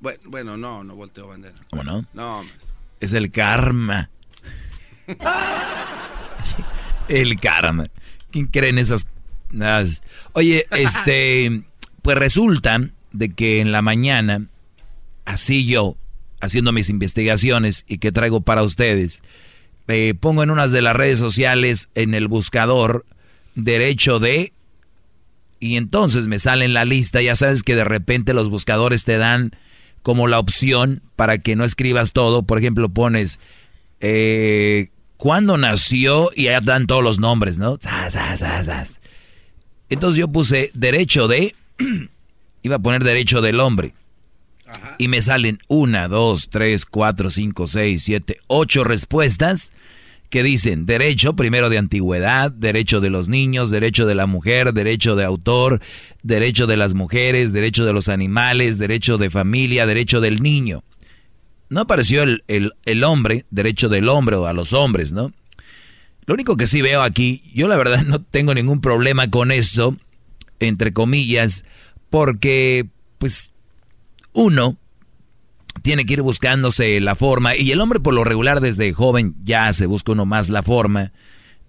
Bueno, bueno, no, no volteo bandera. ¿Cómo no? No, maestro. Es el karma. [laughs] el karma. ¿Quién cree en esas? Oye, este, pues resulta de que en la mañana, así yo, haciendo mis investigaciones y que traigo para ustedes, eh, pongo en unas de las redes sociales en el buscador derecho de y entonces me sale en la lista, ya sabes que de repente los buscadores te dan como la opción para que no escribas todo, por ejemplo pones eh, cuándo nació y ya dan todos los nombres, ¿no? Entonces yo puse derecho de, [clears throat] iba a poner derecho del hombre. Y me salen una, dos, tres, cuatro, cinco, seis, siete, ocho respuestas que dicen derecho primero de antigüedad, derecho de los niños, derecho de la mujer, derecho de autor, derecho de las mujeres, derecho de los animales, derecho de familia, derecho del niño. No apareció el, el- el hombre, derecho del hombre o a los hombres, ¿no? Lo único que sí veo aquí, yo la verdad [laughs] no tengo ningún problema con eso, entre comillas, porque pues uno tiene que ir buscándose la forma y el hombre por lo regular desde joven ya se busca uno más la forma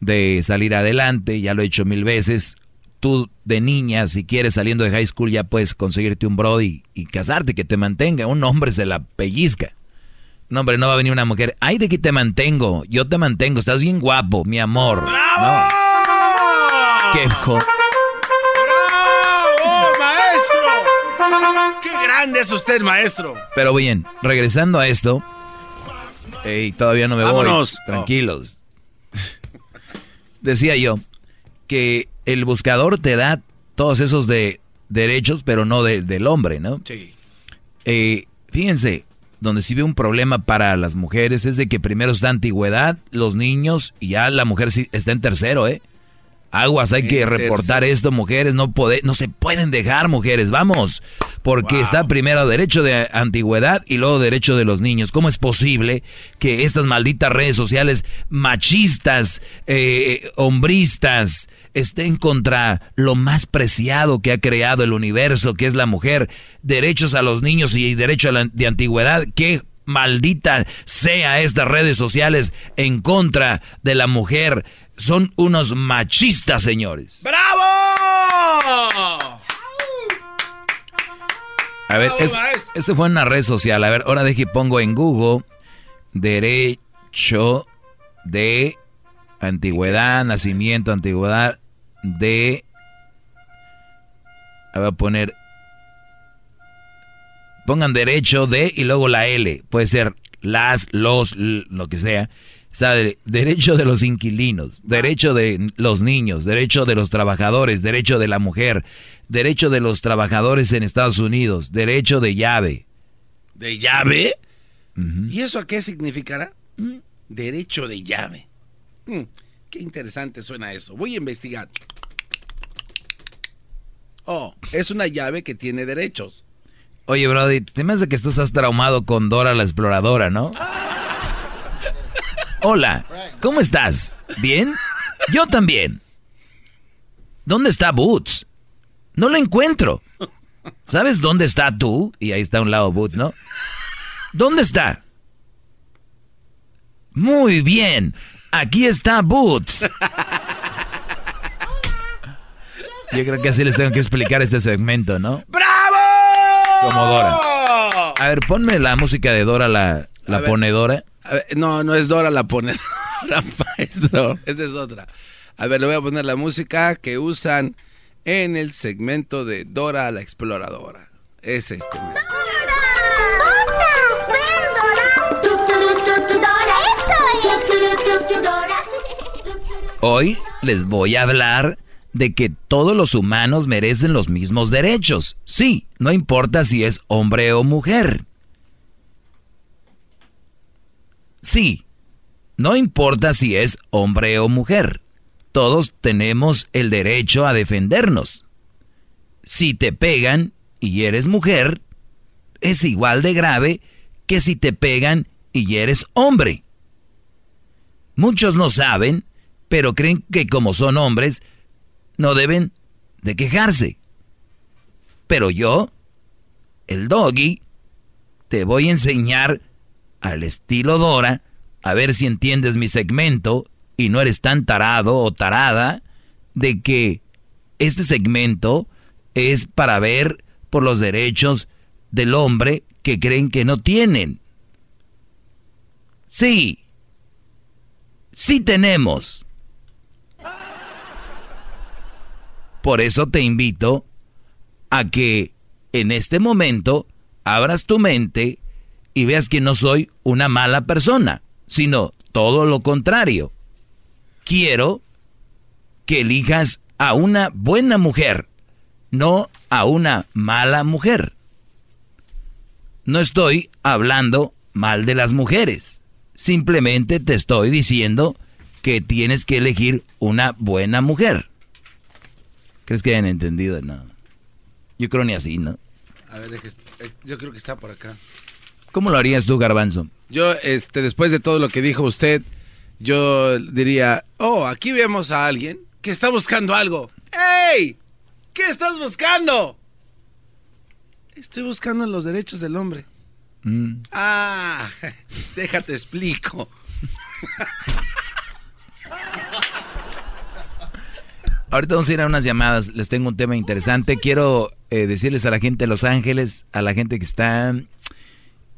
de salir adelante, ya lo he hecho mil veces. Tú de niña, si quieres saliendo de high school, ya puedes conseguirte un brody y, casarte, que te mantenga. Un hombre se la pellizca. Un hombre no va a venir una mujer. Ay, de que te mantengo. Yo te mantengo. Estás bien guapo, mi amor. ¡Bravo! Qué jo- ¡Qué grande es usted, maestro! Pero bien, regresando a esto. Ey, todavía no me Vámonos. voy. Tranquilos. Decía yo que el buscador te da todos esos de derechos, pero no de- del hombre, ¿no? Sí. Eh, fíjense, donde sí ve un problema para las mujeres es de que primero está antigüedad, los niños, y ya la mujer sí está en tercero, ¿eh? Aguas, hay que reportar esto, mujeres, no pode- no se pueden dejar, mujeres, vamos, porque está primero derecho de antigüedad y luego derecho de los niños. ¿Cómo es posible que estas malditas redes sociales machistas, eh, hombristas, estén contra lo más preciado que ha creado el universo, que es la mujer? Derechos a los niños y derecho a la, de antigüedad, ¿qué? Maldita sea estas redes sociales en contra de la mujer. Son unos machistas, señores. ¡Bravo! A ver, es- este fue en una red social. A ver, ahora deje pongo en Google derecho de antigüedad, nacimiento, antigüedad de... Voy a poner... Pongan derecho de y luego la L. Puede ser las, los, lo que sea. O sea, de- derecho de los inquilinos, derecho de los niños, derecho de los trabajadores, derecho de la mujer, derecho de los trabajadores en Estados Unidos, derecho de llave. ¿De llave? ¿Y eso a qué significará? Derecho de llave. Mm, qué interesante suena eso. Voy a investigar. Oh, es una llave que tiene derechos. Oye, Brody, te me hace que tú estás traumado con Dora la exploradora, ¿no? Hola, ¿cómo estás? ¿Bien? Yo también. ¿Dónde está Boots? No lo encuentro. ¿Sabes dónde está tú? Y ahí está a un lado Boots, ¿no? ¿Dónde está? Muy bien. Aquí está Boots. Yo creo que así les tengo que explicar este segmento, ¿no? ¡Bravo! Como Dora. A ver, ponme la música de Dora la, la ponedora. A ver, no, no es Dora la ponedora, [laughs] maestro. Esa es otra. A ver, le voy a poner la música que usan en el segmento de Dora la exploradora. Es este. mira. Hoy les voy a hablar de que todos los humanos merecen los mismos derechos. Sí, no importa si es hombre o mujer. Sí, no importa si es hombre o mujer. Todos tenemos el derecho a defendernos. Si te pegan y eres mujer, es igual de grave que si te pegan y eres hombre. Muchos no saben, pero creen que como son hombres, no deben de quejarse. Pero yo, el doggy, te voy a enseñar al estilo Dora, a ver si entiendes mi segmento y no eres tan tarado o tarada de que este segmento es para ver por los derechos del hombre que creen que no tienen. Sí, sí tenemos. Por eso te invito a que en este momento abras tu mente y veas que no soy una mala persona, sino todo lo contrario. Quiero que elijas a una buena mujer, no a una mala mujer. No estoy hablando mal de las mujeres, simplemente te estoy diciendo que tienes que elegir una buena mujer. ¿Crees que hayan entendido? No. Yo creo ni así, ¿no? A ver, eh, yo creo que está por acá. ¿Cómo lo harías tú, Garbanzo? Yo, este, después de todo lo que dijo usted, yo diría, oh, aquí vemos a alguien que está buscando algo. ¡Ey! ¿Qué estás buscando? Estoy buscando los derechos del hombre. Mm. Ah, [laughs] déjate explico. Ahorita vamos a ir a unas llamadas. Les tengo un tema interesante. Quiero eh, decirles a la gente de Los Ángeles, a la gente que está.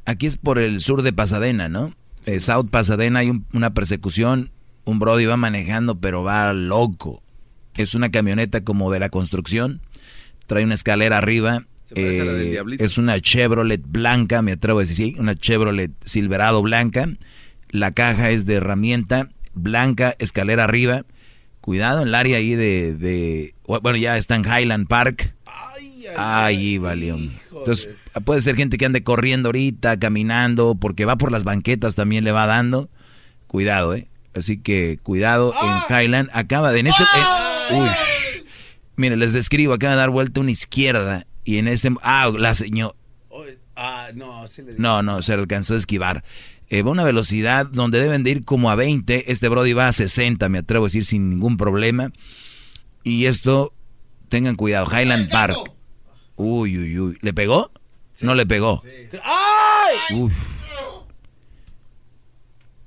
Aquí es por el sur de Pasadena, ¿no? Eh, South Pasadena hay un- una persecución. Un Brody va manejando, pero va loco. Es una camioneta como de la construcción. Trae una escalera arriba. parece a la del Eh, Diablito. es una Chevrolet blanca, me atrevo a decir, sí, una Chevrolet Silverado blanca. La caja es de herramienta blanca, escalera arriba. Cuidado en el área ahí de, de- bueno, ya está en Highland Park. Ay, valió. Entonces, puede ser gente que ande corriendo ahorita, caminando, porque va por las banquetas también le va dando. Cuidado, ¿eh? Así que cuidado en Highland. Acaba de en este. en- uy. Mire, les describo, acaba de dar vuelta a una izquierda y en ese. Ah, la señor. Ah, no, sí le No, no, se alcanzó a esquivar. Eh, va a una velocidad donde deben de ir como a 20. Este Brody va a 60, me atrevo a decir, sin ningún problema. Y esto, tengan cuidado, Highland Park. Uy, uy, uy. ¿Le pegó? No le pegó. Uf.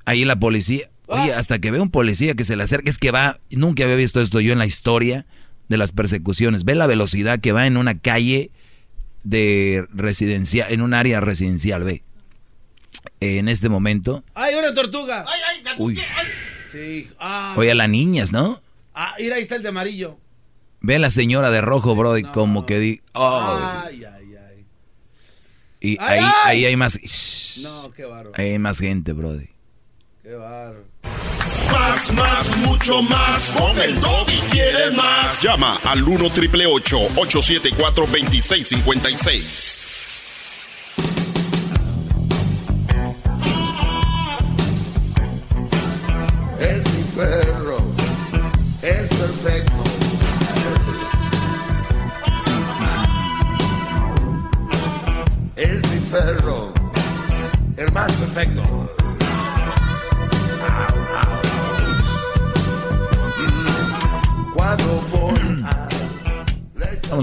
Ahí la policía. Oye, hasta que ve un policía que se le acerca, es que va, nunca había visto esto yo en la historia de las persecuciones. Ve la velocidad que va en una calle de residencial, en un área residencial, ve. En este momento, ¡Ay, una tortuga! ¡Ay, ay! uy, Sí. Ah, oye a las niñas, ¿no? ah, mira, ahí está el de amarillo. Ve a la señora de rojo, Brody, como que di, oh, Ay, ay, ay. y Ay, ahí, ay. ahí hay más, No, qué bárbaro. ahí hay más gente, Brody. Qué bárbaro. Más, más, mucho más. Con el y quieres más. Llama al 1 triple 874 2656.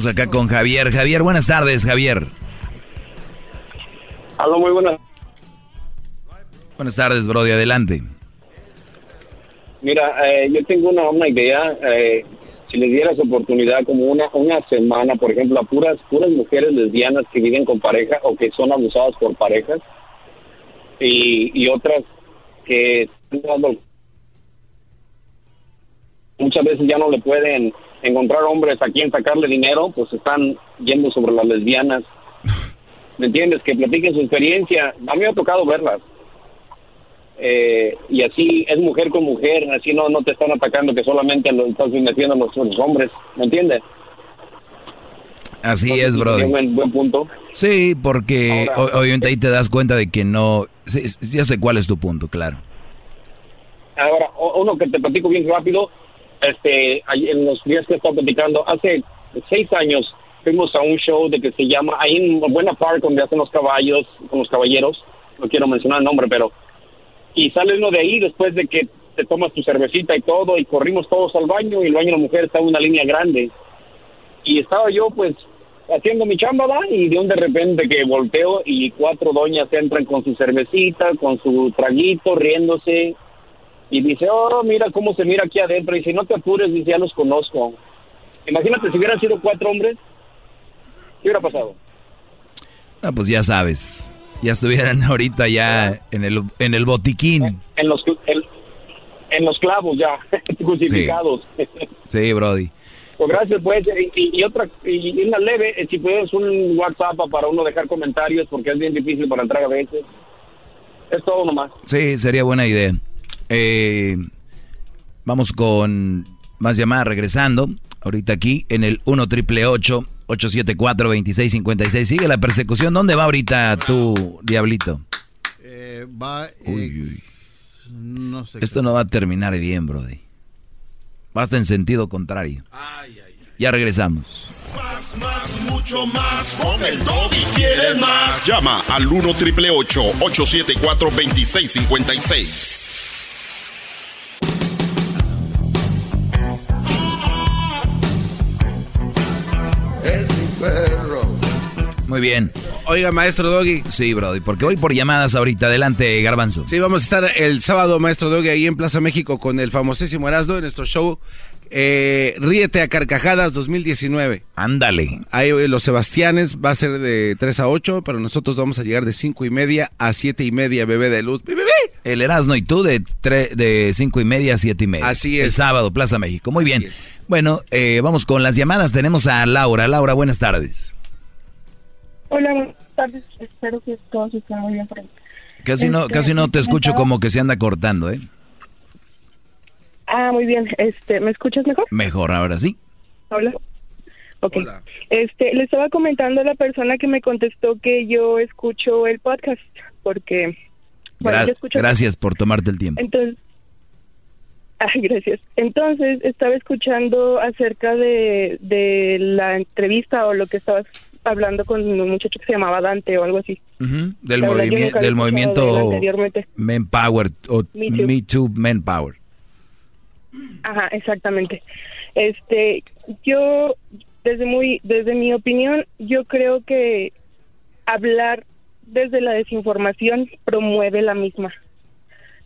Vamos acá con Javier. Javier, buenas tardes, Javier. Aló, muy buenas. Buenas tardes, Brody, adelante. Mira, eh, yo tengo una, una idea. eh, si les dieras oportunidad, como una una semana, por ejemplo, a puras puras mujeres lesbianas que viven con pareja o que son abusadas por parejas y, y otras que están dando- muchas veces ya no le pueden encontrar hombres a quien sacarle dinero, pues están yendo sobre las lesbianas. [laughs] ¿Me entiendes? Que platiquen su experiencia. A mí me ha tocado verlas eh, y así es mujer con mujer, así no no te están atacando que solamente lo estás metiendo a los, los hombres, ¿me entiendes? Así es, Brody. Qué buen, buen punto. Sí, porque o- obviamente ahí te das cuenta de que no... sí, ya sé cuál es tu punto, claro. Ahora, uno que te platico bien rápido, este, en los días que he estado platicando, hace seis años fuimos a un show de que se llama, ahí en Buena Park, donde hacen los caballos, con los caballeros, no quiero mencionar el nombre, pero, y sale uno de ahí después de que te tomas tu cervecita y todo, y corrimos todos al baño, y el baño de la mujer estaba en una línea grande, y estaba yo, pues, haciendo mi chamba, ¿va? y de un de repente que volteo y cuatro doñas entran con su cervecita, con su traguito, riéndose, y dice, oh, mira cómo se mira aquí adentro. Y dice, no te apures, dice, ya los conozco. Imagínate si hubieran sido cuatro hombres, ¿qué hubiera pasado? Ah, pues ya sabes. Ya estuvieran [laughs] ahorita ya en el, en el botiquín. En los, en, en los clavos ya, [laughs] crucificados. Sí, Brody. Pues gracias, pues. Y, y otra, y una leve, eh, si puedes, un WhatsApp para uno dejar comentarios, porque es bien difícil para entrar a veces. Es todo nomás. Sí, sería buena idea. Eh, vamos con más llamadas regresando. Ahorita aquí en el 1 triple 874 2656 Sigue la persecución. ¿Dónde va ahorita tu diablito? Eh, va. Uy, ex- No sé. Esto no va a terminar bien, Brody. Basta en sentido contrario. Ya regresamos. Más, más, mucho más. Con el y quieres más. Llama al 1 triple 874 2656. Perro. Muy bien. Oiga, maestro Doggy. Sí, Brody, porque voy por llamadas ahorita. Adelante, Garbanzo. Sí, vamos a estar el sábado, maestro Doggy, ahí en Plaza México con el famosísimo Erasmo en nuestro show Eh, Ríete a Carcajadas 2019. Ándale. Ahí eh, los Sebastianes va a ser de 3 a 8, pero nosotros vamos a llegar de 5 y media a 7 y media, bebé de luz. ¡Bebé! El Erasmo y tú de, tre- de cinco y media a siete y media. Así es. El sábado, Plaza México. Muy bien. Bueno, eh, vamos con las llamadas. Tenemos a Laura. Laura, buenas tardes. Hola, buenas tardes. Espero que todos estén muy bien por ahí. Casi no, Este, casi no te escucho estaba- como que se anda cortando, ¿eh? Ah, muy bien. Este, ¿me escuchas mejor? Mejor ahora sí. Hola. Ok. Este, le estaba comentando a la persona que me contestó que yo escucho el podcast porque bueno, Gra- yo escucho gracias por tomarte el tiempo. Entonces, ay, [laughs] gracias. Entonces, estaba escuchando acerca de, de la entrevista o lo que estabas hablando con un muchacho que se llamaba Dante o algo así. Del, del movimiento anteriormente. Men Power o Me Too. Me Too Men Power. Ajá, exactamente. Este, yo desde muy desde mi opinión, yo creo que hablar desde la desinformación promueve la misma.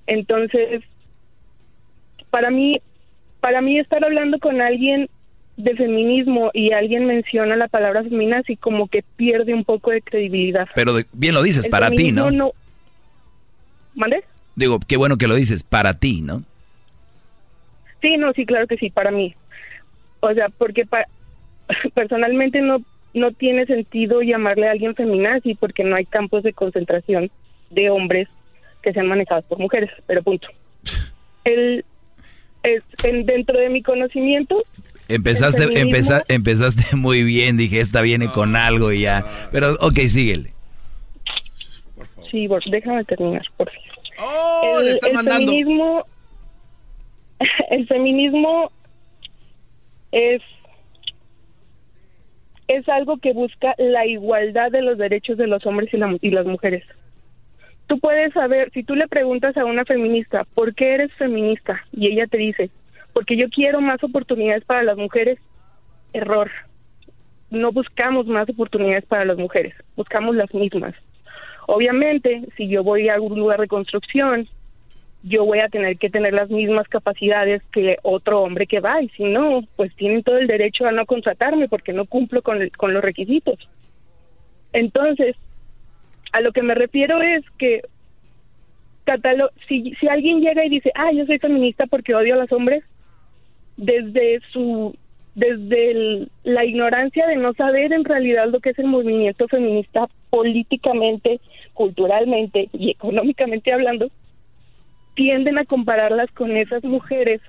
Entonces, para mí para mí estar hablando con alguien de feminismo y alguien menciona la palabra feminazi como que pierde un poco de credibilidad. Pero de- bien lo dices, El para ti, ¿no? ¿Mande? Digo, qué bueno que lo dices, para ti, ¿no? Sí, no, sí, claro que sí, para mí. O sea, porque pa- [laughs] personalmente no no tiene sentido llamarle a alguien feminazi porque no hay campos de concentración de hombres que sean manejados por mujeres, pero punto. El, es, en, dentro de mi conocimiento, Empezaste, empeza- empezaste [laughs] muy bien, dije, esta viene con algo y ya. Pero, ok, síguele. sí, Bor, déjame terminar, por favor. ¡Oh! el, le están el mandando. feminismo [laughs] el feminismo es es algo que busca la igualdad de los derechos de los hombres y, la- y las mujeres. Tú puedes saber, si tú le preguntas a una feminista, ¿por qué eres feminista? Y ella te dice, porque yo quiero más oportunidades para las mujeres. Error. No buscamos más oportunidades para las mujeres, buscamos las mismas. Obviamente, si yo voy a algún lugar de construcción, yo voy a tener que tener las mismas capacidades que otro hombre que va y si no, pues tienen todo el derecho a no contratarme porque no cumplo con, el- con los requisitos. Entonces, a lo que me refiero es que si, si alguien llega y dice, ah, yo soy feminista porque odio a los hombres, desde su desde la ignorancia de no saber en realidad lo que es el movimiento feminista políticamente, culturalmente y económicamente hablando, tienden a compararlas con esas mujeres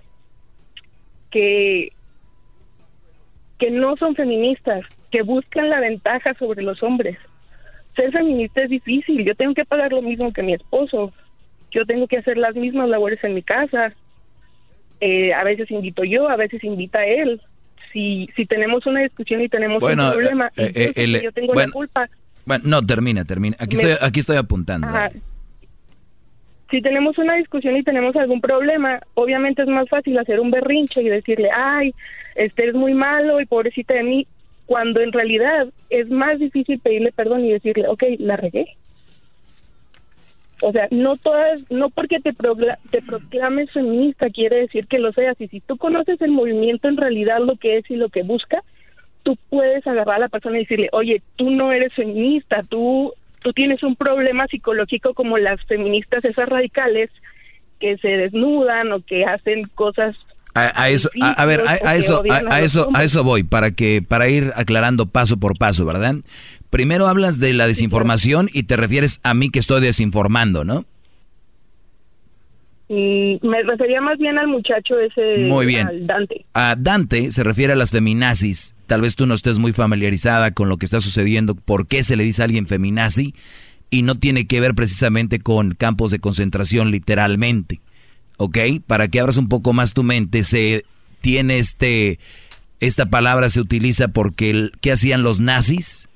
que que no son feministas, que buscan la ventaja sobre los hombres. Ser feminista es difícil, yo tengo que pagar lo mismo que mi esposo, yo tengo que hacer las mismas labores en mi casa, eh, a veces invito yo, a veces invita él. Si, si tenemos una discusión y tenemos Bueno, un problema, eh, eh, el- yo tengo bueno, la culpa. Bueno, no, termina, termina. Aquí, Me- estoy, aquí estoy apuntando. Ajá. Si tenemos una discusión y tenemos algún problema, obviamente es más fácil hacer un berrinche y decirle, ay, este es muy malo y pobrecita de mí, cuando en realidad es más difícil pedirle perdón y decirle, ok, la regué. O sea, no todas, no porque te, te proclames feminista quiere decir que lo seas. Y si tú conoces el movimiento en realidad lo que es y lo que busca, tú puedes agarrar a la persona y decirle, oye, tú no eres feminista, tú, tú tienes un problema psicológico como las feministas esas radicales que se desnudan o que hacen cosas A, a eso, a, a ver, a, a eso, a, a eso, a eso voy para que para ir aclarando paso por paso, ¿verdad? Primero hablas de la desinformación y te refieres a mí que estoy desinformando, ¿no? Mm, me refería más bien al muchacho ese, Muy bien. al Dante. A Dante se refiere a las feminazis. Tal vez tú no estés muy familiarizada con lo que está sucediendo, por qué se le dice a alguien feminazi y no tiene que ver precisamente con campos de concentración literalmente. ¿Ok? Para que abras un poco más tu mente, se tiene este esta palabra se utiliza porque el, ¿qué hacían los nazis?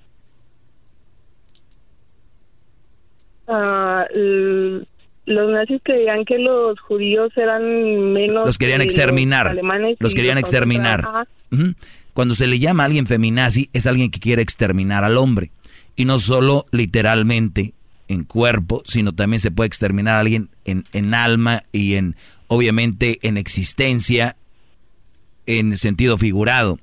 Ah, l- los nazis creían que los judíos eran menos. Los querían que exterminar. alemanes Los querían exterminar. Cuando se le llama a alguien feminazi, es alguien que quiere exterminar al hombre. Y no solo literalmente en cuerpo, sino también se puede exterminar a alguien en, en alma y en, obviamente, en existencia. en sentido figurado.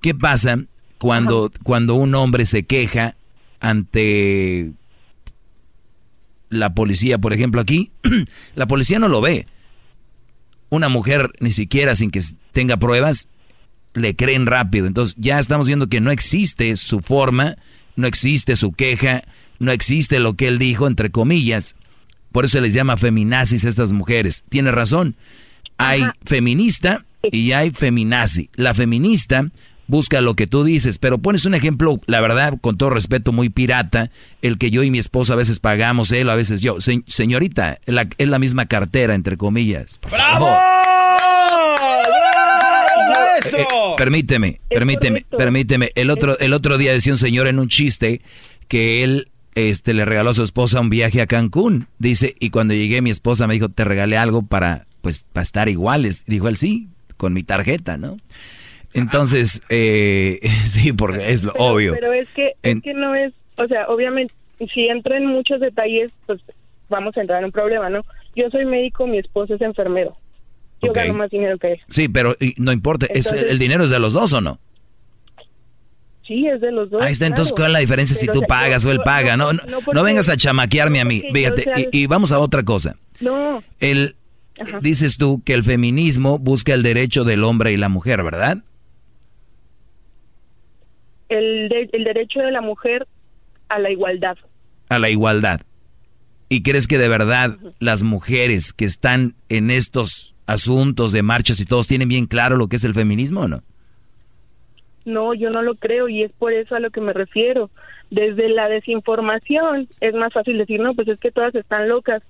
¿Qué pasa cuando, cuando un hombre se queja ante la policía, por ejemplo, aquí? [clears throat] la policía no lo ve. Una mujer, ni siquiera sin que tenga pruebas, le creen rápido. Entonces ya estamos viendo que no existe su forma, no existe su queja, no existe lo que él dijo, entre comillas. Por eso les llama feminazis a estas mujeres. Tiene razón. Hay feminista y hay feminazi. La feminista busca lo que tú dices, pero pones un ejemplo, la verdad, con todo respeto, muy pirata, el que yo y mi esposa a veces pagamos, él a veces yo. señorita, la, es la misma cartera, entre comillas. ¡Bravo! Eh, eh, permíteme, permíteme, permíteme. El otro, el otro día decía un señor en un chiste que él este, le regaló a su esposa un viaje a Cancún. Dice, y cuando llegué mi esposa me dijo, te regalé algo para, pues, para estar iguales. Dijo él, sí, con mi tarjeta, ¿no? Entonces, eh, [laughs] sí, porque es lo obvio. Pero es que, es que no es, o sea, obviamente, si entro en muchos detalles, pues vamos a entrar en un problema, ¿no? Yo soy médico, mi esposo es enfermero. Yo gano más dinero que él. Sí, pero no importa, ¿es, ¿el dinero es de los dos o no? Sí, es de los dos. Ahí está, entonces, ¿cuál es la diferencia si tú pagas o él paga? No, no, vengas a chamaquearme a mí. Fíjate, y, vamos a otra cosa. No. El, dices tú que el feminismo busca el derecho del hombre y la mujer, ¿verdad? El, el derecho de la mujer a la igualdad. A la igualdad. ¿Y crees que de verdad las mujeres que están en estos asuntos de marchas y todos tienen bien claro lo que es el feminismo o no? No, yo no lo creo y es por eso a lo que me refiero. Desde la desinformación es más fácil decir, no, pues es que todas están locas,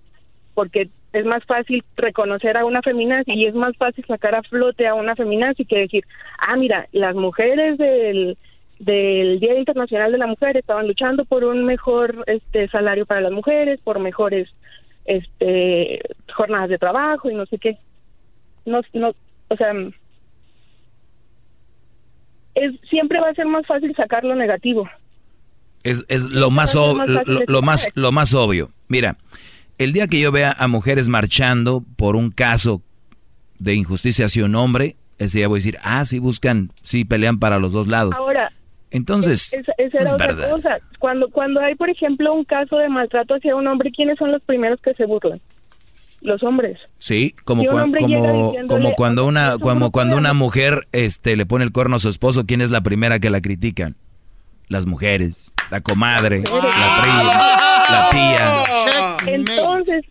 porque es más fácil reconocer a una feminazi y es más fácil sacar a flote a una feminazi que decir, ah, mira, las mujeres del, del Día Internacional de la Mujer estaban luchando por un mejor este salario para las mujeres, por mejores este jornadas de trabajo y no sé qué. No, no, o sea, es, siempre va a ser más fácil sacar lo negativo. Es, es lo más, lo, más lo más obvio. Mira, el día que yo vea a mujeres marchando por un caso de injusticia hacia un hombre, ese día voy a decir, ah, sí buscan, sí pelean para los dos lados. Ahora, entonces, es, verdad. Cuando, cuando hay, por ejemplo, un caso de maltrato hacia un hombre, ¿quiénes son los primeros que se burlan? los hombres. Sí, como, como, como cuando una como cuando una mujer este le pone el cuerno a su esposo, ¿quién es la primera que la critican? Las mujeres, la comadre, la prima, la tía. Entonces,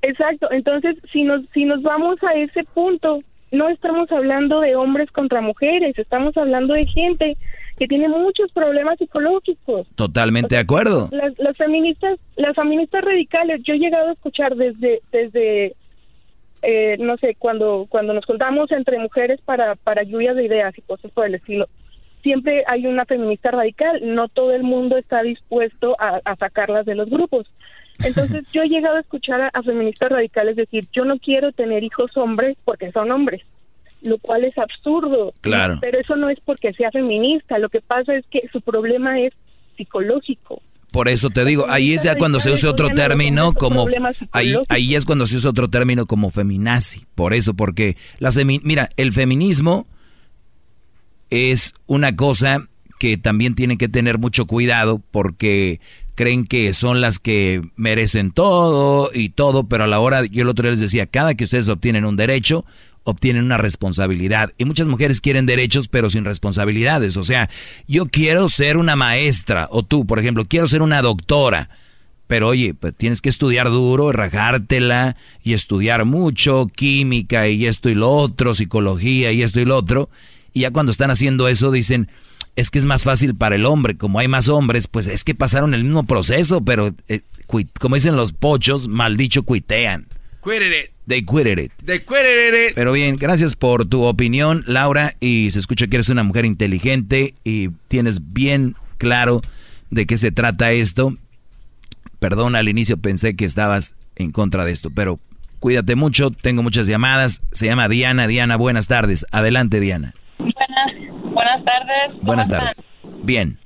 exacto, entonces si nos si nos vamos a ese punto, no estamos hablando de hombres contra mujeres, estamos hablando de gente que tiene muchos problemas psicológicos. Totalmente de acuerdo. Las, feministas, las feministas radicales, yo he llegado a escuchar desde, desde eh, no sé, cuando, cuando nos contamos entre mujeres para, para lluvias de ideas y cosas por el estilo, siempre hay una feminista radical, no todo el mundo está dispuesto a, sacarlas de los grupos. Entonces [laughs] yo he llegado a escuchar a, a feministas radicales decir, yo no quiero tener hijos hombres porque son hombres lo cual es absurdo. Claro. Pero eso no es porque sea feminista, lo que pasa es que su problema es psicológico. Por eso te digo, ahí es ya cuando se usa otro término como ahí ahí es cuando se usa otro término como feminazi. Por eso, porque las mira, el feminismo es una cosa que también tienen que tener mucho cuidado porque creen que son las que merecen todo y todo, pero a la hora, yo el otro día les decía, cada que ustedes obtienen un derecho, obtienen una responsabilidad. Y muchas mujeres quieren derechos pero sin responsabilidades. O sea, yo quiero ser una maestra, o tú, por ejemplo, quiero ser una doctora. Pero oye, pues tienes que estudiar duro, rajártela y estudiar mucho, química y esto y lo otro, psicología y esto y lo otro. Y ya cuando están haciendo eso dicen, es que es más fácil para el hombre, como hay más hombres, pues es que pasaron el mismo proceso, pero eh, como dicen los pochos, mal dicho, cuitean. They quitted it. They quitted it. Pero bien, gracias por tu opinión, Laura. Y se escucha que eres una mujer inteligente y tienes bien claro de qué se trata esto. Perdón, al inicio pensé que estabas en contra de esto, pero cuídate mucho. Tengo muchas llamadas. Se llama Diana. Diana, buenas tardes. Adelante, Diana. Buenas, buenas tardes. Buenas tardes. Bien.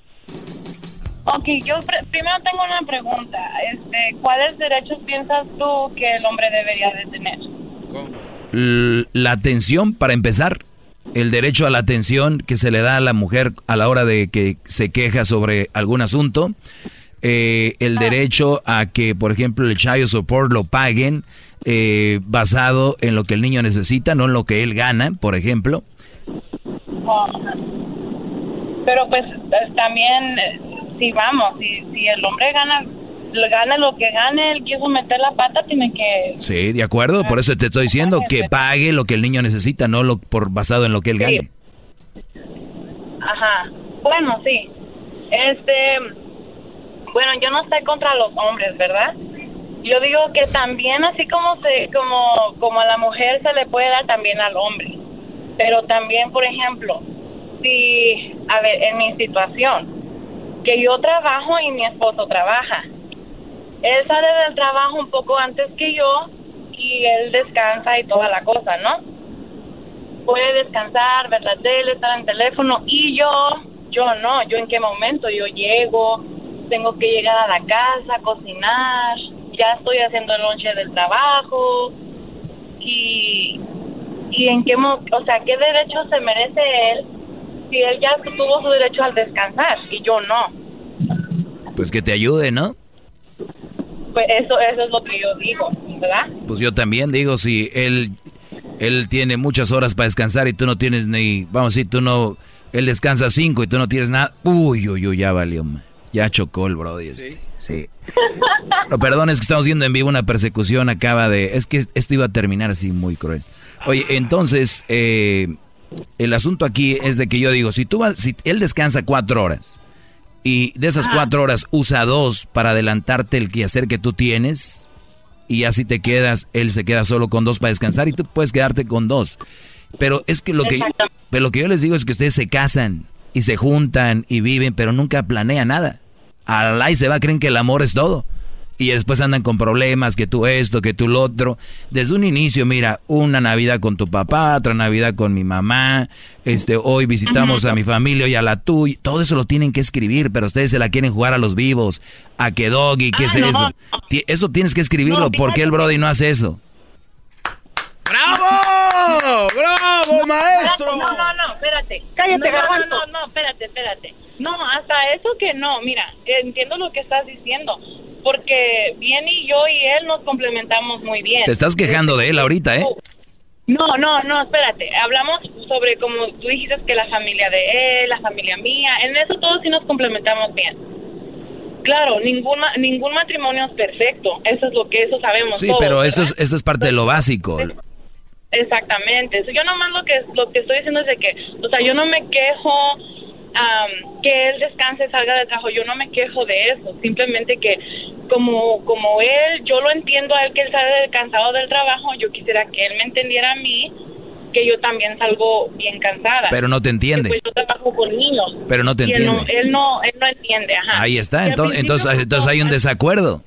Ok, yo primero tengo una pregunta. Este, ¿Cuáles derechos piensas tú que el hombre debería de tener? La atención, para empezar. el derecho a la atención que se le da a la mujer a la hora de que se queja sobre algún asunto, eh, el derecho a que, por ejemplo, el child support lo paguen eh, basado en lo que el niño necesita, no en lo que él gana, por ejemplo. Pero pues es también, si vamos, si, si el hombre gana gane lo que gane, él quiso meter la pata, tiene que... Sí, de acuerdo, por eso te estoy diciendo que pague lo que el niño necesita, no lo por basado en lo que él gane. Ajá. Bueno, sí. Este, bueno, yo no estoy contra los hombres, ¿verdad? Yo digo que también así como se como como a la mujer se le puede dar también al hombre. Pero también, por ejemplo, si a ver, en mi situación que yo trabajo y mi esposo trabaja. Él sale del trabajo un poco antes que yo y él descansa y toda la cosa, ¿no? Puede descansar, ver la tele, estar en teléfono y yo, yo no, yo en qué momento, yo llego, tengo que llegar a la casa, cocinar, ya estoy haciendo el lonche del trabajo y, y en qué, o sea, qué derecho se merece él si él ya tuvo su derecho al descansar y yo no. Pues que te ayude, ¿no? Pues eso, eso es lo que yo digo, ¿verdad? Pues yo también digo, si él, él tiene muchas horas para descansar y tú no tienes ni, vamos a decir, tú no, él descansa cinco y tú no tienes nada, uy, uy, uy, ya valió, ya chocó el brody. este. Sí. No, perdón, es que estamos viendo en vivo una persecución, acaba de, es que esto iba a terminar así muy cruel. Oye, entonces, eh, el asunto aquí es de que yo digo, si tú vas, si él descansa cuatro horas y de esas cuatro horas usa dos para adelantarte el quehacer que tú tienes y así te quedas, él se queda solo con dos para descansar y tú puedes quedarte con dos. Pero es que lo que, pero lo que yo les digo es que ustedes se casan y se juntan y viven, pero nunca planean nada. Al y se va, creen que el amor es todo. Y después andan con problemas, que tú esto, que tú lo otro. Desde un inicio, mira, una Navidad con tu papá, otra Navidad con mi mamá, este, hoy visitamos a mi familia y a la tuya. Todo eso lo tienen que escribir, pero ustedes se la quieren jugar a los vivos, a que doggy, ¿qué es eso? Eso tienes que escribirlo, ¿por qué el Brody no hace eso? ¡Bravo! ¡Bravo, maestro! No, no, no, espérate. Cállate, no, no, no, no, espérate, espérate. No, hasta eso que no, mira, entiendo lo que estás diciendo, porque bien y yo y él nos complementamos muy bien. Te estás quejando de él ahorita, ¿eh? No, no, no, espérate. Hablamos sobre como tú dijiste que la familia de él, la familia mía, en eso todos sí nos complementamos bien. Claro, ningún ma- ningún matrimonio es perfecto, eso es lo que eso sabemos Sí, todos, pero esto es, esto es parte de lo básico. Exactamente. So, Yo nomás lo que lo que estoy diciendo es de que, o sea, yo no me quejo am, que él descanse, salga de trabajo. Yo no me quejo de eso. Simplemente que como como él, yo lo entiendo a él que él sale cansado del trabajo. Yo quisiera que él me entendiera a mí que yo también salgo bien cansada. Pero no te entiende. Pues yo trabajo con niños. Pero no te él entiende. él no, él no entiende. Ajá. Ahí está, entonces, entonces, entonces hay un desacuerdo.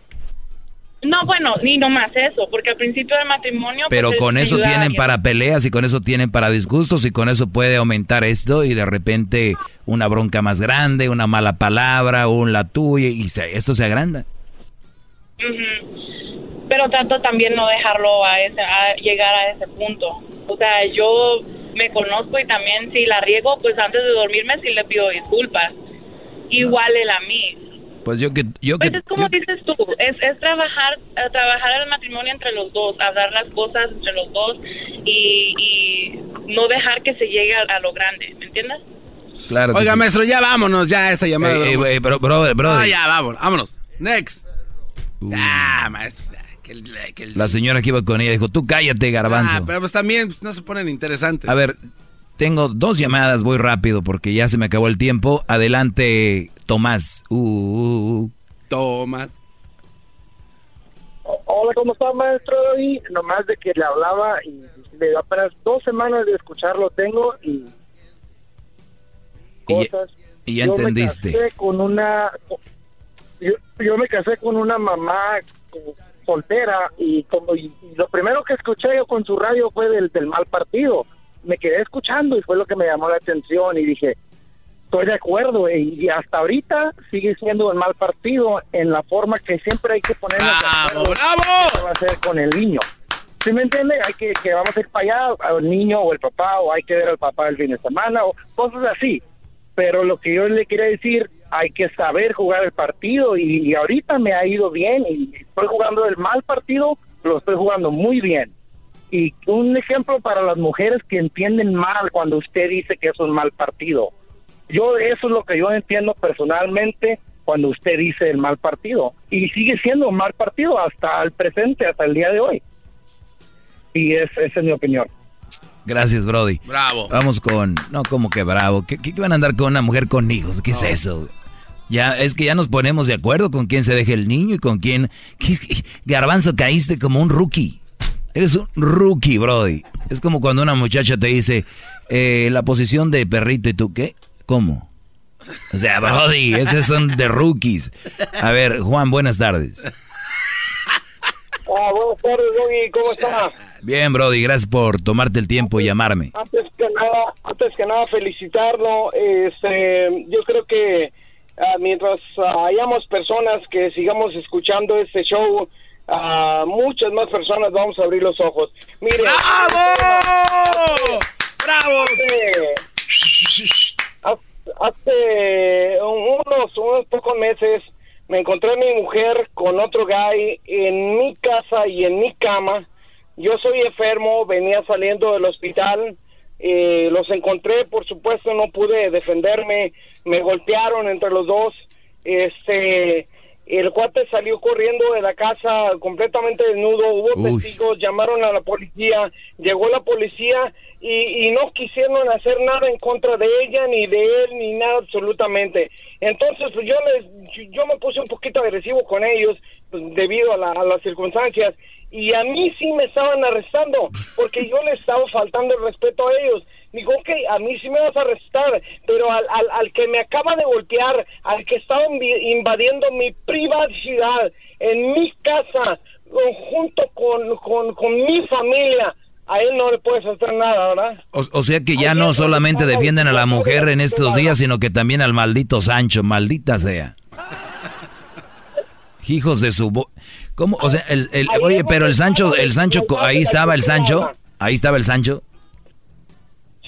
No, bueno, ni nomás eso, porque al principio del matrimonio. pues, Pero con eso tienen para peleas y con eso tienen para disgustos y con eso puede aumentar esto y de repente una bronca más grande, una mala palabra, un la tuya y se- esto se agranda. Ujú. Pero trato también no dejarlo a ese a llegar a ese punto. O sea, yo me conozco y también si la riego, pues antes de dormirme sí le pido disculpas. Igual él a mí. Pues yo que yo que Pues es como dices tú, es, es trabajar eh, trabajar el matrimonio entre los dos, hablar las cosas entre los dos y, y no dejar que se llegue a, a lo grande, ¿me entiendes? claro que Oiga, sí. maestro, ya vámonos, ya esa llamada. De eh, broma. eh, bro- brother, brother. Ah, ya, vámonos, vámonos. Next. Ah, maestro. que que La señora que iba con ella dijo, tú cállate, garbanzo. Ah, pero pues también pues, no se ponen interesantes. A ver, tengo dos llamadas, voy rápido porque ya se me acabó el tiempo. Adelante, Tomás. Uh, uh, uh. Tomás. Hola, ¿cómo está, maestro? Y nomás de que le hablaba y dio apenas dos semanas de escucharlo tengo y Y ya- cosas. y ya Yo entendiste. Me casé con una, yo, yo me casé con una mamá como soltera y como y, y lo primero que escuché yo con su radio fue del, del mal partido. Me quedé escuchando y fue lo que me llamó la atención y dije, estoy de acuerdo y, y hasta ahorita sigue siendo el mal partido en la forma que siempre hay que poner ¡Bravo, bravo! va a hacer con el niño. ¿Sí me entiende? Hay que, que vamos a ir para allá, al niño o el papá, o hay que ver al papá el fin de semana, o cosas así. Pero lo que yo le quería decir, hay que saber jugar el partido y, y ahorita me ha ido bien y estoy jugando el mal partido, lo estoy jugando muy bien. Y un ejemplo para las mujeres que entienden mal cuando usted dice que es un mal partido. Yo eso es lo que yo entiendo personalmente cuando usted dice el mal partido. Y sigue siendo un mal partido hasta el presente, hasta el día de hoy. Y es, esa es mi opinión. Gracias, Brody. Bravo. Vamos con. No, como que bravo. ¿Qué, qué van a andar con una mujer con hijos? ¿Qué es eso? Ya, es que ya nos ponemos de acuerdo con quién se deje el niño y con quién. ¿Qué- qué- Garbanzo, caíste como un rookie. Eres un rookie, Brody. Es como cuando una muchacha te dice eh, la posición de perrito y tú, ¿qué? ¿Cómo? O sea, Brody, esos son de rookies. A ver, Juan, buenas tardes. Ah, buenas tardes, Doggy, ¿cómo está? Bien, Brody, gracias por tomarte el tiempo y llamarme. Antes que nada, antes que nada felicitarlo. Este, yo creo que ah, mientras ah, hayamos personas que sigamos escuchando este show, ah, muchas más personas vamos a abrir los ojos. Mire, ¡Bravo! ¡Bravo! Hace, hace unos, unos pocos meses me encontré a mi mujer con otro guy en mi casa y en mi cama. Yo soy enfermo, venía saliendo del hospital. eh, los encontré, por supuesto, no pude defenderme. Me golpearon entre los dos. Este, el cuate salió corriendo de la casa completamente desnudo. Hubo Uy. testigos, llamaron a la policía. Llegó la policía y, y no quisieron hacer nada en contra de ella, ni de él, ni nada absolutamente. Entonces, pues yo les, yo me puse un poquito agresivo con ellos pues, debido a, la- a las circunstancias. Y a mí sí me estaban arrestando, porque yo les estaba faltando el respeto a ellos. Digo, ok, a mí sí me vas a arrestar, pero al, al, al que me acaba de golpear, al que estaba invadiendo mi privacidad, en mi casa, junto con, con, con mi familia, a él no le puedes hacer nada, ¿verdad? O, o sea que ya no solamente defienden a la mujer en estos días, sino que también al maldito Sancho, maldita sea. [laughs] Hijos de su... bo- ¿Cómo? O sea, el, el- oye, pero el Sancho, el Sancho, ahí estaba el Sancho, ahí estaba el Sancho.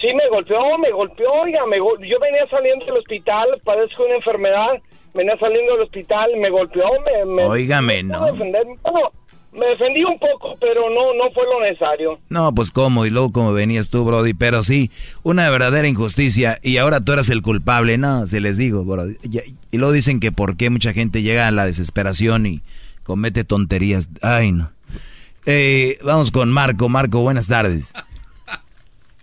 Sí, me golpeó, me golpeó, oiga, me gol- yo venía saliendo del hospital, padezco una enfermedad, venía saliendo del hospital, me golpeó, me... me no. Bueno, me defendí un poco, pero no, no fue lo necesario. No, pues cómo, y luego como venías tú, Brody, pero sí, una verdadera injusticia, y ahora tú eras el culpable, no, se les digo, Brody. Y luego dicen que por qué mucha gente llega a la desesperación y comete tonterías. Ay, no. Eh, vamos con Marco. Marco, buenas tardes.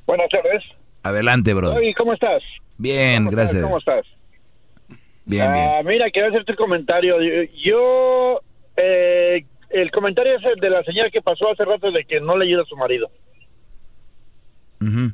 Buenas tardes. Adelante, Brody. Oye, ¿cómo estás? Bien, ¿Cómo gracias. estás? ¿Cómo estás? Bien, bien. Ah, mira, quiero hacerte un comentario. Yo, eh, el comentario es el de la señora que pasó hace rato de que no le ayuda a su marido. Ujú.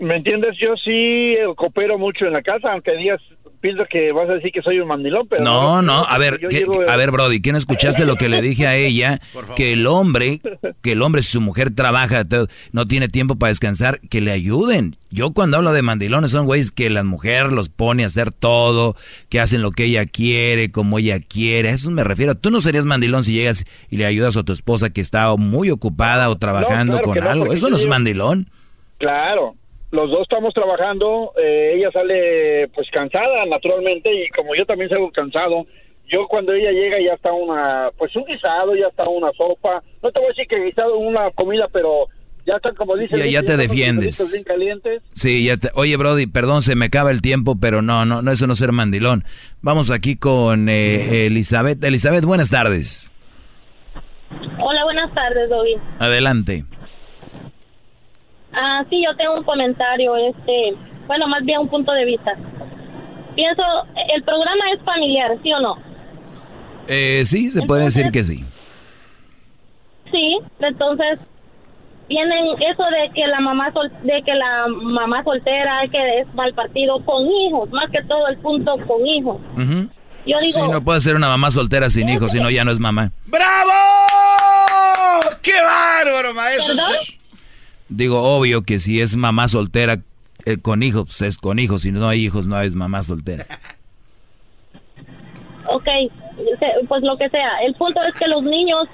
¿Me entiendes? Yo sí coopero mucho en la casa, aunque digas, pienso que vas a decir que soy un mandilón, pero... No, no, a ver, yo ¿qué- llego- a ver, Brody, ¿qué no escuchaste lo que le dije a ella? [laughs] Que el hombre, [laughs] que el hombre, si su mujer trabaja, todo, no tiene tiempo para descansar, que le ayuden. Yo cuando hablo de mandilones son güeyes que la mujer los pone a hacer todo, que hacen lo que ella quiere, como ella quiere. A eso me refiero. Tú no serías mandilón si llegas y le ayudas a tu esposa que está muy ocupada o trabajando claro con no, algo. Eso no es digo- mandilón. Claro, los dos estamos trabajando, eh, ella sale pues cansada naturalmente y como yo también salgo cansado, yo cuando ella llega ya está una, pues un guisado, ya está una sopa, no te voy a decir que guisado una comida, pero ya están como dicen. Ya- ya te defiendes. bien calientes. Sí, ya te- oye, Brody, perdón, se me acaba el tiempo, pero no, no, no, eso no es ser mandilón. Vamos aquí con eh, Elizabeth. Elizabeth, buenas tardes. Hola, buenas tardes, Dobby. Adelante. Ah, sí, yo tengo un comentario, este, bueno, más bien un punto de vista. Pienso, el programa es familiar, ¿sí o no? Eh, sí, se puede decir que sí. Sí, entonces vienen eso de que la mamá sol- de que la mamá soltera que es mal partido con hijos, más que todo el punto con hijos. Yo digo, Sí, no puede ser una mamá soltera sin hijos, si no ya no es mamá. ¡Bravo! ¡Qué bárbaro, maestro! Digo, obvio que si es mamá soltera eh, con hijos, pues es con hijos, si no hay hijos no es mamá soltera. ok, se- pues lo que sea. El punto es que los niños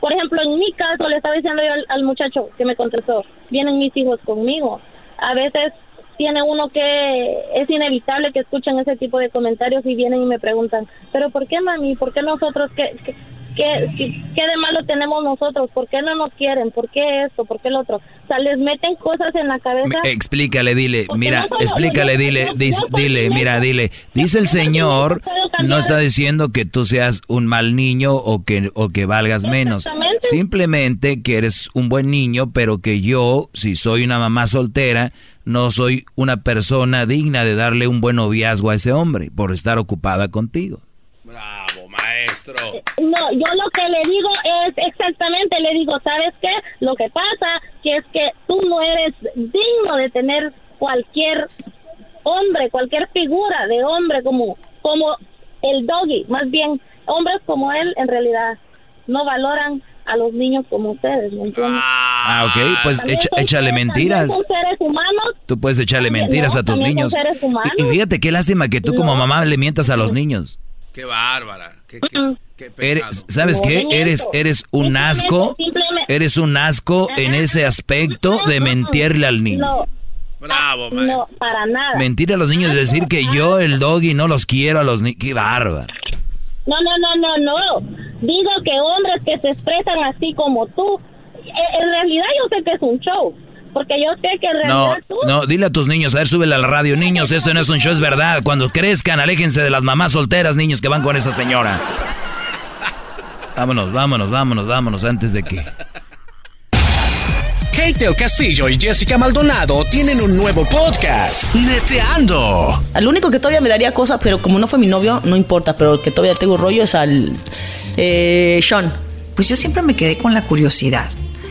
Por ejemplo, en mi caso, le estaba diciendo yo al, al muchacho que me contestó, vienen mis hijos conmigo. A veces tiene uno que es inevitable que escuchen ese tipo de comentarios y vienen y me preguntan, pero ¿por qué mami? ¿Por qué nosotros? ¿Qué, qué, qué, qué- de malo tenemos nosotros? ¿Por qué no nos quieren? ¿Por qué esto? ¿Por qué lo otro? O sea, les meten cosas en la cabeza. Me- Explícale, dile, mira, no solo- explícale, yo- dile, yo- dis- yo soy dile, mira, dile. Dice el Señor, no está diciendo que tú seas un mal niño o que, o que valgas menos. Simplemente que eres un buen niño, pero que yo, si soy una mamá soltera, no soy una persona digna de darle un buen noviazgo a ese hombre por estar ocupada contigo. Bravo, maestro. No, yo lo que le digo es exactamente, le digo, ¿sabes qué? Lo que pasa que es que tú no eres digno de tener cualquier hombre, cualquier figura de hombre como como el doggy, más bien hombres como él en realidad no valoran a los niños como ustedes, ¿me entiendes? Ah, ok, pues echa- échale mentiras. Son seres humanos. Tú puedes echarle mentiras no, a tus niños. seres humanos. Y, y fíjate qué lástima que tú como mamá le mientas a los niños. Qué bárbara. Qué, qué-. Eres, ¿Sabes qué? Eres, eres un asco. Eres un asco en ese aspecto de mentirle al niño. No, Bravo, no, para nada. Mentir a los niños y decir que yo, el doggy, no los quiero a los niños. Qué bárbaro. No, no, no, no, no. Digo que hombres que se expresan así como tú, eh, en realidad yo sé que es un show. Porque yo sé que en No, realidad tú... no, dile a tus niños, a ver, súbele a la radio. Niños, esto no es un show, es verdad. Cuando crezcan, aléjense de las mamás solteras, niños que van con esa señora. Vámonos, vámonos, vámonos, vámonos, antes de que... Kate del Castillo y Jessica Maldonado tienen un nuevo podcast, Neteando. Al único que todavía me daría cosas, pero como no fue mi novio, no importa, pero el que todavía tengo rollo es al eh, Sean. Pues yo siempre me quedé con la curiosidad.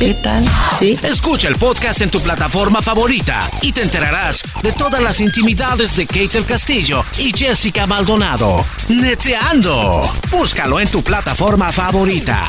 ¿Qué tal? Sí. Escucha el podcast en tu plataforma favorita y te enterarás de todas las intimidades de Kate del Castillo y Jessica Maldonado. Neteando. Búscalo en tu plataforma favorita.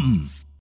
come.